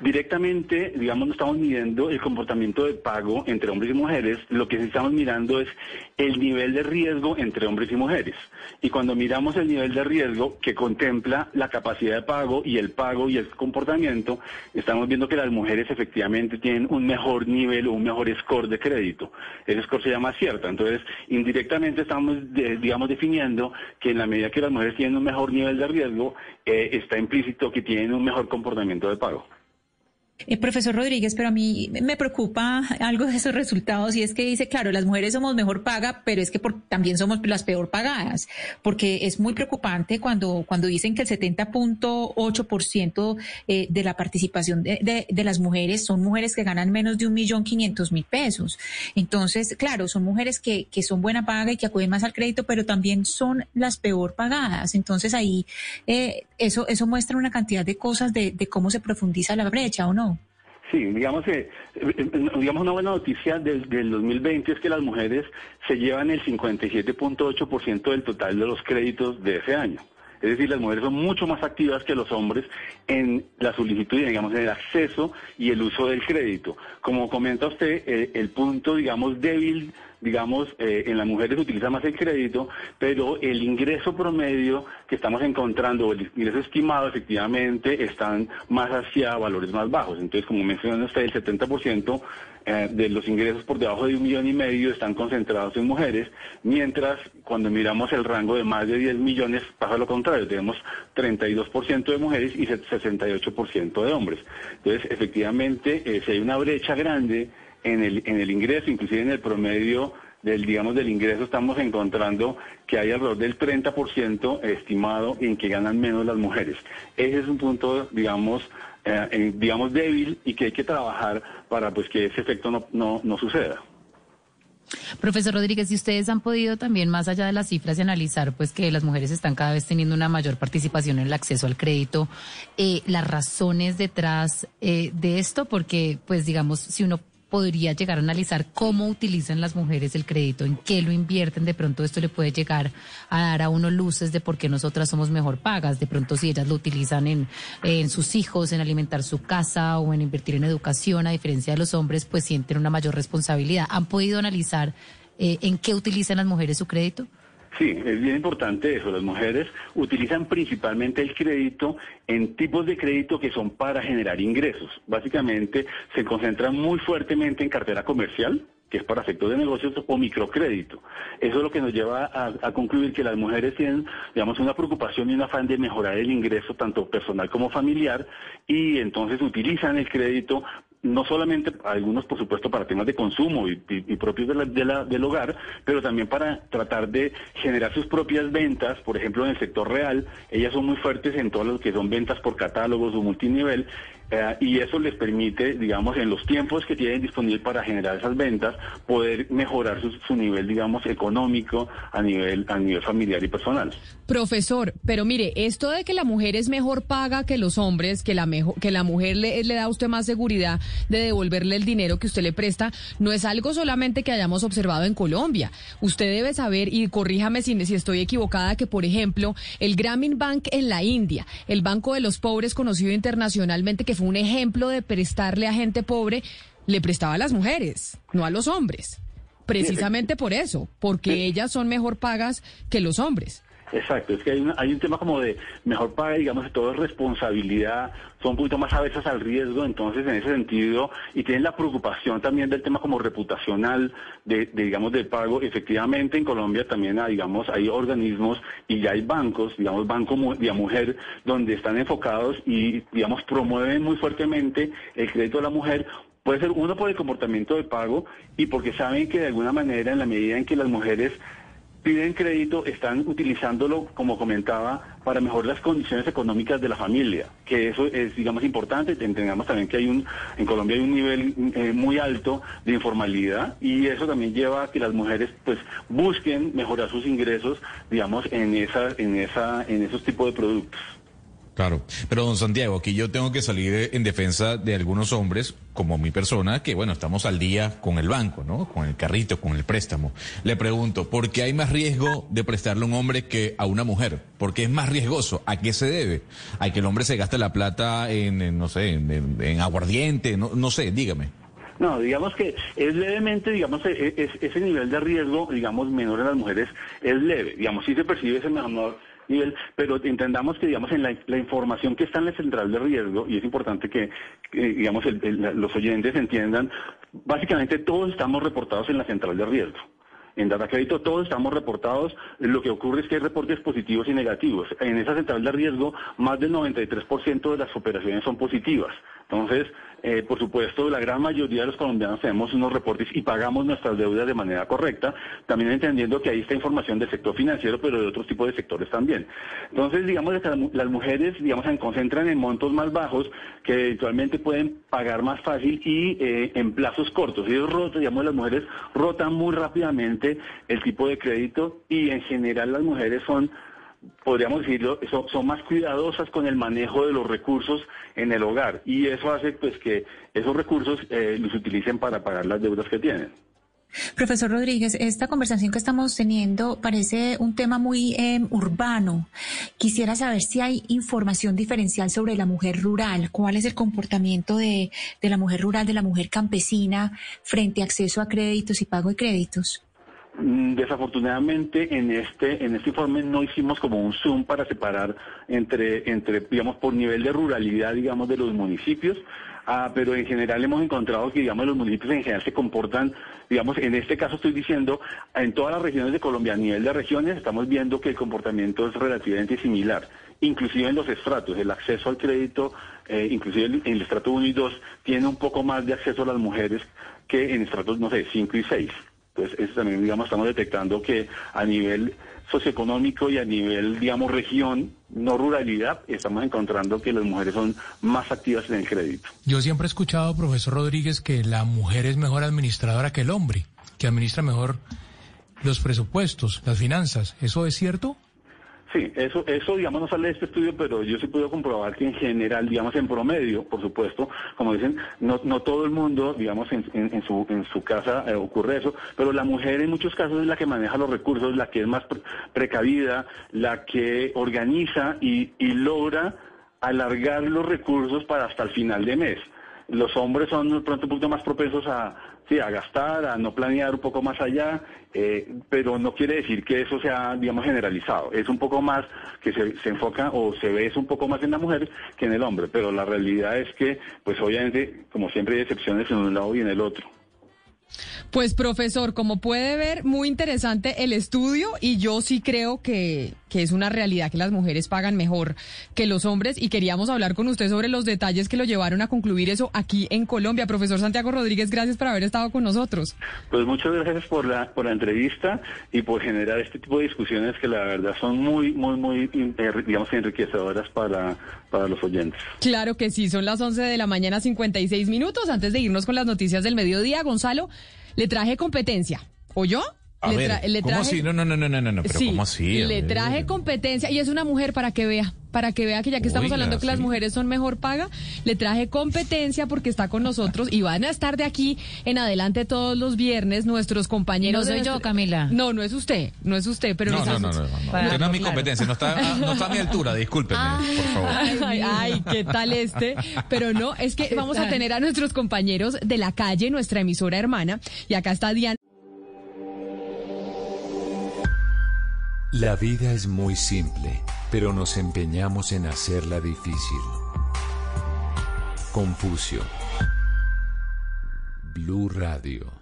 directamente, digamos, no estamos midiendo el comportamiento de pago entre hombres y mujeres, lo que sí estamos mirando es el nivel de riesgo entre hombres y mujeres. Y cuando miramos el nivel de riesgo que contempla la capacidad de pago y el pago y el comportamiento, estamos viendo que las mujeres efectivamente tienen un mejor nivel o un mejor score de crédito. Ese score se llama cierta. Entonces, indirectamente estamos, digamos, definiendo que en la medida que las mujeres tienen un mejor nivel de riesgo, eh, está implícito que tienen un mejor comportamiento de pago. Eh, profesor Rodríguez, pero a mí me preocupa algo de esos resultados y es que dice, claro, las mujeres somos mejor paga, pero es que por- también somos las peor pagadas, porque es muy preocupante cuando, cuando dicen que el 70.8% eh, de la participación de, de- de las mujeres son mujeres que ganan menos de un millón quinientos mil pesos. Entonces, claro, son mujeres que, que son buena paga y que acuden más al crédito, pero también son las peor pagadas. Entonces ahí eh, eso, eso muestra una cantidad de cosas de, de cómo se profundiza la brecha, ¿o no? Sí, digamos que eh, eh, digamos una buena noticia del, del 2020 es que las mujeres se llevan el 57.8% del total de los créditos de ese año. Es decir, las mujeres son mucho más activas que los hombres en la solicitud, digamos, en el acceso y el uso del crédito. Como comenta usted, eh, el punto, digamos, débil, digamos, eh, en las mujeres utiliza más el crédito, pero el ingreso promedio que estamos encontrando, el ingreso estimado, efectivamente, están más hacia valores más bajos. Entonces, como menciona usted, el 70% eh, de los ingresos por debajo de un millón y medio están concentrados en mujeres, mientras cuando miramos el rango de más de 10 millones pasa lo contrario, tenemos 32% de mujeres y 68% de hombres. Entonces, efectivamente, eh, si hay una brecha grande en el, en el ingreso, inclusive en el promedio del, digamos, del ingreso, estamos encontrando que hay alrededor del 30% estimado en que ganan menos las mujeres. Ese es un punto, digamos, eh, digamos débil y que hay que trabajar para pues que ese efecto no, no, no suceda. Profesor Rodríguez, si ustedes han podido también, más allá de las cifras, analizar pues que las mujeres están cada vez teniendo una mayor participación en el acceso al crédito, eh, las razones detrás eh, de esto, porque pues digamos, si uno podría llegar a analizar cómo utilizan las mujeres el crédito, en qué lo invierten. De pronto esto le puede llegar a dar a uno luces de por qué nosotras somos mejor pagas. De pronto si ellas lo utilizan en, en sus hijos, en alimentar su casa o en invertir en educación, a diferencia de los hombres, pues sienten una mayor responsabilidad. ¿Han podido analizar eh, en qué utilizan las mujeres su crédito? Sí, es bien importante eso. Las mujeres utilizan principalmente el crédito en tipos de crédito que son para generar ingresos. Básicamente se concentran muy fuertemente en cartera comercial, que es para efectos de negocios, o microcrédito. Eso es lo que nos lleva a, concluir que las mujeres tienen, digamos, una preocupación y un afán de mejorar el ingreso tanto personal como familiar y entonces utilizan el crédito no solamente algunos, por supuesto, para temas de consumo y, propios de la, del hogar, pero también para tratar de generar sus propias ventas, por ejemplo, en el sector real, ellas son muy fuertes en todo lo que son ventas por catálogos o multinivel, eh, y eso les permite, digamos, en los tiempos que tienen disponible para generar esas ventas, poder mejorar su, su, nivel, digamos, económico a nivel, a nivel familiar y personal. Profesor, pero mire, esto de que la mujer es mejor paga que los hombres, que la, mejor, que la mujer le, le da a usted más seguridad de devolverle el dinero que usted le presta, no es algo solamente que hayamos observado en Colombia. Usted debe saber, y corríjame si, si estoy equivocada, que por ejemplo, el Grameen Bank en la India, el Banco de los Pobres conocido internacionalmente, que fue un ejemplo de prestarle a gente pobre, le prestaba a las mujeres, no a los hombres. Precisamente por eso, porque ellas son mejor pagas que los hombres. Exacto, es que hay un, hay un tema como de mejor paga, digamos, de todo es responsabilidad, son un poquito más avesas al riesgo, entonces en ese sentido, y tienen la preocupación también del tema como reputacional, de, de digamos, del pago. Efectivamente, en Colombia también, hay, digamos, hay organismos y ya hay bancos, digamos, Banco de Mujer, donde están enfocados y, digamos, promueven muy fuertemente el crédito de la mujer, Puede ser uno por el comportamiento de pago y porque saben que de alguna manera, en la medida en que las mujeres piden crédito, están utilizándolo, como comentaba, para mejorar las condiciones económicas de la familia, que eso es, digamos, importante. Entendamos también que hay un, en Colombia hay un nivel eh, muy alto de informalidad y eso también lleva a que las mujeres, pues, busquen mejorar sus ingresos, digamos, en esa, en esa, en esos tipos de productos. Claro, pero don Santiago, aquí yo tengo que salir en defensa de algunos hombres, como mi persona, que bueno, estamos al día con el banco, ¿no? Con el carrito, con el préstamo. Le pregunto, ¿por qué hay más riesgo de prestarle a un hombre que a una mujer? ¿Por qué es más riesgoso? ¿A qué se debe? ¿A que el hombre se gaste la plata en, no sé, en, en, en aguardiente? No, no sé, dígame. No, digamos que es levemente, digamos, es, es, ese nivel de riesgo, digamos, menor en las mujeres es leve. Digamos, sí se percibe ese menor nivel, pero entendamos que, digamos, en la, información que está en la central de riesgo, y es importante que, digamos, el, los oyentes entiendan, básicamente todos estamos reportados en la central de riesgo. En Data Crédito todos estamos reportados, lo que ocurre es que hay reportes positivos y negativos. En esa central de riesgo, más del 93% de las operaciones son positivas. Entonces, eh, por supuesto, la gran mayoría de los colombianos tenemos unos reportes y pagamos nuestras deudas de manera correcta, también entendiendo que ahí está información del sector financiero, pero de otros tipos de sectores también. Entonces, digamos que las mujeres, digamos, se concentran en montos más bajos que eventualmente pueden pagar más fácil y eh, en plazos cortos. Ellos rotan, digamos, las mujeres rotan muy rápidamente el tipo de crédito y en general las mujeres son podríamos decirlo, son, son, más cuidadosas con el manejo de los recursos en el hogar y eso hace pues que esos recursos eh, los utilicen para pagar las deudas que tienen. Profesor Rodríguez, esta conversación que estamos teniendo parece un tema muy eh, urbano. Quisiera saber si hay información diferencial sobre la mujer rural. ¿Cuál es el comportamiento de, de la mujer rural, de la mujer campesina frente a acceso a créditos y pago de créditos? Mm, Desafortunadamente en este en este informe no hicimos como un zoom para separar entre entre digamos por nivel de ruralidad digamos de los municipios, ah, pero en general hemos encontrado que digamos los municipios en general se comportan digamos en este caso estoy diciendo en todas las regiones de Colombia a nivel de regiones estamos viendo que el comportamiento es relativamente similar, inclusive en los estratos el acceso al crédito eh, inclusive en el estrato 1 y 2 tiene un poco más de acceso a las mujeres que en estratos no sé 5 y 6. Entonces, eso también, digamos, estamos detectando que a nivel socioeconómico y a nivel, digamos, región, no ruralidad, estamos encontrando que las mujeres son más activas en el crédito. Yo siempre he escuchado, profesor Rodríguez, que la mujer es mejor administradora que el hombre, que administra mejor los presupuestos, las finanzas. ¿Eso es cierto? Sí, eso, eso, digamos, no sale de este estudio, pero yo sí puedo comprobar que en general, digamos, en promedio, por supuesto, como dicen, no, no todo el mundo, digamos, en, en- su, en su casa eh, ocurre eso, pero la mujer en muchos casos es la que maneja los recursos, la que es más pre- precavida, la que organiza y, y logra alargar los recursos para hasta el final de mes. Los hombres son pronto un poquito más propensos a, sí, a gastar, a no planear un poco más allá, eh, pero no quiere decir que eso sea, digamos, generalizado. Es un poco más que se, se enfoca o se ve eso un poco más en la mujer que en el hombre, pero la realidad es que, pues obviamente, como siempre hay excepciones en un lado y en el otro. Pues profesor, como puede ver, muy interesante el estudio y yo sí creo que, que es una realidad que las mujeres pagan mejor que los hombres y queríamos hablar con usted sobre los detalles que lo llevaron a concluir eso aquí en Colombia. Profesor Santiago Rodríguez, gracias por haber estado con nosotros. Pues muchas gracias por la, por la entrevista y por generar este tipo de discusiones que la verdad son muy, muy, muy, eh, digamos, enriquecedoras para, para los oyentes. Claro que sí, son las 11 de la mañana 56 minutos. Antes de irnos con las noticias del mediodía, Gonzalo, le traje competencia. ¿Oyó? A le, ver, le ¿cómo traje- así? No, no, no, no, no, no, pero Sí, ¿cómo así? Le traje competencia y es una mujer para que vea, para que vea que ya que estamos Oiga, hablando que las sí. mujeres son mejor paga, le traje competencia porque está con nosotros y van a estar de aquí en adelante todos los viernes nuestros compañeros. No soy yo, Camila. No, no es usted, no es usted, pero No, no, no, no, no, no. No es mi competencia, no está, ah, no está a mi altura, discúlpeme, por favor. Ay, ay, qué tal este. Pero no, es que vamos a tener a nuestros compañeros de la calle, nuestra emisora hermana, y acá está Diana. La vida es muy simple, pero nos empeñamos en hacerla difícil. Confucio. Blue Radio.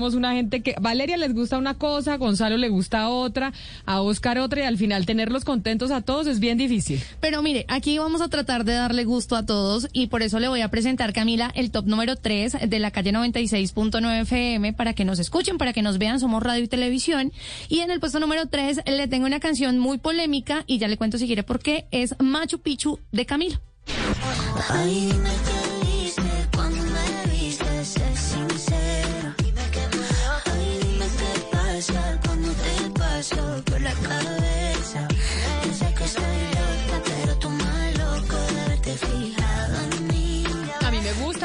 Somos una gente que Valeria les gusta una cosa, Gonzalo le gusta otra, a Oscar otra y al final tenerlos contentos a todos es bien difícil. Pero mire, aquí vamos a tratar de darle gusto a todos y por eso le voy a presentar, Camila, el top número 3 de la calle 96.9 FM para que nos escuchen, para que nos vean, somos radio y televisión. Y en el puesto número 3 le tengo una canción muy polémica y ya le cuento si quiere por qué, es Machu Picchu de Camila. Ay, dime por la cabeza.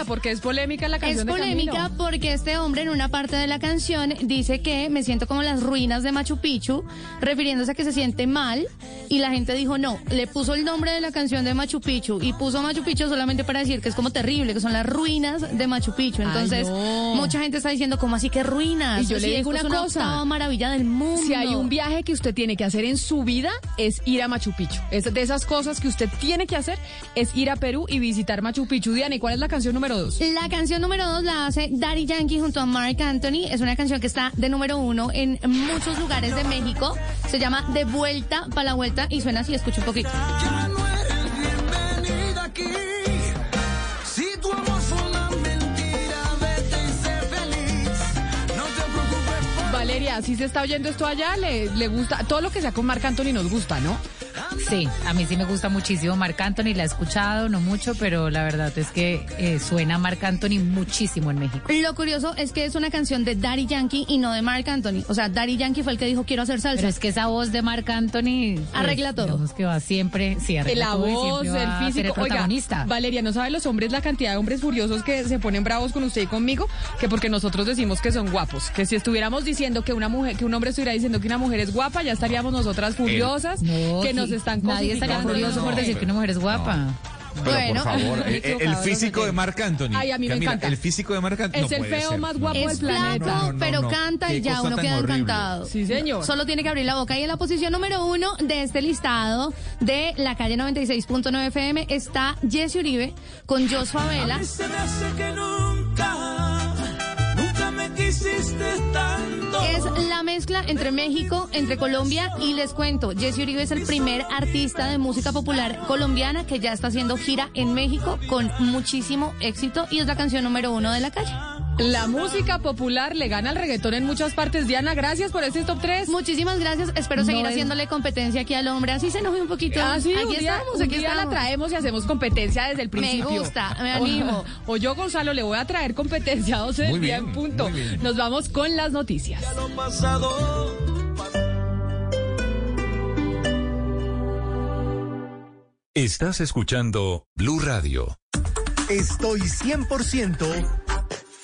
Porque es polémica la Es canción de polémica porque este hombre en una parte de la canción dice que me siento como las ruinas de Machu Picchu, refiriéndose a que se siente mal y la gente dijo no, le puso el nombre de la canción de Machu Picchu y puso Machu Picchu solamente para decir que es como terrible, que son las ruinas de Machu Picchu. Ay, Entonces, no. mucha gente está diciendo como así que ruinas. Y yo le digo una es cosa. maravilla del mundo. Si hay un viaje que usted tiene que hacer en su vida es ir a Machu Picchu. Es de esas cosas que usted tiene que hacer es ir a Perú y visitar Machu Picchu. Diana, ¿y cuál es la canción número dos? La canción número dos la hace Daddy Yankee junto a Mark Anthony. Es una canción que está de número uno en muchos lugares de México. Se llama De Vuelta para la Vuelta y suena así, escucha un poquito. Ya no eres bienvenida aquí. Si se está oyendo esto allá, le, le gusta, todo lo que sea con Marc Anthony nos gusta, ¿no? Sí, a mí sí me gusta muchísimo Marc Anthony, la he escuchado, no mucho, pero la verdad es que eh, suena Marc Anthony muchísimo en México. Lo curioso es que es una canción de Daddy Yankee y no de Mark Anthony. O sea, Daddy Yankee fue el que dijo quiero hacer salsa. Pero es que esa voz de Marc Anthony pues, Arregla todo. que va siempre, sí, arregla La todo y voz, el físico. el Oiga, protagonista. Valeria, ¿no sabe los hombres la cantidad de hombres furiosos que se ponen bravos con usted y conmigo? Que porque nosotros decimos que son guapos. Que si estuviéramos diciendo que una mujer, que un hombre estuviera diciendo que una mujer es guapa, ya estaríamos nosotras furiosas, No, que sí, nos están Nadie estaría furioso por no, decir pero- que una mujer es guapa. Pero Bueno. por favor, eh, eh, el físico no de. Marc Anthony. Ay, a mí me Camila, encanta. El físico de Marc Anthony. Es no el puede feo ser. más guapo Es del planeta. flaco, No, no, pero no. canta y ya uno queda horrible. encantado. Sí, señor. Solo tiene que abrir la boca. Y en la posición número uno de este listado de la calle 96.9 FM está Jesse Uribe con Jos Favela. Se me hace que me Es la mezcla entre México, entre Colombia y les cuento, Jesse Uribe es el primer artista de música popular colombiana que ya está haciendo gira en México con muchísimo éxito y es la canción número uno de la calle. La música popular le gana al reggaetón en muchas partes. Diana, gracias por este top 3. Muchísimas gracias, espero No seguir es- haciéndole competencia aquí al hombre, así se enoje un poquito. Ah, sí, aquí un día, estamos, un aquí día la estamos. traemos y hacemos competencia desde el Me principio. gusta, me animo. O, o yo, Gonzalo, le voy a traer competencia a 12 del día en punto. Nos vamos con las noticias. lo pasado. Estás escuchando Blue Radio. Estoy 100%.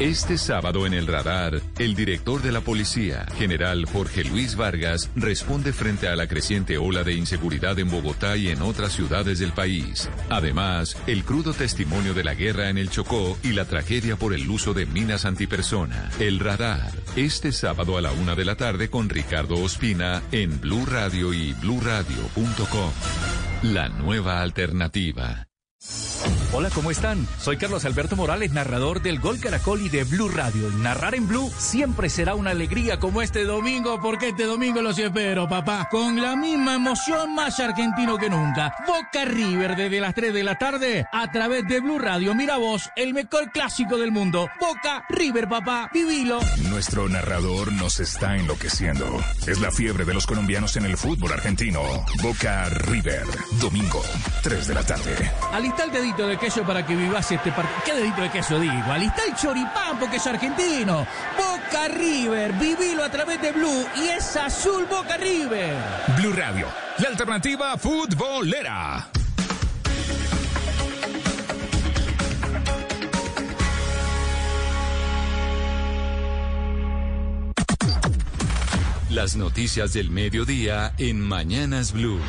Este sábado en el radar, el director de la policía, general Jorge Luis Vargas, responde frente a la creciente ola de inseguridad en Bogotá y en otras ciudades del país. Además, el crudo testimonio de la guerra en el Chocó y la tragedia por el uso de minas antipersona. El radar, este sábado a la una de la tarde con Ricardo Ospina en Blue Radio y bluradio.com. La nueva alternativa. Hola, ¿cómo están? Soy Carlos Alberto Morales, narrador del Gol Caracol y de Blue Radio. Narrar en Blue siempre será una alegría como este domingo, porque este domingo los espero, papá. Con la misma emoción, más argentino que nunca. Boca River desde las 3 de la tarde a través de Blue Radio. Mira vos, el mejor clásico del mundo. Boca River, papá. Vivilo. Nuestro narrador nos está enloqueciendo. Es la fiebre de los colombianos en el fútbol argentino. Boca River, domingo, 3 de la tarde. Alista el dedito de queso para que vivas este partido. ¿Qué dedito de queso digo? Alista el choripán porque es argentino. Boca River, vivilo a través de Blue y es azul Boca River. Blue Radio, la alternativa futbolera. Las noticias del mediodía en Mañanas Blue.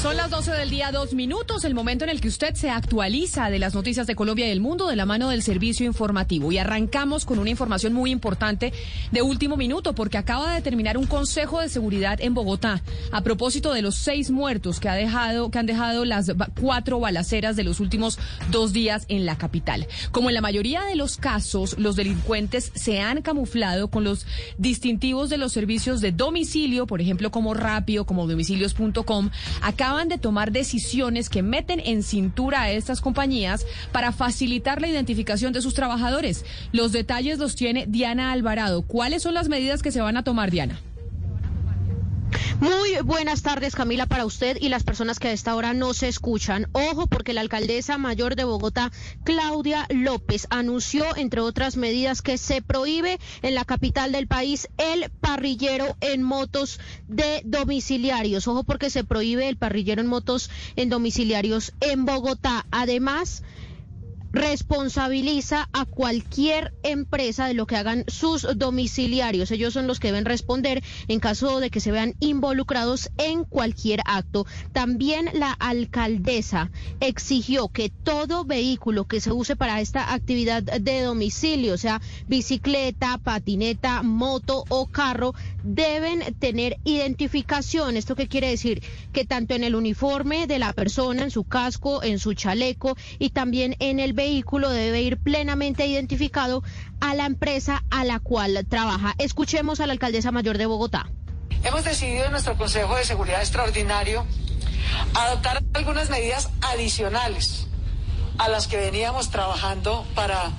Son las 12 del día, dos minutos, el momento en el que usted se actualiza de las noticias de Colombia y del mundo de la mano del servicio informativo. Y arrancamos con una información muy importante de último minuto, porque acaba de terminar un consejo de seguridad en Bogotá a propósito de los seis muertos que, ha dejado, que han dejado las cuatro balaceras de los últimos dos días en la capital. Como en la mayoría de los casos, los delincuentes se han camuflado con los distintivos de los servicios de domicilio, por ejemplo, como Rapio, como domicilios.com, acaban de tomar decisiones que meten en cintura a estas compañías para facilitar la identificación de sus trabajadores. Los detalles los tiene Diana Alvarado. ¿Cuáles son las medidas que se van a tomar, Diana? Muy buenas tardes, Camila, para usted y las personas que a esta hora no se escuchan. Ojo, porque la alcaldesa mayor de Bogotá, Claudia López, anunció, entre otras medidas, que se prohíbe en la capital del país el parrillero en motos de domiciliarios. Ojo, porque se prohíbe el parrillero en motos en domiciliarios en Bogotá. Además, responsabiliza a cualquier empresa de lo que hagan sus domiciliarios. Ellos son los que deben responder en caso de que se vean involucrados en cualquier acto. También la alcaldesa exigió que todo vehículo que se use para esta actividad de domicilio, sea, bicicleta, patineta, moto o carro, deben tener identificación. ¿Esto qué quiere decir? Que tanto en el uniforme de la persona, en su casco, en su chaleco y también en el vehículo debe ir plenamente identificado a la empresa a la cual trabaja. Escuchemos a la alcaldesa mayor de Bogotá. Hemos decidido en nuestro Consejo de Seguridad Extraordinario adoptar algunas medidas adicionales a las que veníamos trabajando para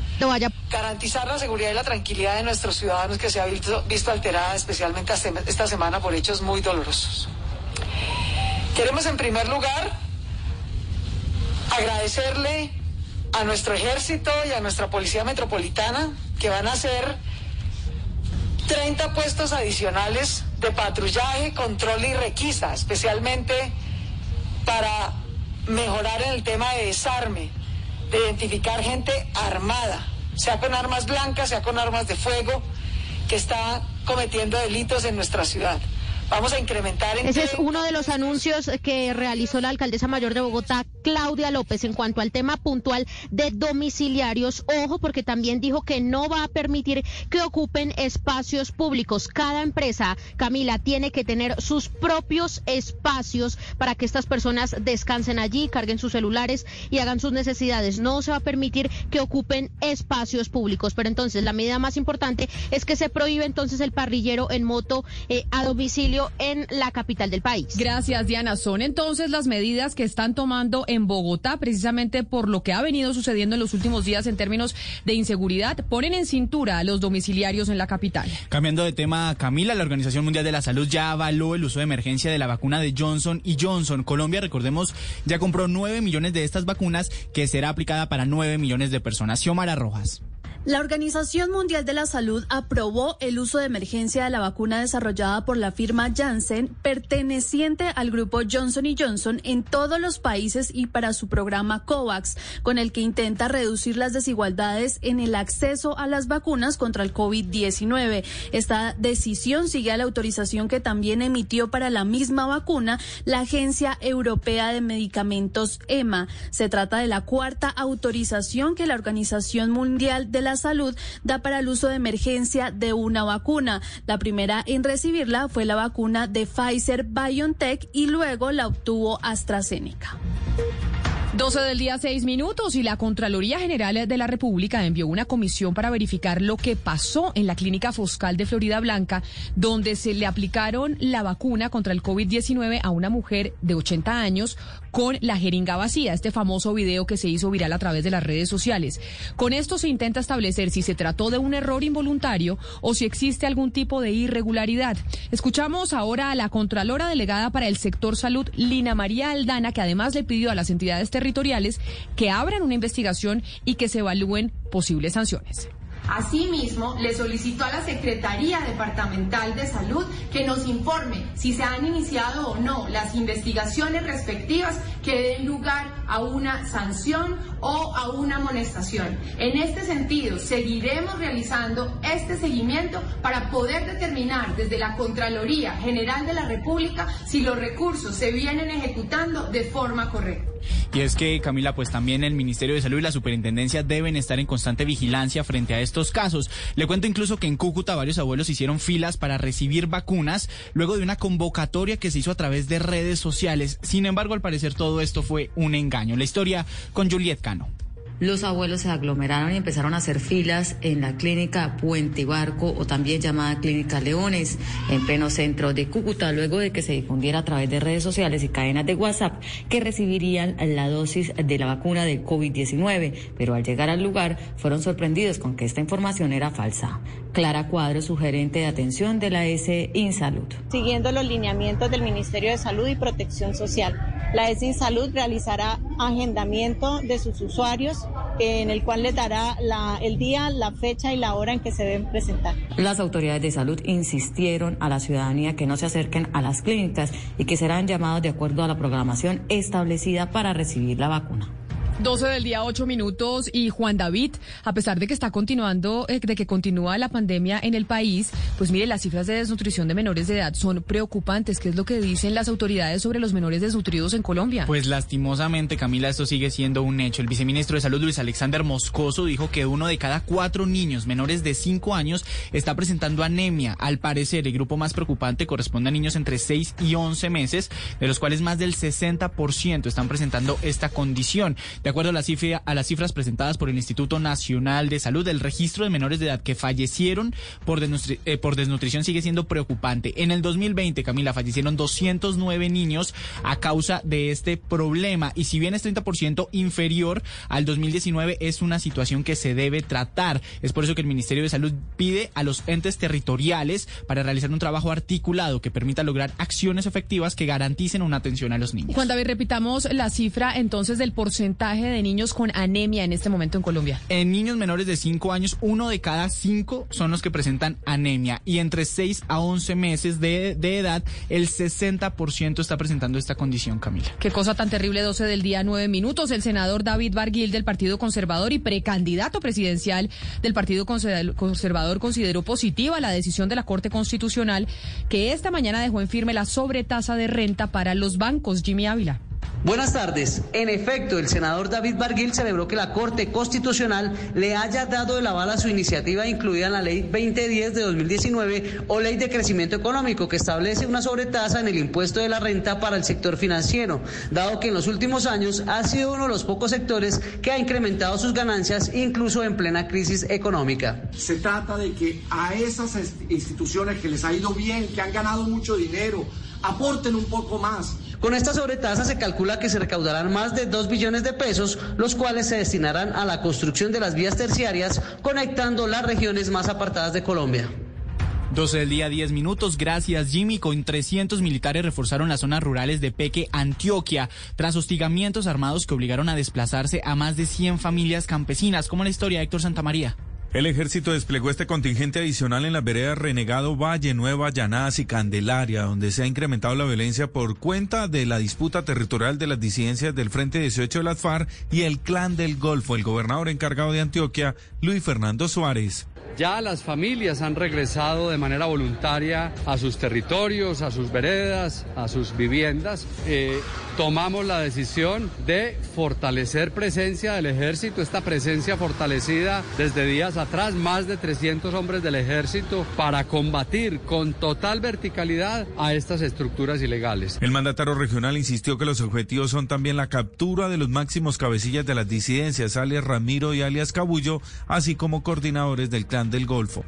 garantizar la seguridad y la tranquilidad de nuestros ciudadanos que se ha visto, visto alterada especialmente esta semana por hechos muy dolorosos. Queremos en primer lugar agradecerle a nuestro ejército y a nuestra policía metropolitana que van a hacer 30 puestos adicionales de patrullaje, control y requisa, especialmente para mejorar en el tema de desarme, de identificar gente armada, sea con armas blancas, sea con armas de fuego, que está cometiendo delitos en nuestra ciudad. Vamos a incrementar en Ese es uno de los anuncios que realizó la alcaldesa mayor de Bogotá, Claudia López, en cuanto al tema puntual de domiciliarios. Ojo, porque también dijo que no va a permitir que ocupen espacios públicos. Cada empresa, Camila, tiene que tener sus propios espacios para que estas personas descansen allí, carguen sus celulares y hagan sus necesidades. No se va a permitir que ocupen espacios públicos. Pero entonces, la medida más importante es que se prohíbe entonces el parrillero en moto eh, a domicilio en la capital del país. Gracias, Diana. Son entonces las medidas que están tomando en Bogotá, precisamente por lo que ha venido sucediendo en los últimos días en términos de inseguridad. Ponen en cintura a los domiciliarios en la capital. Cambiando de tema, Camila, la Organización Mundial de la Salud ya avaló el uso de emergencia de la vacuna de Johnson y Johnson. Colombia, recordemos, ya compró 9 millones de estas vacunas que será aplicada para 9 millones de personas. Xiomara Rojas. La Organización Mundial de la Salud aprobó el uso de emergencia de la vacuna desarrollada por la firma Janssen, perteneciente al grupo Johnson Johnson en todos los países y para su programa COVAX, con el que intenta reducir las desigualdades en el acceso a las vacunas contra el COVID-19. Esta decisión sigue a la autorización que también emitió para la misma vacuna la Agencia Europea de Medicamentos EMA. Se trata de la cuarta autorización que la Organización Mundial de la Salud da para el uso de emergencia de una vacuna. La primera en recibirla fue la vacuna de Pfizer BioNTech y luego la obtuvo AstraZeneca. 12 del día, 6 minutos, y la Contraloría General de la República envió una comisión para verificar lo que pasó en la clínica Foscal de Florida Blanca, donde se le aplicaron la vacuna contra el COVID-19 a una mujer de 80 años con la jeringa vacía, este famoso video que se hizo viral a través de las redes sociales. Con esto se intenta establecer si se trató de un error involuntario o si existe algún tipo de irregularidad. Escuchamos ahora a la Contralora Delegada para el Sector Salud, Lina María Aldana, que además le pidió a las entidades territoriales que abran una investigación y que se evalúen posibles sanciones. Asimismo, le solicitó a la Secretaría Departamental de Salud que nos informe si se han iniciado o no las investigaciones respectivas que den lugar a una sanción o a una amonestación. En este sentido, seguiremos realizando este seguimiento para poder determinar desde la Contraloría General de la República si los recursos se vienen ejecutando de forma correcta. Y es que, Camila, pues también el Ministerio de Salud y la Superintendencia deben estar en constante vigilancia frente a estos casos. Le cuento incluso que en Cúcuta varios abuelos hicieron filas para recibir vacunas luego de una convocatoria que se hizo a través de redes sociales. Sin embargo, al parecer todo esto fue un engaño. La historia con Juliet Cano los abuelos se aglomeraron y empezaron a hacer filas en la clínica Puente Barco o también llamada Clínica Leones en pleno centro de Cúcuta luego de que se difundiera a través de redes sociales y cadenas de WhatsApp que recibirían la dosis de la vacuna del COVID-19, pero al llegar al lugar fueron sorprendidos con que esta información era falsa. Clara Cuadro, su gerente de atención de la S Insalud. Siguiendo los lineamientos del Ministerio de Salud y Protección Social, la S Insalud realizará agendamiento de sus usuarios en el cual les dará la, el día, la fecha y la hora en que se deben presentar. Las autoridades de salud insistieron a la ciudadanía que no se acerquen a las clínicas y que serán llamados de acuerdo a la programación establecida para recibir la vacuna. 12 del día, 8 minutos. Y Juan David, a pesar de que está continuando, eh, de que continúa la pandemia en el país, pues mire, las cifras de desnutrición de menores de edad son preocupantes. ¿Qué es lo que dicen las autoridades sobre los menores desnutridos en Colombia? Pues lastimosamente, Camila, esto sigue siendo un hecho. El viceministro de Salud, Luis Alexander Moscoso, dijo que uno de cada cuatro niños menores de 5 años está presentando anemia. Al parecer, el grupo más preocupante corresponde a niños entre 6 y 11 meses, de los cuales más del 60% están presentando esta condición. Acuerdo a, la cifra, a las cifras presentadas por el Instituto Nacional de Salud, el registro de menores de edad que fallecieron por, eh, desnutrición sigue siendo preocupante. En el 2020, Camila, fallecieron 209 niños a causa de este problema. Y si bien es 30% inferior al 2019, es una situación que se debe tratar. Es por eso que el Ministerio de Salud pide a los entes territoriales para realizar un trabajo articulado que permita lograr acciones efectivas que garanticen una atención a los niños. Juan David, repitamos la cifra entonces del porcentaje de niños con anemia en este momento en Colombia? En niños menores de 5 años, uno de cada cinco son los que presentan anemia. Y entre 6 a 11 meses de, de edad, el 60% está presentando esta condición, Camila. Qué cosa tan terrible, 12 del día, 9 minutos. El senador David Barguil del Partido Conservador y precandidato presidencial del Partido Conservador consideró positiva la decisión de la Corte Constitucional que esta mañana dejó en firme la sobretasa de renta para los bancos. Jimmy Ávila. Buenas tardes. En efecto, el senador David Barguil celebró que la Corte Constitucional le haya dado el aval a su iniciativa incluida en la Ley 2010 de 2019 o Ley de Crecimiento Económico que establece una sobretasa en el impuesto de la renta para el sector financiero, dado que en los últimos años ha sido uno de los pocos sectores que ha incrementado sus ganancias incluso en plena crisis económica. Se trata de que a esas instituciones que les ha ido bien, que han ganado mucho dinero, aporten un poco más. Con esta sobretasa se calcula que se recaudarán más de 2 billones de pesos, los cuales se destinarán a la construcción de las vías terciarias conectando las regiones más apartadas de Colombia. 12 del día, 10 minutos. Gracias, Jimmy. Con 300 militares reforzaron las zonas rurales de Peque, Antioquia, tras hostigamientos armados que obligaron a desplazarse a más de 100 familias campesinas, como la historia de Héctor Santamaría. El ejército desplegó este contingente adicional en las veredas Renegado, Valle, Nueva, Llanadas y Candelaria, donde se ha incrementado la violencia por cuenta de la disputa territorial de las disidencias del Frente 18 de las FARC y el Clan del Golfo. El gobernador encargado de Antioquia, Luis Fernando Suárez. Ya las familias han regresado de manera voluntaria a sus territorios, a sus veredas, a sus viviendas. Eh, tomamos la decisión de fortalecer presencia del ejército, esta presencia fortalecida desde días atrás, más de 300 hombres del ejército para combatir con total verticalidad a estas estructuras ilegales. El mandatario regional insistió que los objetivos son también la captura de los máximos cabecillas de las disidencias, alias Ramiro y alias Cabullo, así como coordinadores del del Golfo.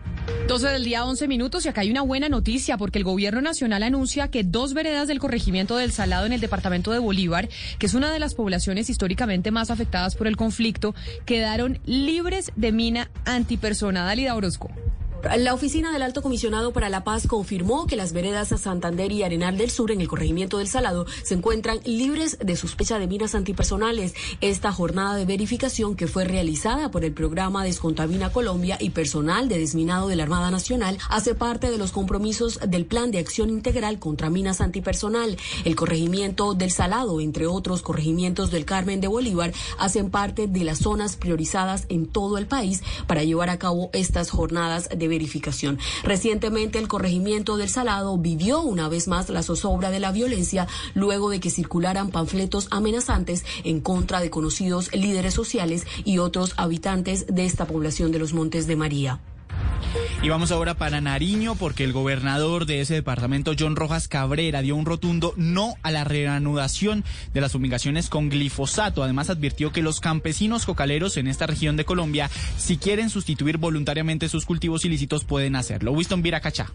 12 del día, 11 minutos y acá hay una buena noticia porque el gobierno nacional anuncia que dos veredas del corregimiento del Salado en el departamento de Bolívar, que es una de las poblaciones históricamente más afectadas por el conflicto, quedaron libres de mina antipersona. Dalida Orozco. La oficina del Alto Comisionado para la Paz confirmó que las veredas a Santander y Arenal del Sur en el corregimiento del Salado se encuentran libres de sospecha de minas antipersonales. Esta jornada de verificación que fue realizada por el programa Descontamina Colombia y personal de desminado de la Armada Nacional hace parte de los compromisos del Plan de Acción Integral contra Minas Antipersonal. El corregimiento del Salado, entre otros corregimientos del Carmen de Bolívar, hacen parte de las zonas priorizadas en todo el país para llevar a cabo estas jornadas de verificación. Recientemente el corregimiento del Salado vivió una vez más la zozobra de la violencia luego de que circularan panfletos amenazantes en contra de conocidos líderes sociales y otros habitantes de esta población de los Montes de María. Y vamos ahora para Nariño porque el gobernador de ese departamento, John Rojas Cabrera, dio un rotundo no a la reanudación de las fumigaciones con glifosato. Además advirtió que los campesinos cocaleros en esta región de Colombia, si quieren sustituir voluntariamente sus cultivos ilícitos, pueden hacerlo. Winston Viracachá.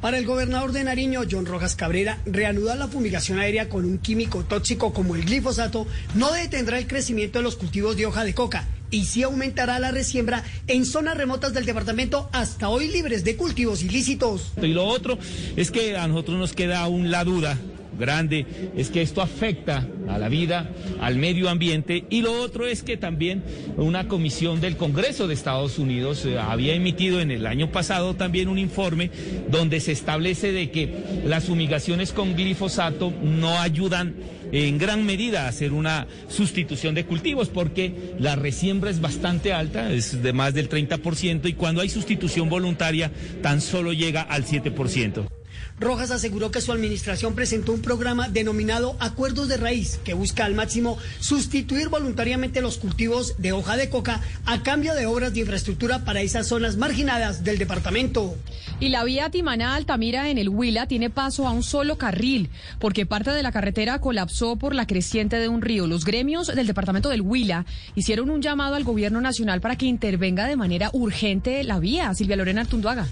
Para el gobernador de Nariño, John Rojas Cabrera, reanudar la fumigación aérea con un químico tóxico como el glifosato no detendrá el crecimiento de los cultivos de hoja de coca y sí aumentará la resiembra en zonas remotas del departamento hasta hoy libres de cultivos ilícitos. Y lo otro es que a nosotros nos queda aún la duda grande es que esto afecta a la vida, al medio ambiente y lo otro es que también una comisión del Congreso de Estados Unidos eh, había emitido en el año pasado también un informe donde se establece de que las fumigaciones con glifosato no ayudan en gran medida a hacer una sustitución de cultivos porque la resiembra es bastante alta, es de más del 30% y cuando hay sustitución voluntaria tan solo llega al 7%. Rojas aseguró que su administración presentó un programa denominado Acuerdos de Raíz, que busca al máximo sustituir voluntariamente los cultivos de hoja de coca a cambio de obras de infraestructura para esas zonas marginadas del departamento. Y la vía Timaná-Altamira en el Huila tiene paso a un solo carril, porque parte de la carretera colapsó por la creciente de un río. Los gremios del departamento del Huila hicieron un llamado al gobierno nacional para que intervenga de manera urgente la vía. Silvia Lorena Artunduaga.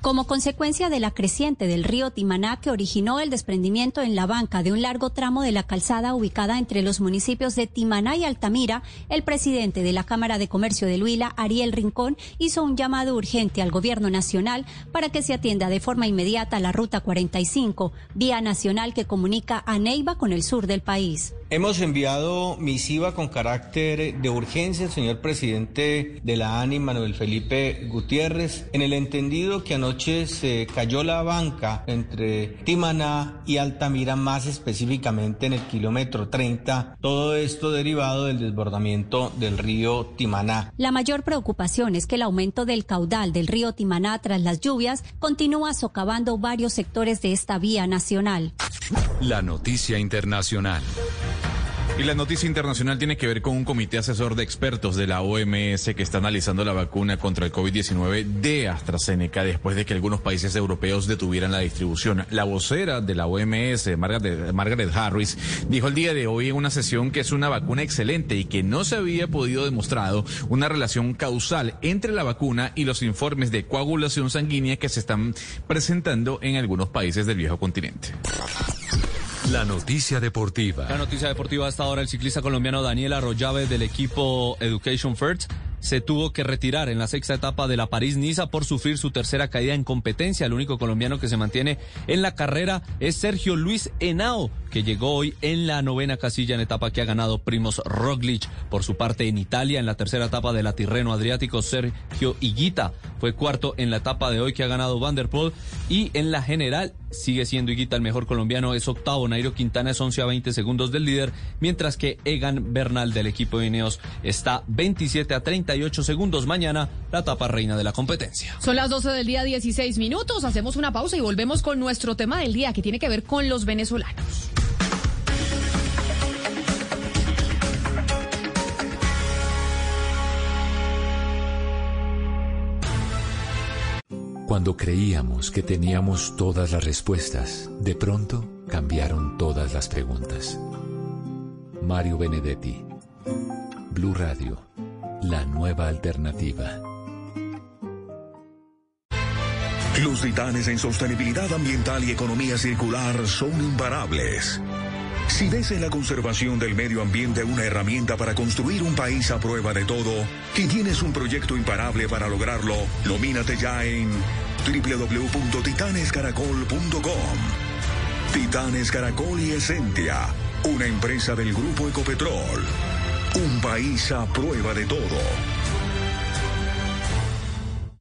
Como consecuencia de la creciente del río Timaná que originó el desprendimiento en la banca de un largo tramo de la calzada ubicada entre los municipios de Timaná y Altamira, el presidente de la Cámara de Comercio de Huila, Ariel Rincón, hizo un llamado urgente al gobierno nacional para que se atienda de forma inmediata la Ruta 45, vía nacional que comunica a Neiva con el sur del país. Hemos enviado misiva con carácter de urgencia al señor presidente de la ANI, Manuel Felipe Gutiérrez, en el entendido que anoche se cayó la banca entre Timaná y Altamira, más específicamente en el kilómetro 30, todo esto derivado del desbordamiento del río Timaná. La mayor preocupación es que el aumento del caudal del río Timaná tras las lluvias continúa socavando varios sectores de esta vía nacional. La noticia internacional. Y la noticia internacional tiene que ver con un comité asesor de expertos de la OMS que está analizando la vacuna contra el COVID-19 de AstraZeneca después de que algunos países europeos detuvieran la distribución. La vocera de la OMS, Margaret, Harris, dijo el día de hoy en una sesión que es una vacuna excelente y que no se había podido demostrado una relación causal entre la vacuna y los informes de coagulación sanguínea que se están presentando en algunos países del viejo continente. La noticia deportiva. La noticia deportiva hasta ahora el ciclista colombiano Daniel Arroyave del equipo Education First se tuvo que retirar en la sexta etapa de la París-Niza por sufrir su tercera caída en competencia. El único colombiano que se mantiene en la carrera es Sergio Luis Henao, que llegó hoy en la novena casilla en etapa que ha ganado Primos Roglic. Por su parte, en Italia, en la tercera etapa de la Tirreno Adriático, Sergio Higuita fue cuarto en la etapa de hoy que ha ganado Van der Poel. Y en la general, sigue siendo Higuita el mejor colombiano, es octavo. Nairo Quintana es 11 a 20 segundos del líder, mientras que Egan Bernal del equipo de Ineos está 27 a 38 segundos. Mañana, la etapa reina de la competencia. Son las 12 del día, 16 minutos. Hacemos una pausa y volvemos con nuestro tema del día, que tiene que ver con los venezolanos. Cuando creíamos que teníamos todas las respuestas, de pronto cambiaron todas las preguntas. Mario Benedetti, Blue Radio, la nueva alternativa. Los titanes en sostenibilidad ambiental y economía circular son imparables. Si ves en la conservación del medio ambiente una herramienta para construir un país a prueba de todo y tienes un proyecto imparable para lograrlo, nomínate ya en www.titanescaracol.com. Titanes Caracol y Esentia, una empresa del Grupo Ecopetrol. Un país a prueba de todo.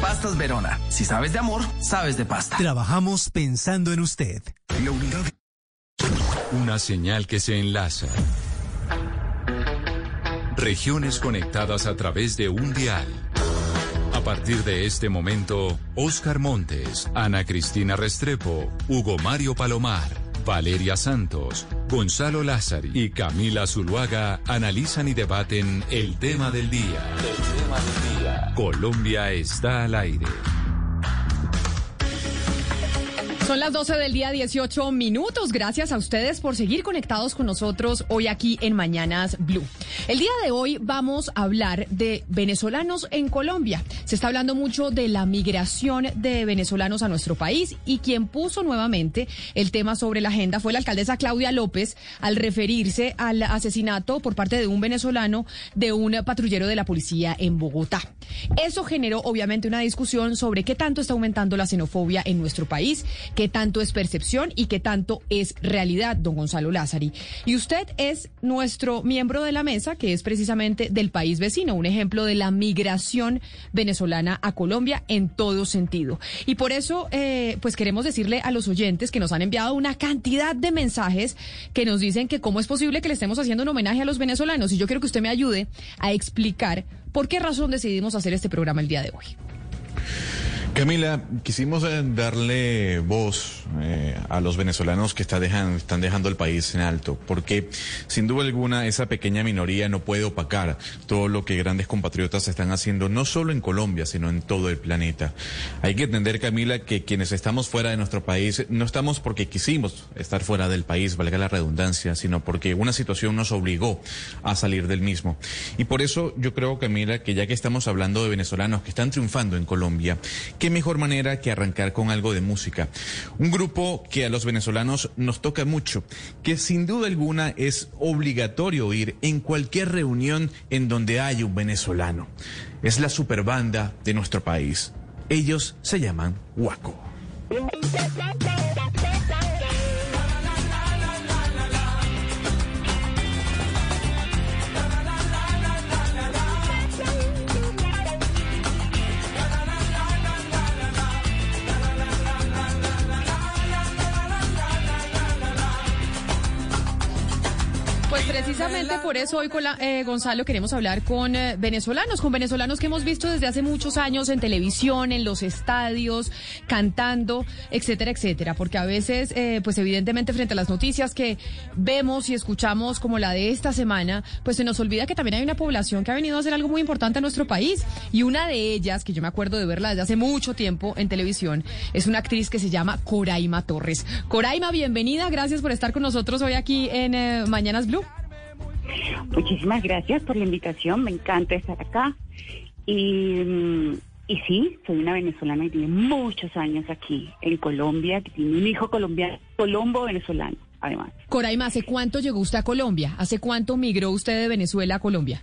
Pastas Verona. Si sabes de amor, sabes de pasta. Trabajamos pensando en usted. La unidad. Una señal que se enlaza. Regiones conectadas a través de un dial. A partir de este momento, Oscar Montes, Ana Cristina Restrepo, Hugo Mario Palomar, Valeria Santos, Gonzalo Lázari y Camila Zuluaga analizan y debaten el tema del día. El tema del día. Colombia está al aire. Son las 12 del día, 18 minutos. Gracias a ustedes por seguir conectados con nosotros hoy aquí en Mañanas Blue. El día de hoy vamos a hablar de venezolanos en Colombia. Se está hablando mucho de la migración de venezolanos a nuestro país y quien puso nuevamente el tema sobre la agenda fue la alcaldesa Claudia López al referirse al asesinato por parte de un venezolano de un patrullero de la policía en Bogotá. Eso generó obviamente una discusión sobre qué tanto está aumentando la xenofobia en nuestro país qué tanto es percepción y qué tanto es realidad, don Gonzalo Lázari. Y usted es nuestro miembro de la mesa, que es precisamente del país vecino, un ejemplo de la migración venezolana a Colombia en todo sentido. Y por eso, eh, pues queremos decirle a los oyentes que nos han enviado una cantidad de mensajes que nos dicen que cómo es posible que le estemos haciendo un homenaje a los venezolanos. Y yo quiero que usted me ayude a explicar por qué razón decidimos hacer este programa el día de hoy. Camila, quisimos eh, darle voz eh, a los venezolanos que está dejan, están dejando el país en alto, porque sin duda alguna esa pequeña minoría no puede opacar todo lo que grandes compatriotas están haciendo, no solo en Colombia, sino en todo el planeta. Hay que entender, Camila, que quienes estamos fuera de nuestro país no estamos porque quisimos estar fuera del país, valga la redundancia, sino porque una situación nos obligó a salir del mismo. Y por eso yo creo, Camila, que ya que estamos hablando de venezolanos que están triunfando en Colombia, qué mejor manera que arrancar con algo de música. Que a los venezolanos nos toca mucho, que sin duda alguna es obligatorio oír en cualquier reunión en donde haya un venezolano. Es la superbanda de nuestro país. Ellos se llaman Huaco. Precisamente por eso hoy con la, eh, Gonzalo queremos hablar con eh, venezolanos, con venezolanos que hemos visto desde hace muchos años en televisión, en los estadios, cantando, etcétera, etcétera, porque a veces, eh, pues evidentemente frente a las noticias que vemos y escuchamos como la de esta semana, pues se nos olvida que también hay una población que ha venido a hacer algo muy importante a nuestro país y una de ellas, que yo me acuerdo de verla desde hace mucho tiempo en televisión, es una actriz que se llama Coraima Torres. Coraima, bienvenida, gracias por estar con nosotros hoy aquí en eh, Mañanas Blue. Muchísimas gracias por la invitación, me encanta estar acá. Y, mm, y sí, soy una venezolana y tiene muchos años aquí en Colombia, que tiene un hijo colombiano, colombo venezolano, además. Coraima, ¿hace cuánto llegó usted a Colombia? ¿Hace cuánto migró usted de Venezuela a Colombia?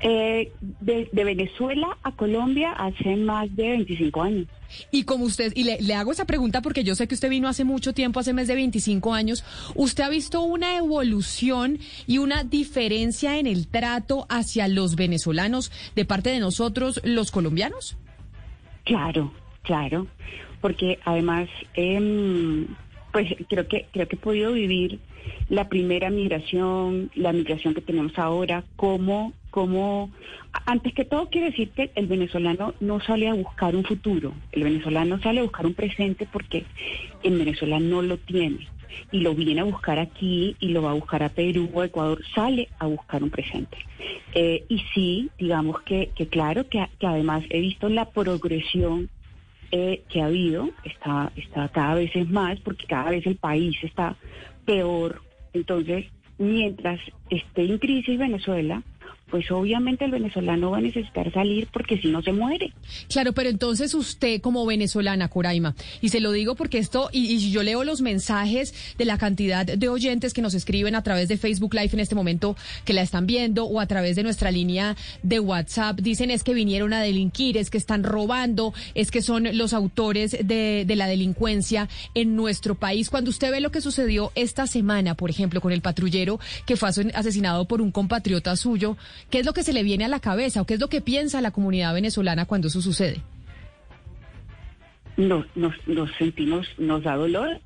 Eh, de, Venezuela a Colombia hace más de 25 años. Y como usted, y le, hago esa pregunta porque yo sé que usted vino hace mucho tiempo, hace más de 25 años, ¿usted ha visto una evolución y una diferencia en el trato hacia los venezolanos de parte de nosotros, los colombianos? Claro, claro, porque además, eh, pues creo que, creo que he podido vivir la primera migración, la migración que tenemos ahora, como, como, antes que todo quiere decir que el venezolano no sale a buscar un futuro, el venezolano sale a buscar un presente porque en Venezuela no lo tiene y lo viene a buscar aquí y lo va a buscar a Perú o Ecuador, sale a buscar un presente. Eh, y sí, digamos que, que claro, que, que además he visto la progresión eh, que ha habido, está, está cada vez es más, porque cada vez el país está peor. Entonces, mientras esté en crisis Venezuela, pues obviamente el venezolano va a necesitar salir porque si no se muere. Claro, pero entonces usted como venezolana, Coraima, y se lo digo porque esto, y, y, yo leo los mensajes de la cantidad de oyentes que nos escriben a través de Facebook Live en este momento que la están viendo o a través de nuestra línea de WhatsApp, dicen es que vinieron a delinquir, es que están robando, es que son los autores de, de la delincuencia en nuestro país. Cuando usted ve lo que sucedió esta semana, por ejemplo, con el patrullero que fue asesinado por un compatriota suyo, ¿Qué es lo que se le viene a la cabeza o qué es lo que piensa la comunidad venezolana cuando eso sucede? Nos, nos, nos sentimos, nos da dolor,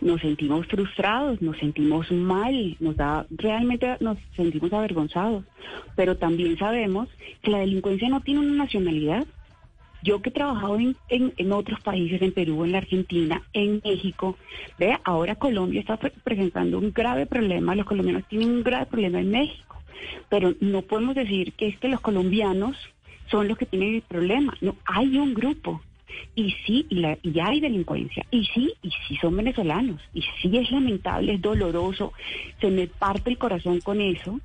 nos sentimos frustrados, nos sentimos mal, nos da, realmente nos sentimos avergonzados, pero también sabemos que la delincuencia no tiene una nacionalidad. Yo que he trabajado en, en, otros países, en Perú, en la Argentina, en México, vea, ahora Colombia está presentando un grave problema, los colombianos tienen un grave problema en México. Pero no podemos decir que es que los colombianos son los que tienen el problema. No, hay un grupo. Y sí, y, la, y hay delincuencia. Y sí, y sí son venezolanos. Y sí es lamentable, es doloroso. Se me parte el corazón con eso.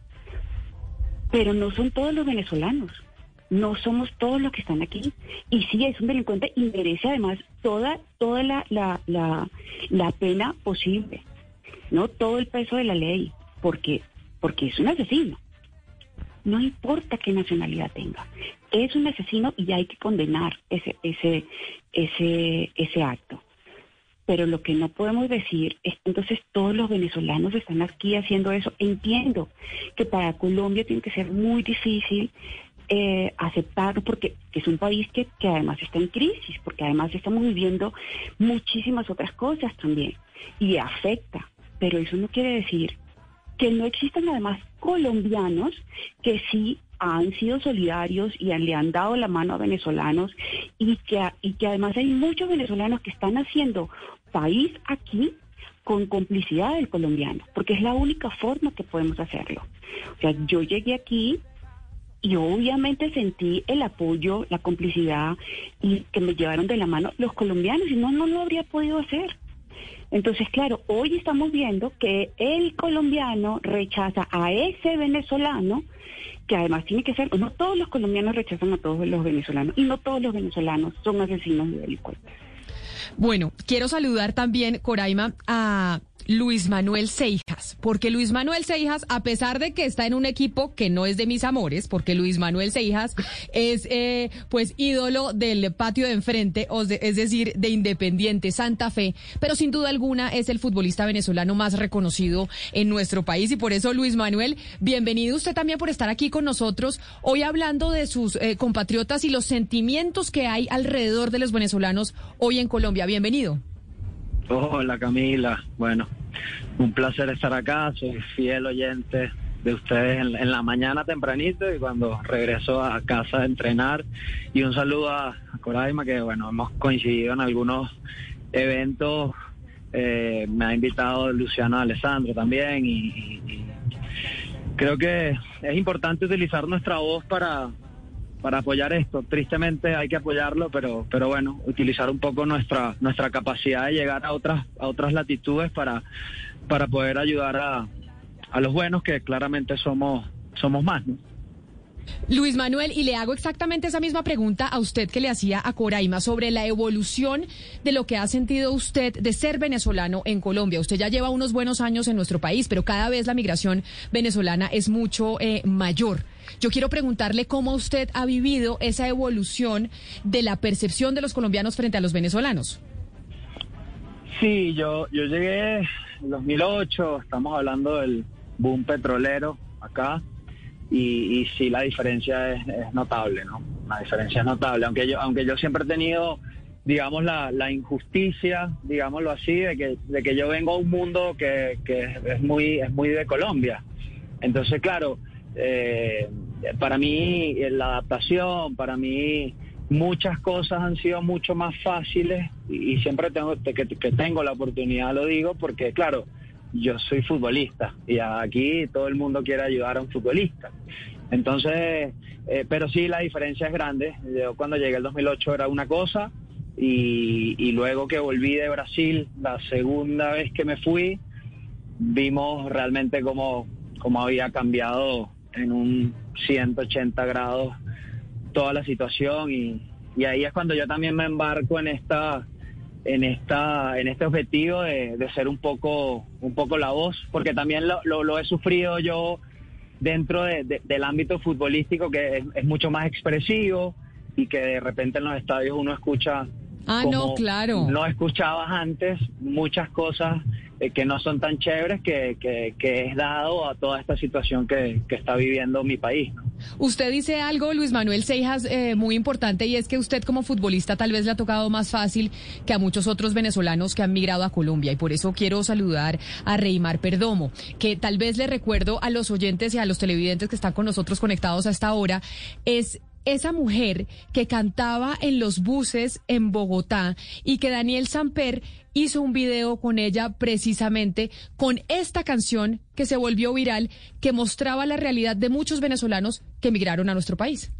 Pero no son todos los venezolanos. No somos todos los que están aquí. Y sí es un delincuente y merece además toda, toda la, la, la, la pena posible. No todo el peso de la ley. Porque, porque es un asesino no importa qué nacionalidad tenga. Es un asesino y hay que condenar ese, ese, ese, ese acto. Pero lo que no podemos decir es entonces todos los venezolanos están aquí haciendo eso. Entiendo que para Colombia tiene que ser muy difícil eh, aceptarlo porque es un país que, que además está en crisis, porque además estamos viviendo muchísimas otras cosas también y afecta. Pero eso no quiere decir que no existan además colombianos que sí han sido solidarios y le han dado la mano a venezolanos y que, y que además hay muchos venezolanos que están haciendo país aquí con complicidad del colombiano, porque es la única forma que podemos hacerlo. O sea, yo llegué aquí y obviamente sentí el apoyo, la complicidad y que me llevaron de la mano los colombianos, y no, no lo habría podido hacer. Entonces, claro, hoy estamos viendo que el colombiano rechaza a ese venezolano, que además tiene que ser, no todos los colombianos rechazan a todos los venezolanos, y no todos los venezolanos son asesinos y delincuentes. Bueno, quiero saludar también, Coraima, a Luis Manuel Seijas, porque Luis Manuel Seijas, a pesar de que está en un equipo que no es de mis amores, porque Luis Manuel Seijas es eh, pues ídolo del patio de enfrente, es decir, de Independiente Santa Fe, pero sin duda alguna es el futbolista venezolano más reconocido en nuestro país y por eso Luis Manuel, bienvenido usted también por estar aquí con nosotros hoy hablando de sus eh, compatriotas y los sentimientos que hay alrededor de los venezolanos hoy en Colombia. Bienvenido. Hola Camila, bueno, un placer estar acá, soy fiel oyente de ustedes en, la mañana tempranito y cuando regreso a casa a entrenar. Y un saludo a, Coraima, que bueno, hemos coincidido en algunos eventos. Eh, me ha invitado Luciano Alessandro también y, creo que es importante utilizar nuestra voz para, para apoyar esto. Tristemente hay que apoyarlo, pero, pero bueno, utilizar un poco nuestra, nuestra capacidad de llegar a otras, a otras latitudes para, para poder ayudar a, a los buenos que claramente somos, somos más. Luis Manuel, y le hago exactamente esa misma pregunta a usted que le hacía a Coraima sobre la evolución de lo que ha sentido usted de ser venezolano en Colombia. Usted ya lleva unos buenos años en nuestro país, pero cada vez la migración venezolana es mucho eh, mayor. Yo quiero preguntarle cómo usted ha vivido esa evolución de la percepción de los colombianos frente a los venezolanos. Sí, yo, yo llegué en 2008, estamos hablando del boom petrolero acá y, sí la diferencia es, notable, ¿no? La diferencia es notable, aunque yo, aunque yo siempre he tenido, digamos, la, la injusticia, digámoslo así, de que, de que yo vengo a un mundo que, que es, muy, es muy de Colombia. Entonces, claro, eh, para mí la adaptación, para mí muchas cosas han sido mucho más fáciles y, siempre tengo que, que tengo la oportunidad, lo digo, porque claro, yo soy futbolista y aquí todo el mundo quiere ayudar a un futbolista. Entonces, eh, pero sí la diferencia es grande. Yo cuando llegué el 2008 era una cosa y, luego que volví de Brasil, la segunda vez que me fui, vimos realmente cómo, cómo había cambiado en un 180 grados toda la situación y, y ahí es cuando yo también me embarco en esta en esta en este objetivo de, ser un poco un poco la voz porque también lo, lo, he sufrido yo dentro del ámbito futbolístico que es, mucho más expresivo y que de repente en los estadios uno escucha ah no claro. no escuchabas antes muchas cosas eh, que no son tan chéveres que, que, es dado a toda esta situación que, está viviendo mi país. Usted dice algo, Luis Manuel Seijas, eh, muy importante, y es que usted como futbolista tal vez le ha tocado más fácil que a muchos otros venezolanos que han migrado a Colombia, y por eso quiero saludar a Reymar Perdomo, que tal vez le recuerdo a los oyentes y a los televidentes que están con nosotros conectados a esta hora, es esa mujer que cantaba en los buses en Bogotá y que Daniel Samper hizo un video con ella precisamente con esta canción que se volvió viral, que mostraba la realidad de muchos venezolanos que emigraron a nuestro país.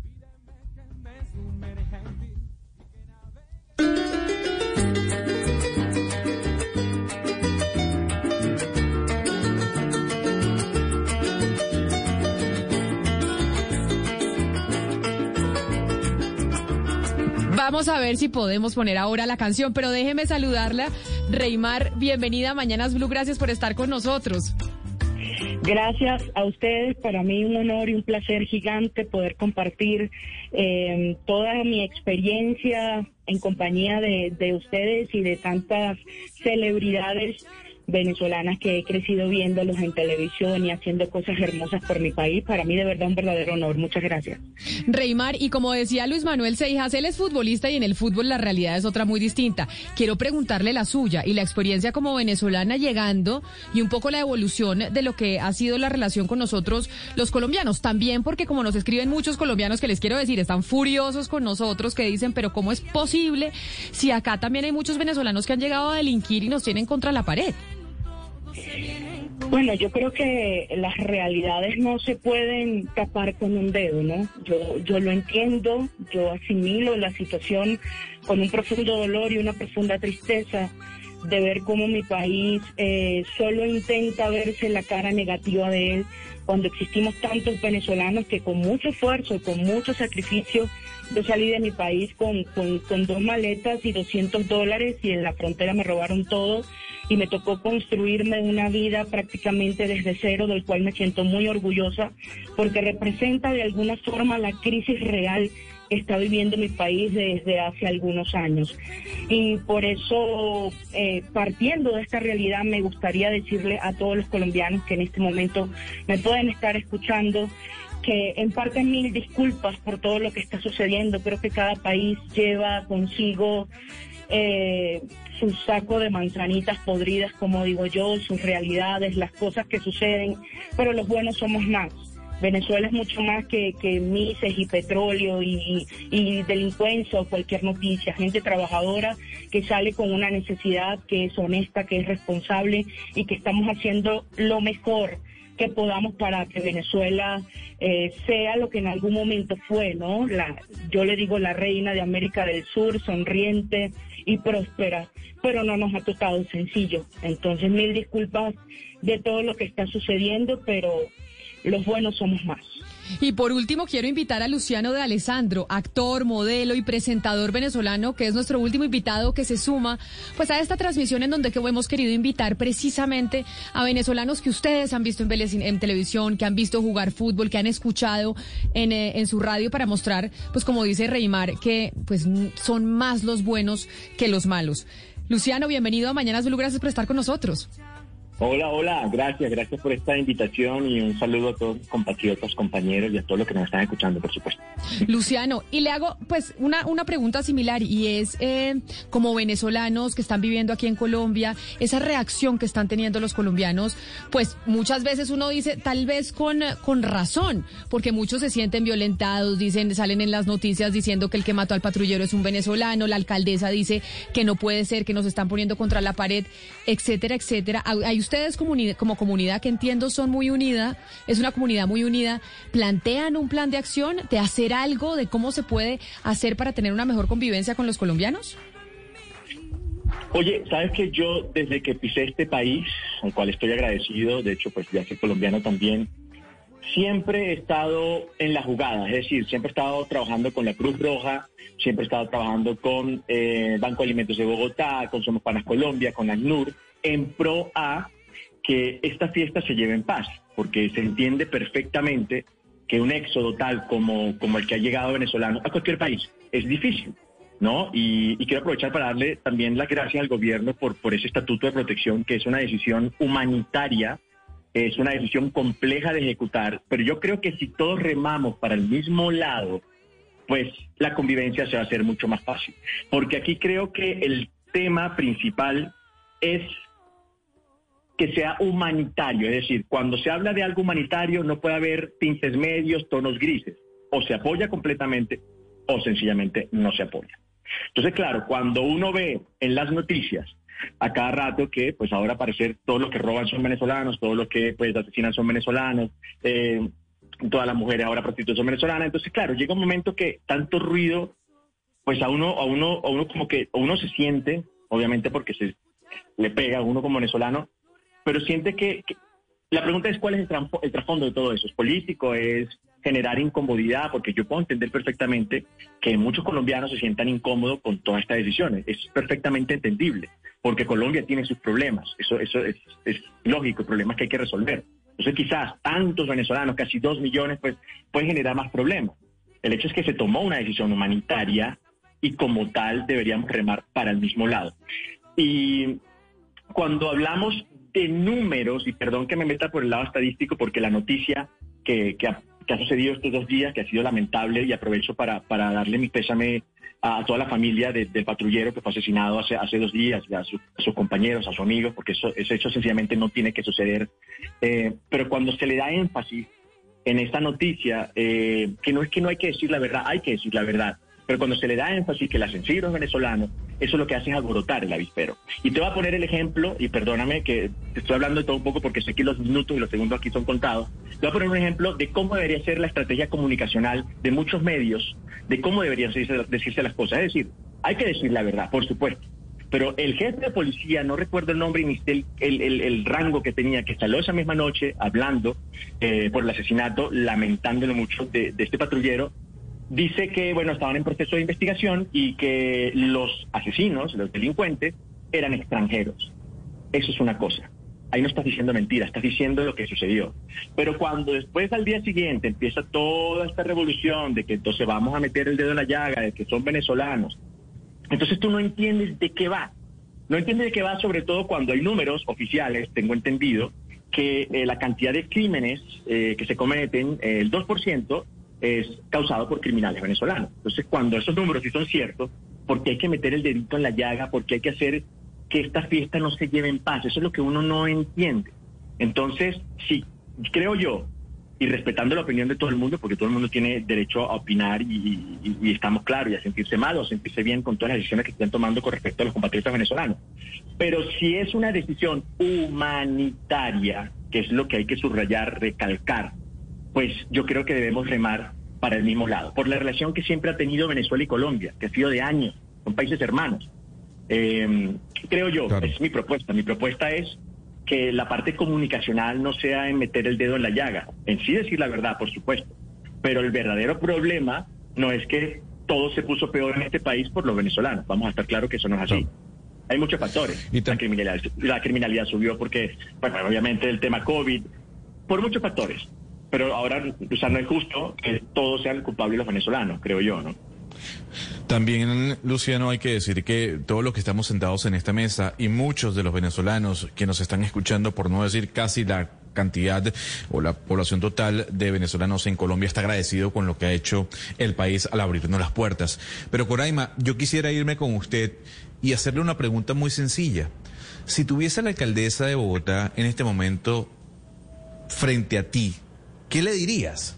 Vamos a ver si podemos poner ahora la canción, pero déjeme saludarla. Reymar, bienvenida a Mañanas Blue, gracias por estar con nosotros. Gracias a ustedes, para mí un honor y un placer gigante poder compartir eh, toda mi experiencia en compañía de ustedes y de tantas celebridades venezolanas que he crecido viéndolos en televisión y haciendo cosas hermosas por mi país. Para mí de verdad un verdadero honor. Muchas gracias. Reymar, y como decía Luis Manuel Seijas, él es futbolista y en el fútbol la realidad es otra muy distinta. Quiero preguntarle la suya y la experiencia como venezolana llegando y un poco la evolución de lo que ha sido la relación con nosotros los colombianos. También porque como nos escriben muchos colombianos que les quiero decir, están furiosos con nosotros que dicen, pero ¿cómo es posible si acá también hay muchos venezolanos que han llegado a delinquir y nos tienen contra la pared? Bueno, yo creo que las realidades no se pueden tapar con un dedo, ¿no? Yo, yo lo entiendo, yo asimilo la situación con un profundo dolor y una profunda tristeza de ver cómo mi país eh, solo intenta verse la cara negativa de él cuando existimos tantos venezolanos que con mucho esfuerzo y con mucho sacrificio yo salí de mi país con, con, dos maletas y 200 dólares y en la frontera me robaron todo y me tocó construirme una vida prácticamente desde cero, del cual me siento muy orgullosa, porque representa de alguna forma la crisis real que está viviendo mi país desde hace algunos años. Y por eso, eh, partiendo de esta realidad, me gustaría decirle a todos los colombianos que en este momento me pueden estar escuchando que en parte mil disculpas por todo lo que está sucediendo. Creo que cada país lleva consigo eh, su saco de manzanitas podridas, como digo yo, sus realidades, las cosas que suceden, pero los buenos somos más. Venezuela es mucho más que, que mises y petróleo y, y delincuencia o cualquier noticia. Gente trabajadora que sale con una necesidad que es honesta, que es responsable y que estamos haciendo lo mejor que podamos para que Venezuela eh, sea lo que en algún momento fue, ¿no? La, yo le digo la reina de América del Sur, sonriente y próspera, pero no nos ha tocado sencillo. Entonces, mil disculpas de todo lo que está sucediendo, pero los buenos somos más. Y por último, quiero invitar a Luciano de Alessandro, actor, modelo y presentador venezolano, que es nuestro último invitado que se suma pues a esta transmisión en donde que hemos querido invitar precisamente a venezolanos que ustedes han visto en, en televisión, que han visto jugar fútbol, que han escuchado en, eh, en su radio para mostrar, pues como dice Reymar, que pues son más los buenos que los malos. Luciano, bienvenido a Mañana Zulu, gracias por estar con nosotros. Hola, hola, gracias, gracias por esta invitación y un saludo a todos mis compatriotas, compañeros y a todos los que nos están escuchando, por supuesto. Luciano, y le hago pues una, una pregunta similar y es eh, como venezolanos que están viviendo aquí en Colombia, esa reacción que están teniendo los colombianos, pues muchas veces uno dice tal vez con, con razón, porque muchos se sienten violentados, dicen, salen en las noticias diciendo que el que mató al patrullero es un venezolano, la alcaldesa dice que no puede ser, que nos están poniendo contra la pared, etcétera, etcétera. Hay ustedes como comunidad, que entiendo son muy unida, es una comunidad muy unida, plantean un plan de acción de hacer algo, de cómo se puede hacer para tener una mejor convivencia con los colombianos? Oye, sabes que yo desde que pisé este país, al cual estoy agradecido, de hecho pues ya soy colombiano también, siempre he estado en la jugada, es decir, siempre he estado trabajando con la Cruz Roja, siempre he estado trabajando con eh, Banco de Alimentos de Bogotá, con Somos Panas Colombia, con ACNUR, en pro a que esta fiesta se lleve en paz, porque se entiende perfectamente que un éxodo tal como, como el que ha llegado venezolano a cualquier país es difícil, ¿no? Y, quiero aprovechar para darle también las gracias al gobierno por, por ese estatuto de protección, que es una decisión humanitaria, es una decisión compleja de ejecutar, pero yo creo que si todos remamos para el mismo lado, pues la convivencia se va a hacer mucho más fácil. Porque aquí creo que el tema principal es que sea humanitario. Es decir, cuando se habla de algo humanitario no puede haber tintes medios, tonos grises. O se apoya completamente o sencillamente no se apoya. Entonces, claro, cuando uno ve en las noticias a cada rato que pues ahora parecer todos los que roban son venezolanos, todos los que pues asesinan son venezolanos, eh, todas las mujeres ahora prostitutas son venezolanas, entonces claro, llega un momento que tanto ruido, pues a uno, a uno, a uno como que, a uno se siente, obviamente porque se le pega a uno como venezolano, pero siente que, la pregunta es cuál es el, trasfondo de todo eso. ¿Es político? ¿Es generar incomodidad? Porque yo puedo entender perfectamente que muchos colombianos se sientan incómodos con todas estas decisiones. Es perfectamente entendible, porque Colombia tiene sus problemas. Eso, eso es, es lógico, problemas que hay que resolver. Entonces quizás tantos venezolanos, casi dos millones, pues pueden generar más problemas. El hecho es que se tomó una decisión humanitaria y como tal deberíamos remar para el mismo lado. Y cuando hablamos de números, y perdón que me meta por el lado estadístico, porque la noticia que, que, ha, sucedido estos dos días, que ha sido lamentable, y aprovecho para, para darle mi pésame a, toda la familia del patrullero que fue asesinado hace, hace dos días, a, sus compañeros, a sus amigos, porque eso, ese hecho sencillamente no tiene que suceder. Eh, pero cuando se le da énfasis en esta noticia, eh, que no es que no hay que decir la verdad, hay que decir la verdad. Pero cuando se le da énfasis que la sencillo es venezolano, eso lo que hace es alborotar el avispero. Y te voy a poner el ejemplo, y perdóname que te estoy hablando de todo un poco porque sé que los minutos y los segundos aquí son contados. Te voy a poner un ejemplo de cómo debería ser la estrategia comunicacional de muchos medios, de cómo deberían decirse, las cosas. Es decir, hay que decir la verdad, por supuesto. Pero el jefe de policía, no recuerdo el nombre ni el, el, rango que tenía, que salió esa misma noche hablando eh, por el asesinato, lamentándolo mucho de este patrullero, dice que, bueno, estaban en proceso de investigación y que los asesinos, los delincuentes, eran extranjeros. Eso es una cosa. Ahí no estás diciendo mentira, estás diciendo lo que sucedió. Pero cuando después al día siguiente empieza toda esta revolución de que entonces vamos a meter el dedo en la llaga, de que son venezolanos, entonces tú no entiendes de qué va. No entiendes de qué va, sobre todo cuando hay números oficiales, tengo entendido, que eh, la cantidad de crímenes eh, que se cometen, eh, el 2%, es causado por criminales venezolanos. Entonces, cuando esos números sí son ciertos, porque hay que meter el dedito en la llaga, porque hay que hacer que esta fiesta no se lleve en paz. Eso es lo que uno no entiende. Entonces, sí, creo yo, y respetando la opinión de todo el mundo, porque todo el mundo tiene derecho a opinar y, estamos claros y a sentirse mal o a sentirse bien con todas las decisiones que estén tomando con respecto a los compatriotas venezolanos. Pero si es una decisión humanitaria, que es lo que hay que subrayar, recalcar, pues yo creo que debemos remar para el mismo lado, por la relación que siempre ha tenido Venezuela y Colombia, que ha sido de años, son países hermanos. Eh, creo yo, es mi propuesta. Mi propuesta es que la parte comunicacional no sea en meter el dedo en la llaga, en sí decir la verdad, por supuesto. Pero el verdadero problema no es que todo se puso peor en este país por los venezolanos. Vamos a estar claros que eso no es así. Hay muchos factores. La criminalidad, la criminalidad subió porque, bueno, obviamente el tema COVID, por muchos factores. Pero ahora, o sea, no es justo que todos sean culpables los venezolanos, creo yo, ¿no? También, Luciano, hay que decir que todos los que estamos sentados en esta mesa y muchos de los venezolanos que nos están escuchando, por no decir casi la cantidad o la población total de venezolanos en Colombia está agradecido con lo que ha hecho el país al abrirnos las puertas. Pero Coraima, yo quisiera irme con usted y hacerle una pregunta muy sencilla. Si tuviese la alcaldesa de Bogotá en este momento frente a ti, ¿qué le dirías?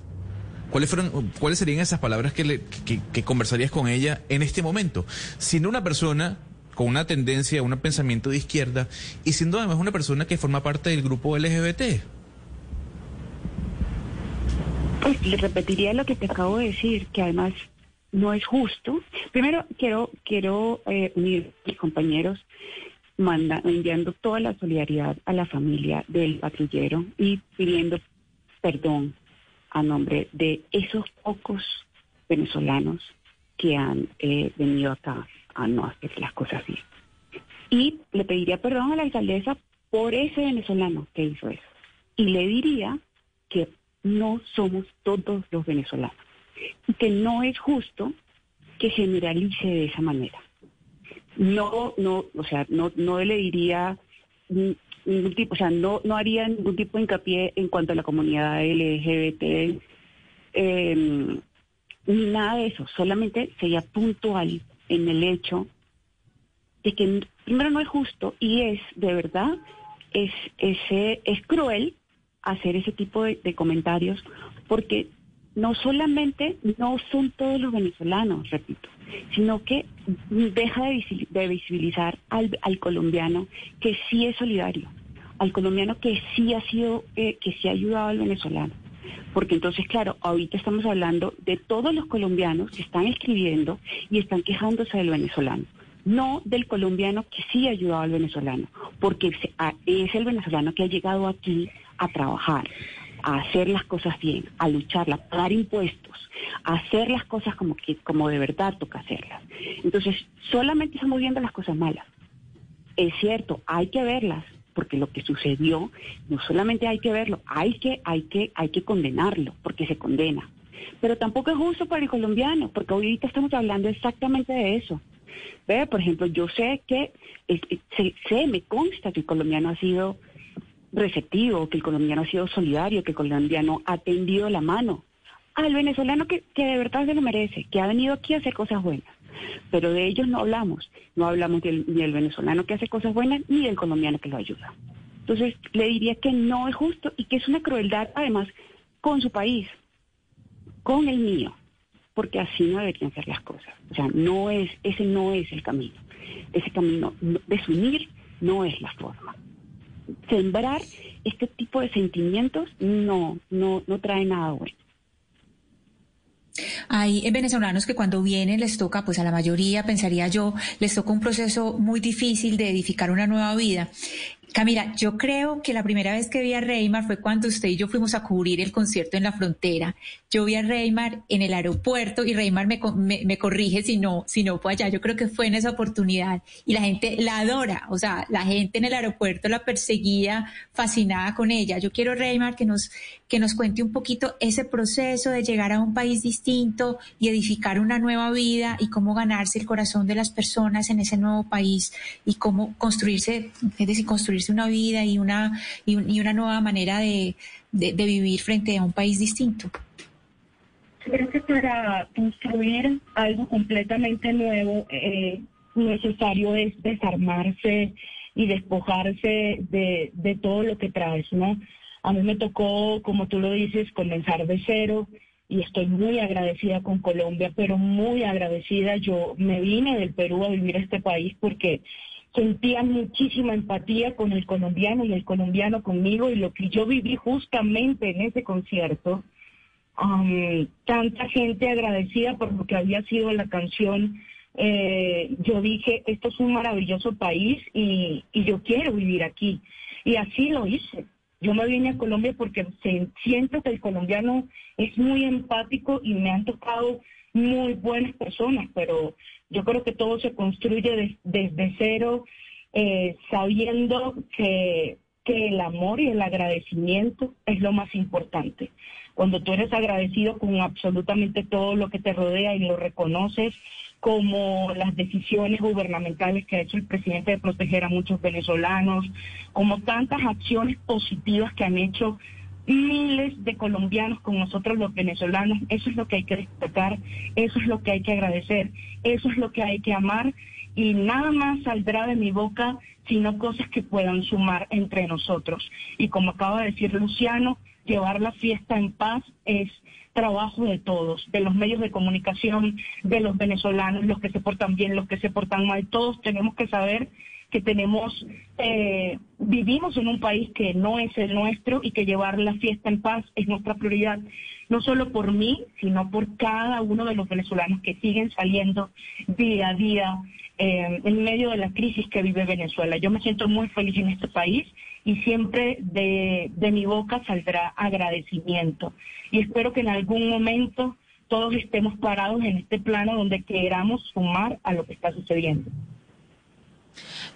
¿Cuáles, fueron, ¿Cuáles serían esas palabras que, le, que, conversarías con ella en este momento? Siendo una persona con una tendencia, un pensamiento de izquierda y siendo además una persona que forma parte del grupo LGBT. Pues le repetiría lo que te acabo de decir, que además no es justo. Primero quiero quiero eh, unir mis compañeros manda, enviando toda la solidaridad a la familia del patrullero y pidiendo perdón a nombre de esos pocos venezolanos que han eh, venido acá a no hacer las cosas bien. Y le pediría perdón a la alcaldesa por ese venezolano que hizo eso. Y le diría que no somos todos los venezolanos y que no es justo que generalice de esa manera. No, no, o sea, no, no le diría ningún tipo, o sea, no, no haría ningún tipo de hincapié en cuanto a la comunidad LGBT, eh, nada de eso, solamente sería puntual en el hecho de que primero no es justo y es de verdad es ese es cruel hacer ese tipo de, comentarios porque no solamente no son todos los venezolanos, repito, sino que deja de, visibilizar al, colombiano que sí es solidario, al colombiano que sí ha sido, eh, que sí ha ayudado al venezolano. Porque entonces, claro, ahorita estamos hablando de todos los colombianos que están escribiendo y están quejándose del venezolano no del colombiano que sí ha ayudado al venezolano, porque es el venezolano que ha llegado aquí a trabajar, a hacer las cosas bien, a lucharla, a pagar impuestos, a hacer las cosas como que como de verdad toca hacerlas. Entonces, solamente estamos viendo las cosas malas. Es cierto, hay que verlas, porque lo que sucedió no solamente hay que verlo, hay que hay que hay que condenarlo, porque se condena. Pero tampoco es justo para el colombiano, porque ahorita estamos hablando exactamente de eso. Ve, por ejemplo, yo sé que sé, me consta que el colombiano ha sido receptivo, que el colombiano ha sido solidario, que el colombiano ha tendido la mano al venezolano que, de verdad se lo merece, que ha venido aquí a hacer cosas buenas. Pero de ellos no hablamos, no hablamos del, ni del venezolano que hace cosas buenas, ni del colombiano que lo ayuda. Entonces, le diría que no es justo y que es una crueldad, además, con su país, con el mío, porque así no deberían ser las cosas. O sea, no es, ese no es el camino. Ese camino, desunir no es la forma sembrar este tipo de sentimientos no, no, no trae nada bueno. Hay venezolanos que cuando vienen les toca, pues a la mayoría, pensaría yo, les toca un proceso muy difícil de edificar una nueva vida. Camila, yo creo que la primera vez que vi a Reymar fue cuando usted y yo fuimos a cubrir el concierto en la frontera. Yo vi a Reymar en el aeropuerto y Reymar me, me, corrige si no, si no fue allá. Yo creo que fue en esa oportunidad y la gente la adora. O sea, la gente en el aeropuerto la perseguía fascinada con ella. Yo quiero, Reymar, que nos, que nos cuente un poquito ese proceso de llegar a un país distinto y edificar una nueva vida y cómo ganarse el corazón de las personas en ese nuevo país y cómo construirse, es decir, construir una vida y una, y, una nueva manera de, vivir frente a un país distinto. Creo que para construir algo completamente nuevo eh, necesario es desarmarse y despojarse de, de todo lo que traes, ¿no? A mí me tocó, como tú lo dices, comenzar de cero y estoy muy agradecida con Colombia, pero muy agradecida. Yo me vine del Perú a vivir a este país porque sentía muchísima empatía con el colombiano y el colombiano conmigo y lo que yo viví justamente en ese concierto. Tanta gente agradecida por lo que había sido la canción. Eh, yo dije, esto es un maravilloso país y, y yo quiero vivir aquí. Y así lo hice. Yo me vine a Colombia porque siento que el colombiano es muy empático y me han tocado muy buenas personas, pero yo creo que todo se construye desde cero, eh, sabiendo que, que el amor y el agradecimiento es lo más importante. Cuando tú eres agradecido con absolutamente todo lo que te rodea y lo reconoces, como las decisiones gubernamentales que ha hecho el presidente de proteger a muchos venezolanos, como tantas acciones positivas que han hecho miles de colombianos con nosotros los venezolanos. Eso es lo que hay que destacar, eso es lo que hay que agradecer, eso es lo que hay que amar y nada más saldrá de mi boca sino cosas que puedan sumar entre nosotros. Y como acaba de decir Luciano, llevar la fiesta en paz es trabajo de todos, de los medios de comunicación, de los venezolanos, los que se portan bien, los que se portan mal, todos tenemos que saber que tenemos, eh, vivimos en un país que no es el nuestro y que llevar la fiesta en paz es nuestra prioridad, no solo por mí, sino por cada uno de los venezolanos que siguen saliendo día a día eh, en medio de la crisis que vive Venezuela. Yo me siento muy feliz en este país y siempre de, mi boca saldrá agradecimiento. Y espero que en algún momento todos estemos parados en este plano donde queramos sumar a lo que está sucediendo.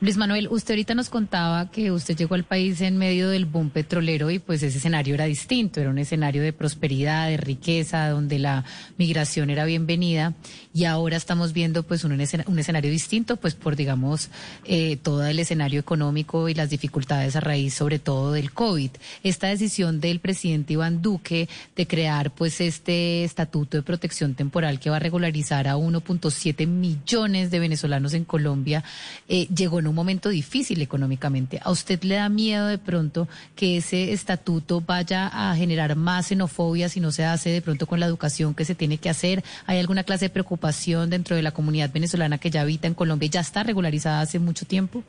Luis Manuel, usted ahorita nos contaba que usted llegó al país en medio del boom petrolero y pues ese escenario era distinto, era un escenario de prosperidad, de riqueza, donde la migración era bienvenida y ahora estamos viendo pues un, escenario distinto pues por digamos eh, todo el escenario económico y las dificultades a raíz sobre todo del COVID. Esta decisión del presidente Iván Duque de crear pues este estatuto de protección temporal que va a regularizar a 1.7 millones de venezolanos en Colombia eh, llegó en un momento difícil económicamente. ¿A usted le da miedo de pronto que ese estatuto vaya a generar más xenofobia si no se hace de pronto con la educación que se tiene que hacer? ¿Hay alguna clase de preocupación dentro de la comunidad venezolana que ya habita en Colombia ya está regularizada hace mucho tiempo?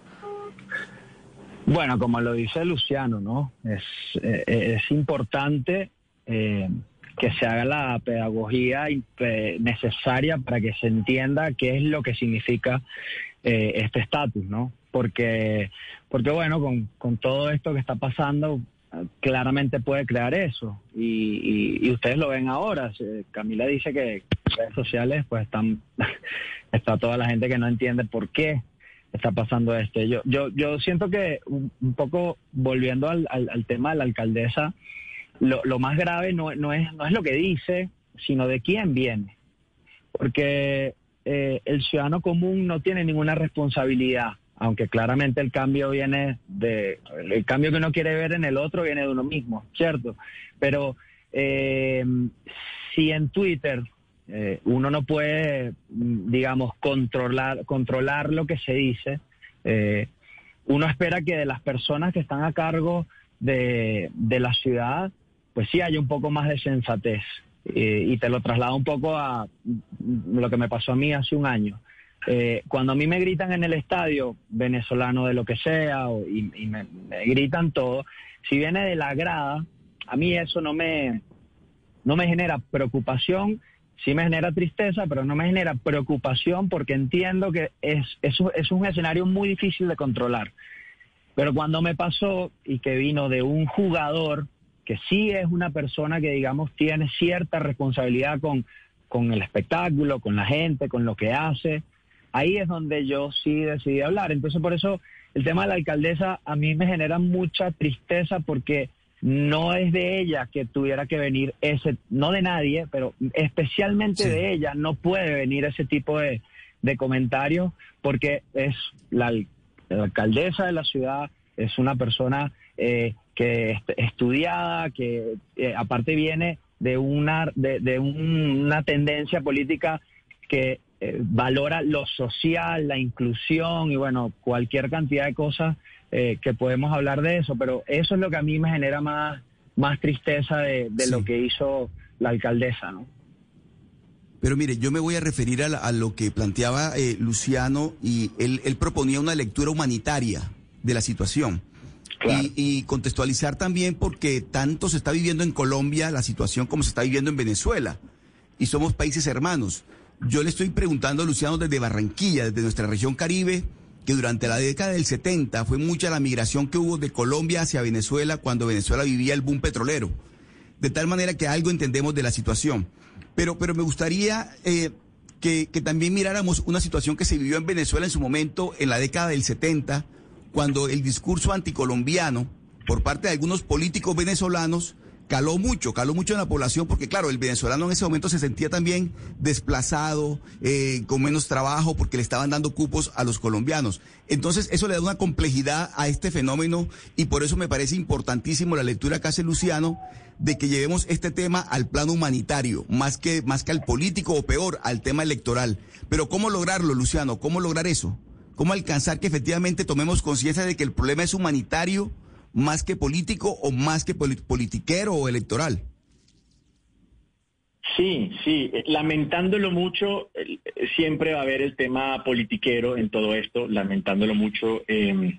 Bueno, como lo dice Luciano, ¿no? Es, eh, importante eh, que se haga la pedagogía eh, necesaria para que se entienda qué es lo que significa este estatus, ¿no? Porque, porque bueno, con, con, todo esto que está pasando, claramente puede crear eso. Y, ustedes lo ven ahora. Camila dice que en redes sociales pues están, está toda la gente que no entiende por qué está pasando esto. Yo, yo, yo siento que un, poco volviendo al, al, tema de la alcaldesa, lo, lo más grave no, no, es, no es lo que dice, sino de quién viene. Porque eh, el ciudadano común no tiene ninguna responsabilidad, aunque claramente el cambio viene de, el cambio que uno quiere ver en el otro viene de uno mismo, ¿cierto? Pero eh, si en Twitter eh, uno no puede, digamos, controlar, controlar lo que se dice, uno espera que de las personas que están a cargo de, de la ciudad, pues sí haya un poco más de sensatez. Eh, y te lo traslado un poco a lo que me pasó a mí hace un año. Eh, cuando a mí me gritan en el estadio, venezolano de lo que sea, y, me, gritan todo, si viene de la grada, a mí eso no me, no me genera preocupación, sí me genera tristeza, pero no me genera preocupación porque entiendo que es, es, es un escenario muy difícil de controlar. Pero cuando me pasó y que vino de un jugador que sí es una persona que, digamos, tiene cierta responsabilidad con, con el espectáculo, con la gente, con lo que hace. Ahí es donde yo sí decidí hablar. Entonces, por eso el tema de la alcaldesa a mí me genera mucha tristeza porque no es de ella que tuviera que venir ese, no de nadie, pero especialmente de ella, no puede venir ese tipo de, de comentarios porque es la, la, alcaldesa de la ciudad, es una persona eh, que estudiada, que eh, aparte viene de una, de, de una tendencia política que eh, valora lo social, la inclusión y bueno, cualquier cantidad de cosas eh, que podemos hablar de eso, pero eso es lo que a mí me genera más, más tristeza de, lo que hizo la alcaldesa, ¿no? Pero mire, yo me voy a referir a, lo que planteaba eh, Luciano y él, proponía una lectura humanitaria de la situación. Y, y, contextualizar también porque tanto se está viviendo en Colombia la situación como se está viviendo en Venezuela. Y somos países hermanos. Yo le estoy preguntando a Luciano desde Barranquilla, desde nuestra región Caribe, que durante la década del 70 fue mucha la migración que hubo de Colombia hacia Venezuela cuando Venezuela vivía el boom petrolero. De tal manera que algo entendemos de la situación. Pero, pero me gustaría eh, que, que también miráramos una situación que se vivió en Venezuela en su momento, en la década del 70, cuando el discurso anticolombiano por parte de algunos políticos venezolanos caló mucho, caló mucho en la población, porque claro, el venezolano en ese momento se sentía también desplazado, eh, con menos trabajo, porque le estaban dando cupos a los colombianos. Entonces, eso le da una complejidad a este fenómeno y por eso me parece importantísimo la lectura que hace Luciano de que llevemos este tema al plano humanitario, más que, más que al político o peor, al tema electoral. Pero ¿cómo lograrlo, Luciano? ¿Cómo lograr eso? ¿Cómo alcanzar que efectivamente tomemos conciencia de que el problema es humanitario? Más que político o más que politiquero o electoral. Sí, sí, eh, lamentándolo mucho, eh, siempre va a haber el tema politiquero en todo esto, lamentándolo mucho. Em,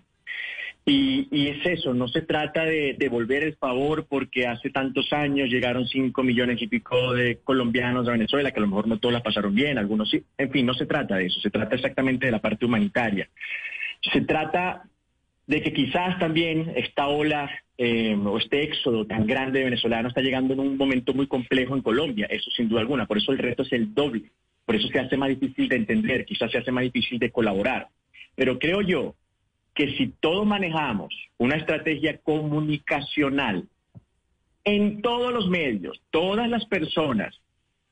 y, es eso, no se trata de devolver el favor porque hace tantos años llegaron cinco millones y pico de colombianos a Venezuela, que a lo mejor no todos las pasaron bien, algunos sí. En fin, no se trata de eso, se trata exactamente de la parte humanitaria. Se trata de que quizás también esta ola eh, o este éxodo tan grande de venezolanos está llegando en un momento muy complejo en Colombia, eso sin duda alguna, por eso el reto es el doble, por eso se hace más difícil de entender, quizás se hace más difícil de colaborar. Pero creo yo que si todos manejamos una estrategia comunicacional en todos los medios, todas las personas,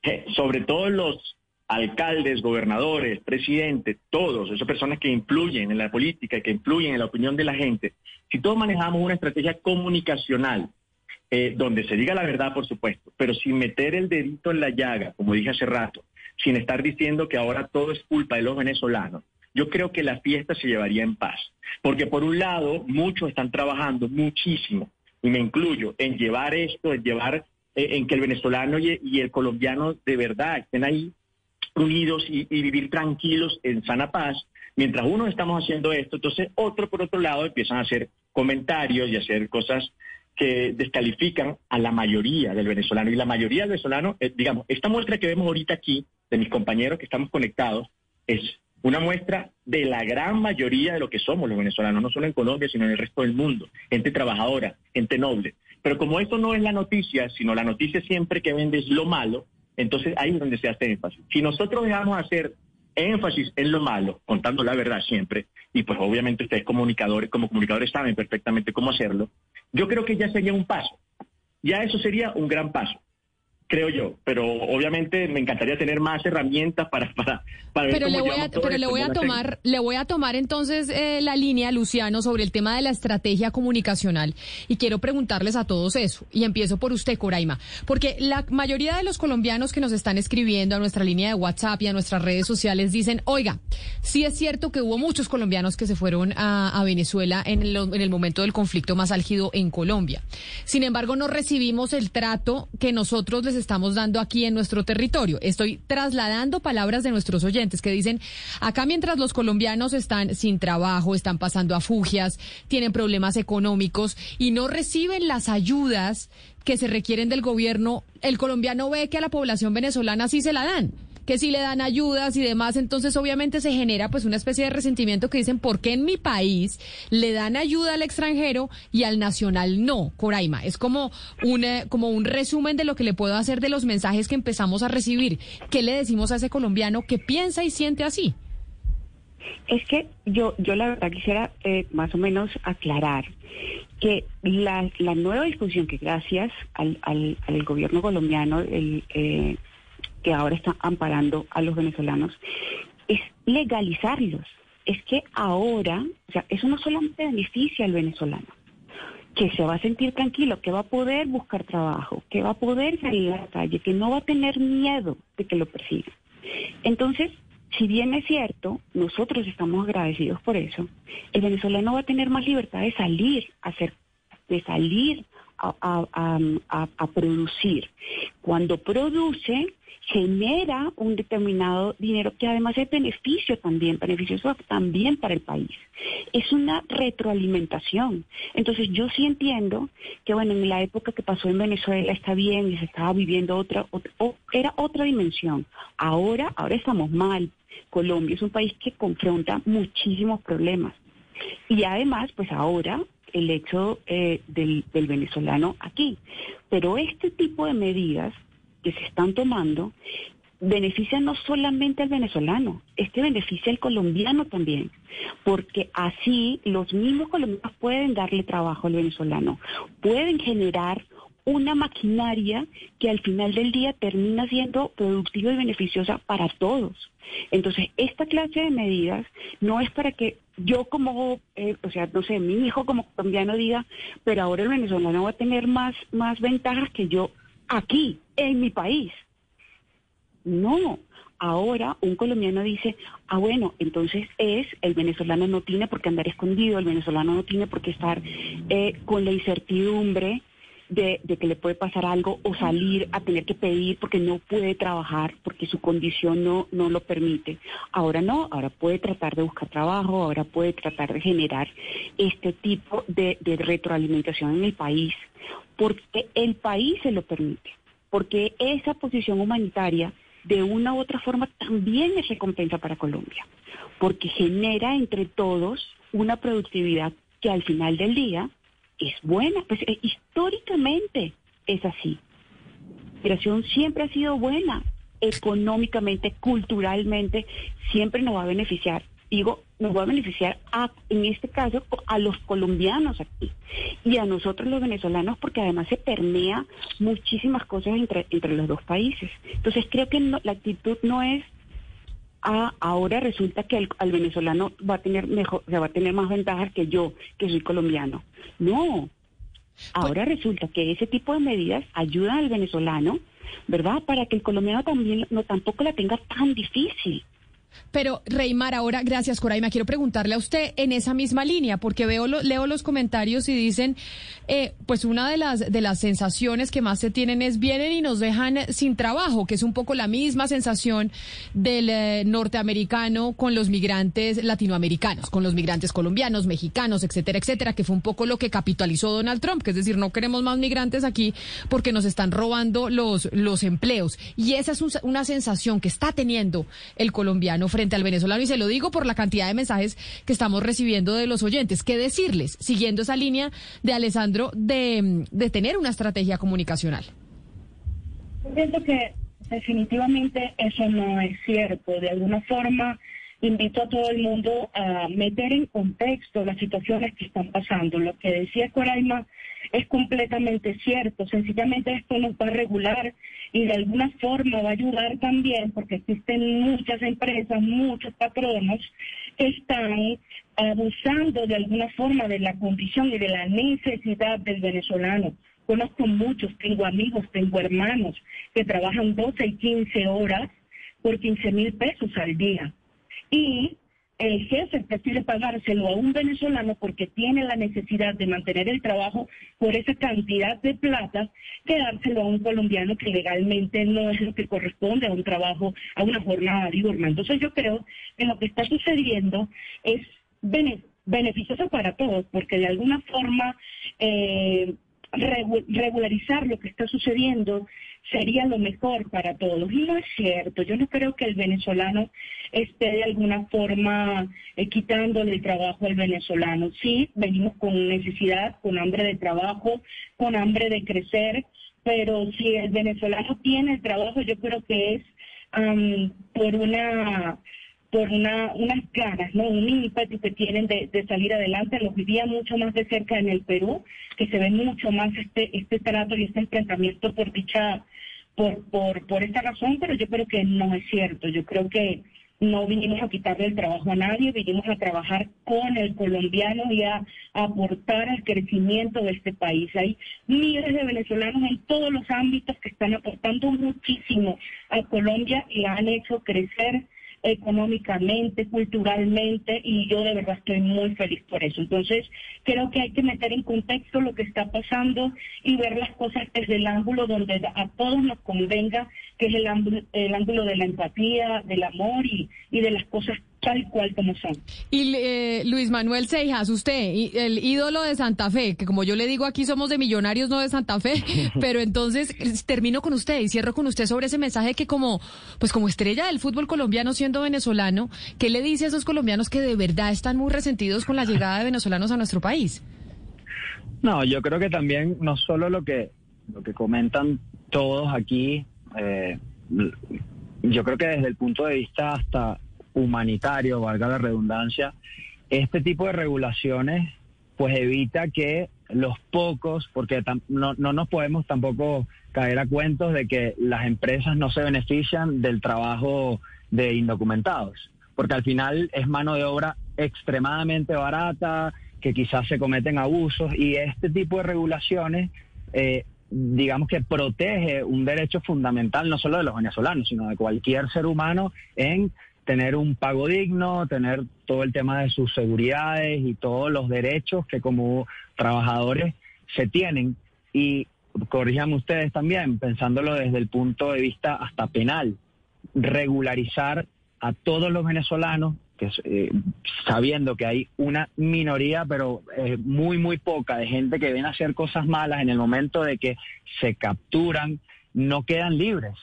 eh, sobre todo los alcaldes, gobernadores, presidentes, todos, esas personas que influyen en la política, que influyen en la opinión de la gente, si todos manejamos una estrategia comunicacional, eh, donde se diga la verdad, por supuesto, pero sin meter el dedito en la llaga, como dije hace rato, sin estar diciendo que ahora todo es culpa de los venezolanos, yo creo que la fiesta se llevaría en paz. Porque por un lado, muchos están trabajando muchísimo, y me incluyo, en llevar esto, en llevar, eh, en que el venezolano y el colombiano de verdad estén ahí unidos y, vivir tranquilos en sana paz. Mientras uno estamos haciendo esto, entonces otro por otro lado empiezan a hacer comentarios y hacer cosas que descalifican a la mayoría del venezolano. Y la mayoría del venezolano, eh, digamos, esta muestra que vemos ahorita aquí, de mis compañeros que estamos conectados, es una muestra de la gran mayoría de lo que somos los venezolanos, no solo en Colombia, sino en el resto del mundo. Gente trabajadora, gente noble. Pero como esto no es la noticia, sino la noticia siempre que vende es lo malo, entonces ahí es donde se hace énfasis. Si nosotros dejamos hacer énfasis en lo malo, contando la verdad siempre, y pues obviamente ustedes comunicadores, como comunicadores saben perfectamente cómo hacerlo, yo creo que ya sería un paso. Ya eso sería un gran paso creo yo, pero obviamente me encantaría tener más herramientas para para, para pero le voy a, pero le voy a tomar le voy a tomar entonces eh, la línea Luciano sobre el tema de la estrategia comunicacional. Y quiero preguntarles a todos eso. Y empiezo por usted Coraima. Porque la mayoría de los colombianos que nos están escribiendo a nuestra línea de WhatsApp y a nuestras redes sociales dicen oiga sí es cierto que hubo muchos colombianos que se fueron a, Venezuela en el, en el momento del conflicto más álgido en Colombia. Sin embargo no recibimos el trato que nosotros les estamos dando aquí en nuestro territorio. Estoy trasladando palabras de nuestros oyentes que dicen, acá mientras los colombianos están sin trabajo, están pasando a fugias, tienen problemas económicos y no reciben las ayudas que se requieren del gobierno, el colombiano ve que a la población venezolana sí se la dan que si le dan ayudas y demás, entonces obviamente se genera pues una especie de resentimiento que dicen, ¿por qué en mi país le dan ayuda al extranjero y al nacional no? Coraima, es como un, eh, como un resumen de lo que le puedo hacer de los mensajes que empezamos a recibir. ¿Qué le decimos a ese colombiano que piensa y siente así? Es que yo, yo la verdad quisiera eh, más o menos aclarar que la, la nueva discusión que gracias al, al, al gobierno colombiano, el, eh, que ahora está amparando a los venezolanos, es legalizarlos. Es que ahora, o sea, eso no solamente beneficia al venezolano, que se va a sentir tranquilo, que va a poder buscar trabajo, que va a poder salir a la calle, que no va a tener miedo de que lo persigan. Entonces, si bien es cierto, nosotros estamos agradecidos por eso, el venezolano va a tener más libertad de salir a hacer, de salir a, producir. Cuando produce, genera un determinado dinero que además es beneficio también, beneficioso también para el país. Es una retroalimentación. Entonces yo sí entiendo que bueno, en la época que pasó en Venezuela está bien y se estaba viviendo otra, otra era otra dimensión. Ahora, ahora estamos mal. Colombia es un país que confronta muchísimos problemas. Y además, pues ahora el hecho eh, del, venezolano aquí. Pero este tipo de medidas que se están tomando benefician no solamente al venezolano, este beneficia al colombiano también, porque así los mismos colombianos pueden darle trabajo al venezolano, pueden generar una maquinaria que al final del día termina siendo productiva y beneficiosa para todos. Entonces, esta clase de medidas no es para que yo como, eh, o sea, no sé, mi hijo como colombiano diga, pero ahora el venezolano va a tener más, más ventajas que yo aquí, en mi país. No, ahora un colombiano dice, ah, bueno, entonces es, el venezolano no tiene por qué andar escondido, el venezolano no tiene por qué estar eh, con la incertidumbre de, que le puede pasar algo o salir a tener que pedir porque no puede trabajar, porque su condición no, no lo permite. Ahora no, ahora puede tratar de buscar trabajo, ahora puede tratar de generar este tipo de, de retroalimentación en el país, porque el país se lo permite, porque esa posición humanitaria de una u otra forma también es recompensa para Colombia, porque genera entre todos una productividad que al final del día es buena, pues eh, históricamente es así. La migración siempre ha sido buena, económicamente, culturalmente, siempre nos va a beneficiar. Digo, nos va a beneficiar a, en este caso a los colombianos aquí y a nosotros los venezolanos porque además se permea muchísimas cosas entre, entre los dos países. Entonces creo que la actitud no es ahora resulta que el, al venezolano va a tener mejor, se va a tener más ventajas que yo, que soy colombiano. No. Ahora resulta que ese tipo de medidas ayudan al venezolano, ¿verdad? Para que el colombiano también no tampoco la tenga tan difícil. Pero, Reymar, ahora, gracias, Coraima, quiero preguntarle a usted en esa misma línea, porque veo leo los comentarios y dicen, eh, pues una de las, de las sensaciones que más se tienen es vienen y nos dejan sin trabajo, que es un poco la misma sensación del eh, norteamericano con los migrantes latinoamericanos, con los migrantes colombianos, mexicanos, etcétera, etcétera, que fue un poco lo que capitalizó Donald Trump, que es decir, no queremos más migrantes aquí porque nos están robando los, los empleos. Y esa es una sensación que está teniendo el colombiano frente al venezolano y se lo digo por la cantidad de mensajes que estamos recibiendo de los oyentes. ¿Qué decirles, siguiendo esa línea de Alessandro, de, tener una estrategia comunicacional? Pienso que definitivamente eso no es cierto. De alguna forma, invito a todo el mundo a meter en contexto las situaciones que están pasando. Lo que decía Coraima es completamente cierto. Sencillamente esto nos va regular y de alguna forma va a ayudar también porque existen muchas empresas, muchos patronos que están abusando de alguna forma de la condición y de la necesidad del venezolano. Conozco muchos, tengo amigos, tengo hermanos que trabajan 12 y 15 horas por 15 mil pesos al día. Y el jefe prefiere pagárselo a un venezolano porque tiene la necesidad de mantener el trabajo por esa cantidad de plata que dárselo a un colombiano que legalmente no es lo que corresponde a un trabajo, a una jornada diurna. Entonces yo creo que lo que está sucediendo es beneficioso para todos porque de alguna forma eh, regularizar lo que está sucediendo sería lo mejor para todos. Y no es cierto, yo no creo que el venezolano esté de alguna forma eh, quitándole el trabajo al venezolano. Sí, venimos con necesidad, con hambre de trabajo, con hambre de crecer, pero si el venezolano tiene el trabajo, yo creo que es por una por una, unas ganas, ¿no? un ímpetu que tienen de, salir adelante. Los vivía mucho más de cerca en el Perú, que se ve mucho más este, este trato y este enfrentamiento por dicha, por, por, por esta razón, pero yo creo que no es cierto. Yo creo que no vinimos a quitarle el trabajo a nadie, vinimos a trabajar con el colombiano y a, aportar al crecimiento de este país. Hay miles de venezolanos en todos los ámbitos que están aportando muchísimo a Colombia y han hecho crecer económicamente, culturalmente, y yo de verdad estoy muy feliz por eso. Entonces, creo que hay que meter en contexto lo que está pasando y ver las cosas desde el ángulo donde a todos nos convenga, que es el ángulo, el ángulo de la empatía, del amor y, y de las cosas tal cual como son. Y eh, Luis Manuel Seijas, usted, el ídolo de Santa Fe, que como yo le digo aquí somos de millonarios, no de Santa Fe, pero entonces termino con usted y cierro con usted sobre ese mensaje que como, pues como estrella del fútbol colombiano siendo venezolano, ¿qué le dice a esos colombianos que de verdad están muy resentidos con la llegada de venezolanos a nuestro país? No, yo creo que también no solo lo que lo que comentan todos aquí, eh, yo creo que desde el punto de vista hasta humanitario, valga la redundancia, este tipo de regulaciones pues evita que los pocos, porque no, no nos podemos tampoco caer a cuentos de que las empresas no se benefician del trabajo de indocumentados, porque al final es mano de obra extremadamente barata, que quizás se cometen abusos y este tipo de regulaciones, eh, digamos que protege un derecho fundamental no solo de los venezolanos, sino de cualquier ser humano en tener un pago digno, tener todo el tema de sus seguridades y todos los derechos que como trabajadores se tienen. Y corríjanme ustedes también, pensándolo desde el punto de vista hasta penal, regularizar a todos los venezolanos, que, eh, sabiendo que hay una minoría, pero eh, muy, muy poca, de gente que viene a hacer cosas malas en el momento de que se capturan, no quedan libres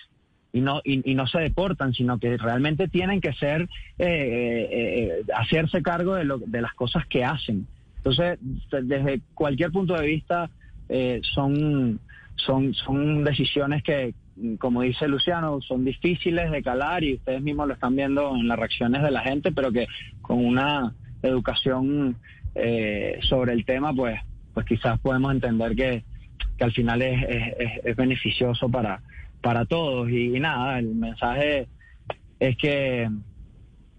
y no y, no se deportan, sino que realmente tienen que ser eh, eh, eh, hacerse cargo de, lo, de las cosas que hacen. Entonces, desde cualquier punto de vista, son, son, son decisiones que, como dice Luciano, son difíciles de calar y ustedes mismos lo están viendo en las reacciones de la gente, pero que con una educación sobre el tema, pues, pues quizás podemos entender que, que al final es, es, es beneficioso para, para todos. Y, nada, el mensaje es que,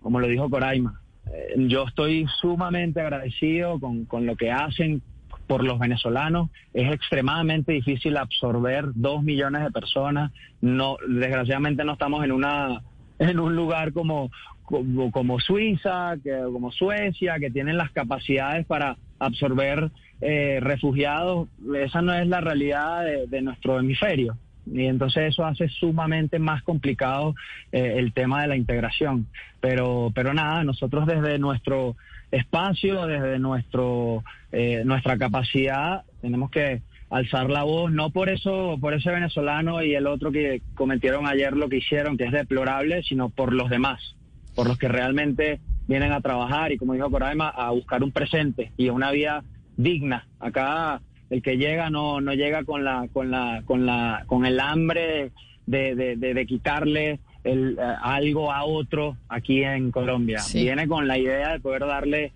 como lo dijo Coraima, eh, yo estoy sumamente agradecido con, con lo que hacen por los venezolanos. Es extremadamente difícil absorber dos millones de personas. No, desgraciadamente no estamos en una en un lugar como, como, Suiza, que, como Suecia, que tienen las capacidades para absorber eh, refugiados. Esa no es la realidad de nuestro hemisferio y entonces eso hace sumamente más complicado eh, el tema de la integración. Pero, pero nada, nosotros desde nuestro espacio, desde nuestro, eh, nuestra capacidad, tenemos que alzar la voz, no por eso, por ese venezolano y el otro que cometieron ayer lo que hicieron, que es deplorable, sino por los demás, por los que realmente vienen a trabajar y como dijo Coraima, a buscar un presente y una vida digna. Acá el que llega no, no llega con la, con la, con la, con el hambre de, de, quitarle el, eh, algo a otro aquí en Colombia. Viene con la idea de poder darle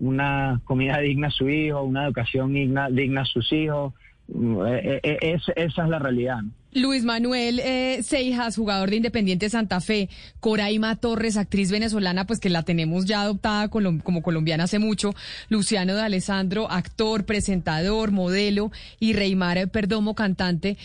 una comida digna a su hijo, una educación digna, digna a sus hijos. Mm, eh, eh, esa es la realidad. Luis Manuel eh, Seijas, jugador de Independiente Santa Fe, Coraima Torres, actriz venezolana, pues que la tenemos ya adoptada como colombiana hace mucho, Luciano de Alessandro, actor, presentador, modelo, y Reymar Perdomo, cantante.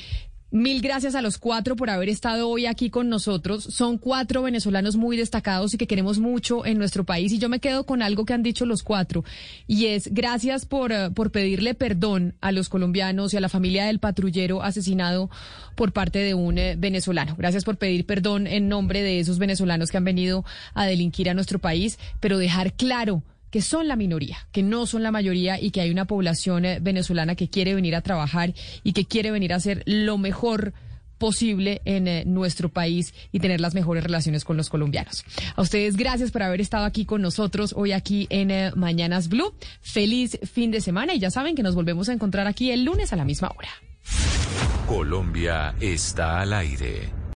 Mil gracias a los cuatro por haber estado hoy aquí con nosotros. Son cuatro venezolanos muy destacados y que queremos mucho en nuestro país. Y yo me quedo con algo que han dicho los cuatro. Y es gracias por, eh, por pedirle perdón a los colombianos y a la familia del patrullero asesinado por parte de un eh, venezolano. Gracias por pedir perdón en nombre de esos venezolanos que han venido a delinquir a nuestro país, pero dejar claro que son la minoría, que no son la mayoría y que hay una población eh, venezolana que quiere venir a trabajar y que quiere venir a hacer lo mejor posible en eh, nuestro país y tener las mejores relaciones con los colombianos. A ustedes gracias por haber estado aquí con nosotros hoy aquí en eh, Mañanas Blue. Feliz fin de semana y ya saben que nos volvemos a encontrar aquí el lunes a la misma hora. Colombia está al aire.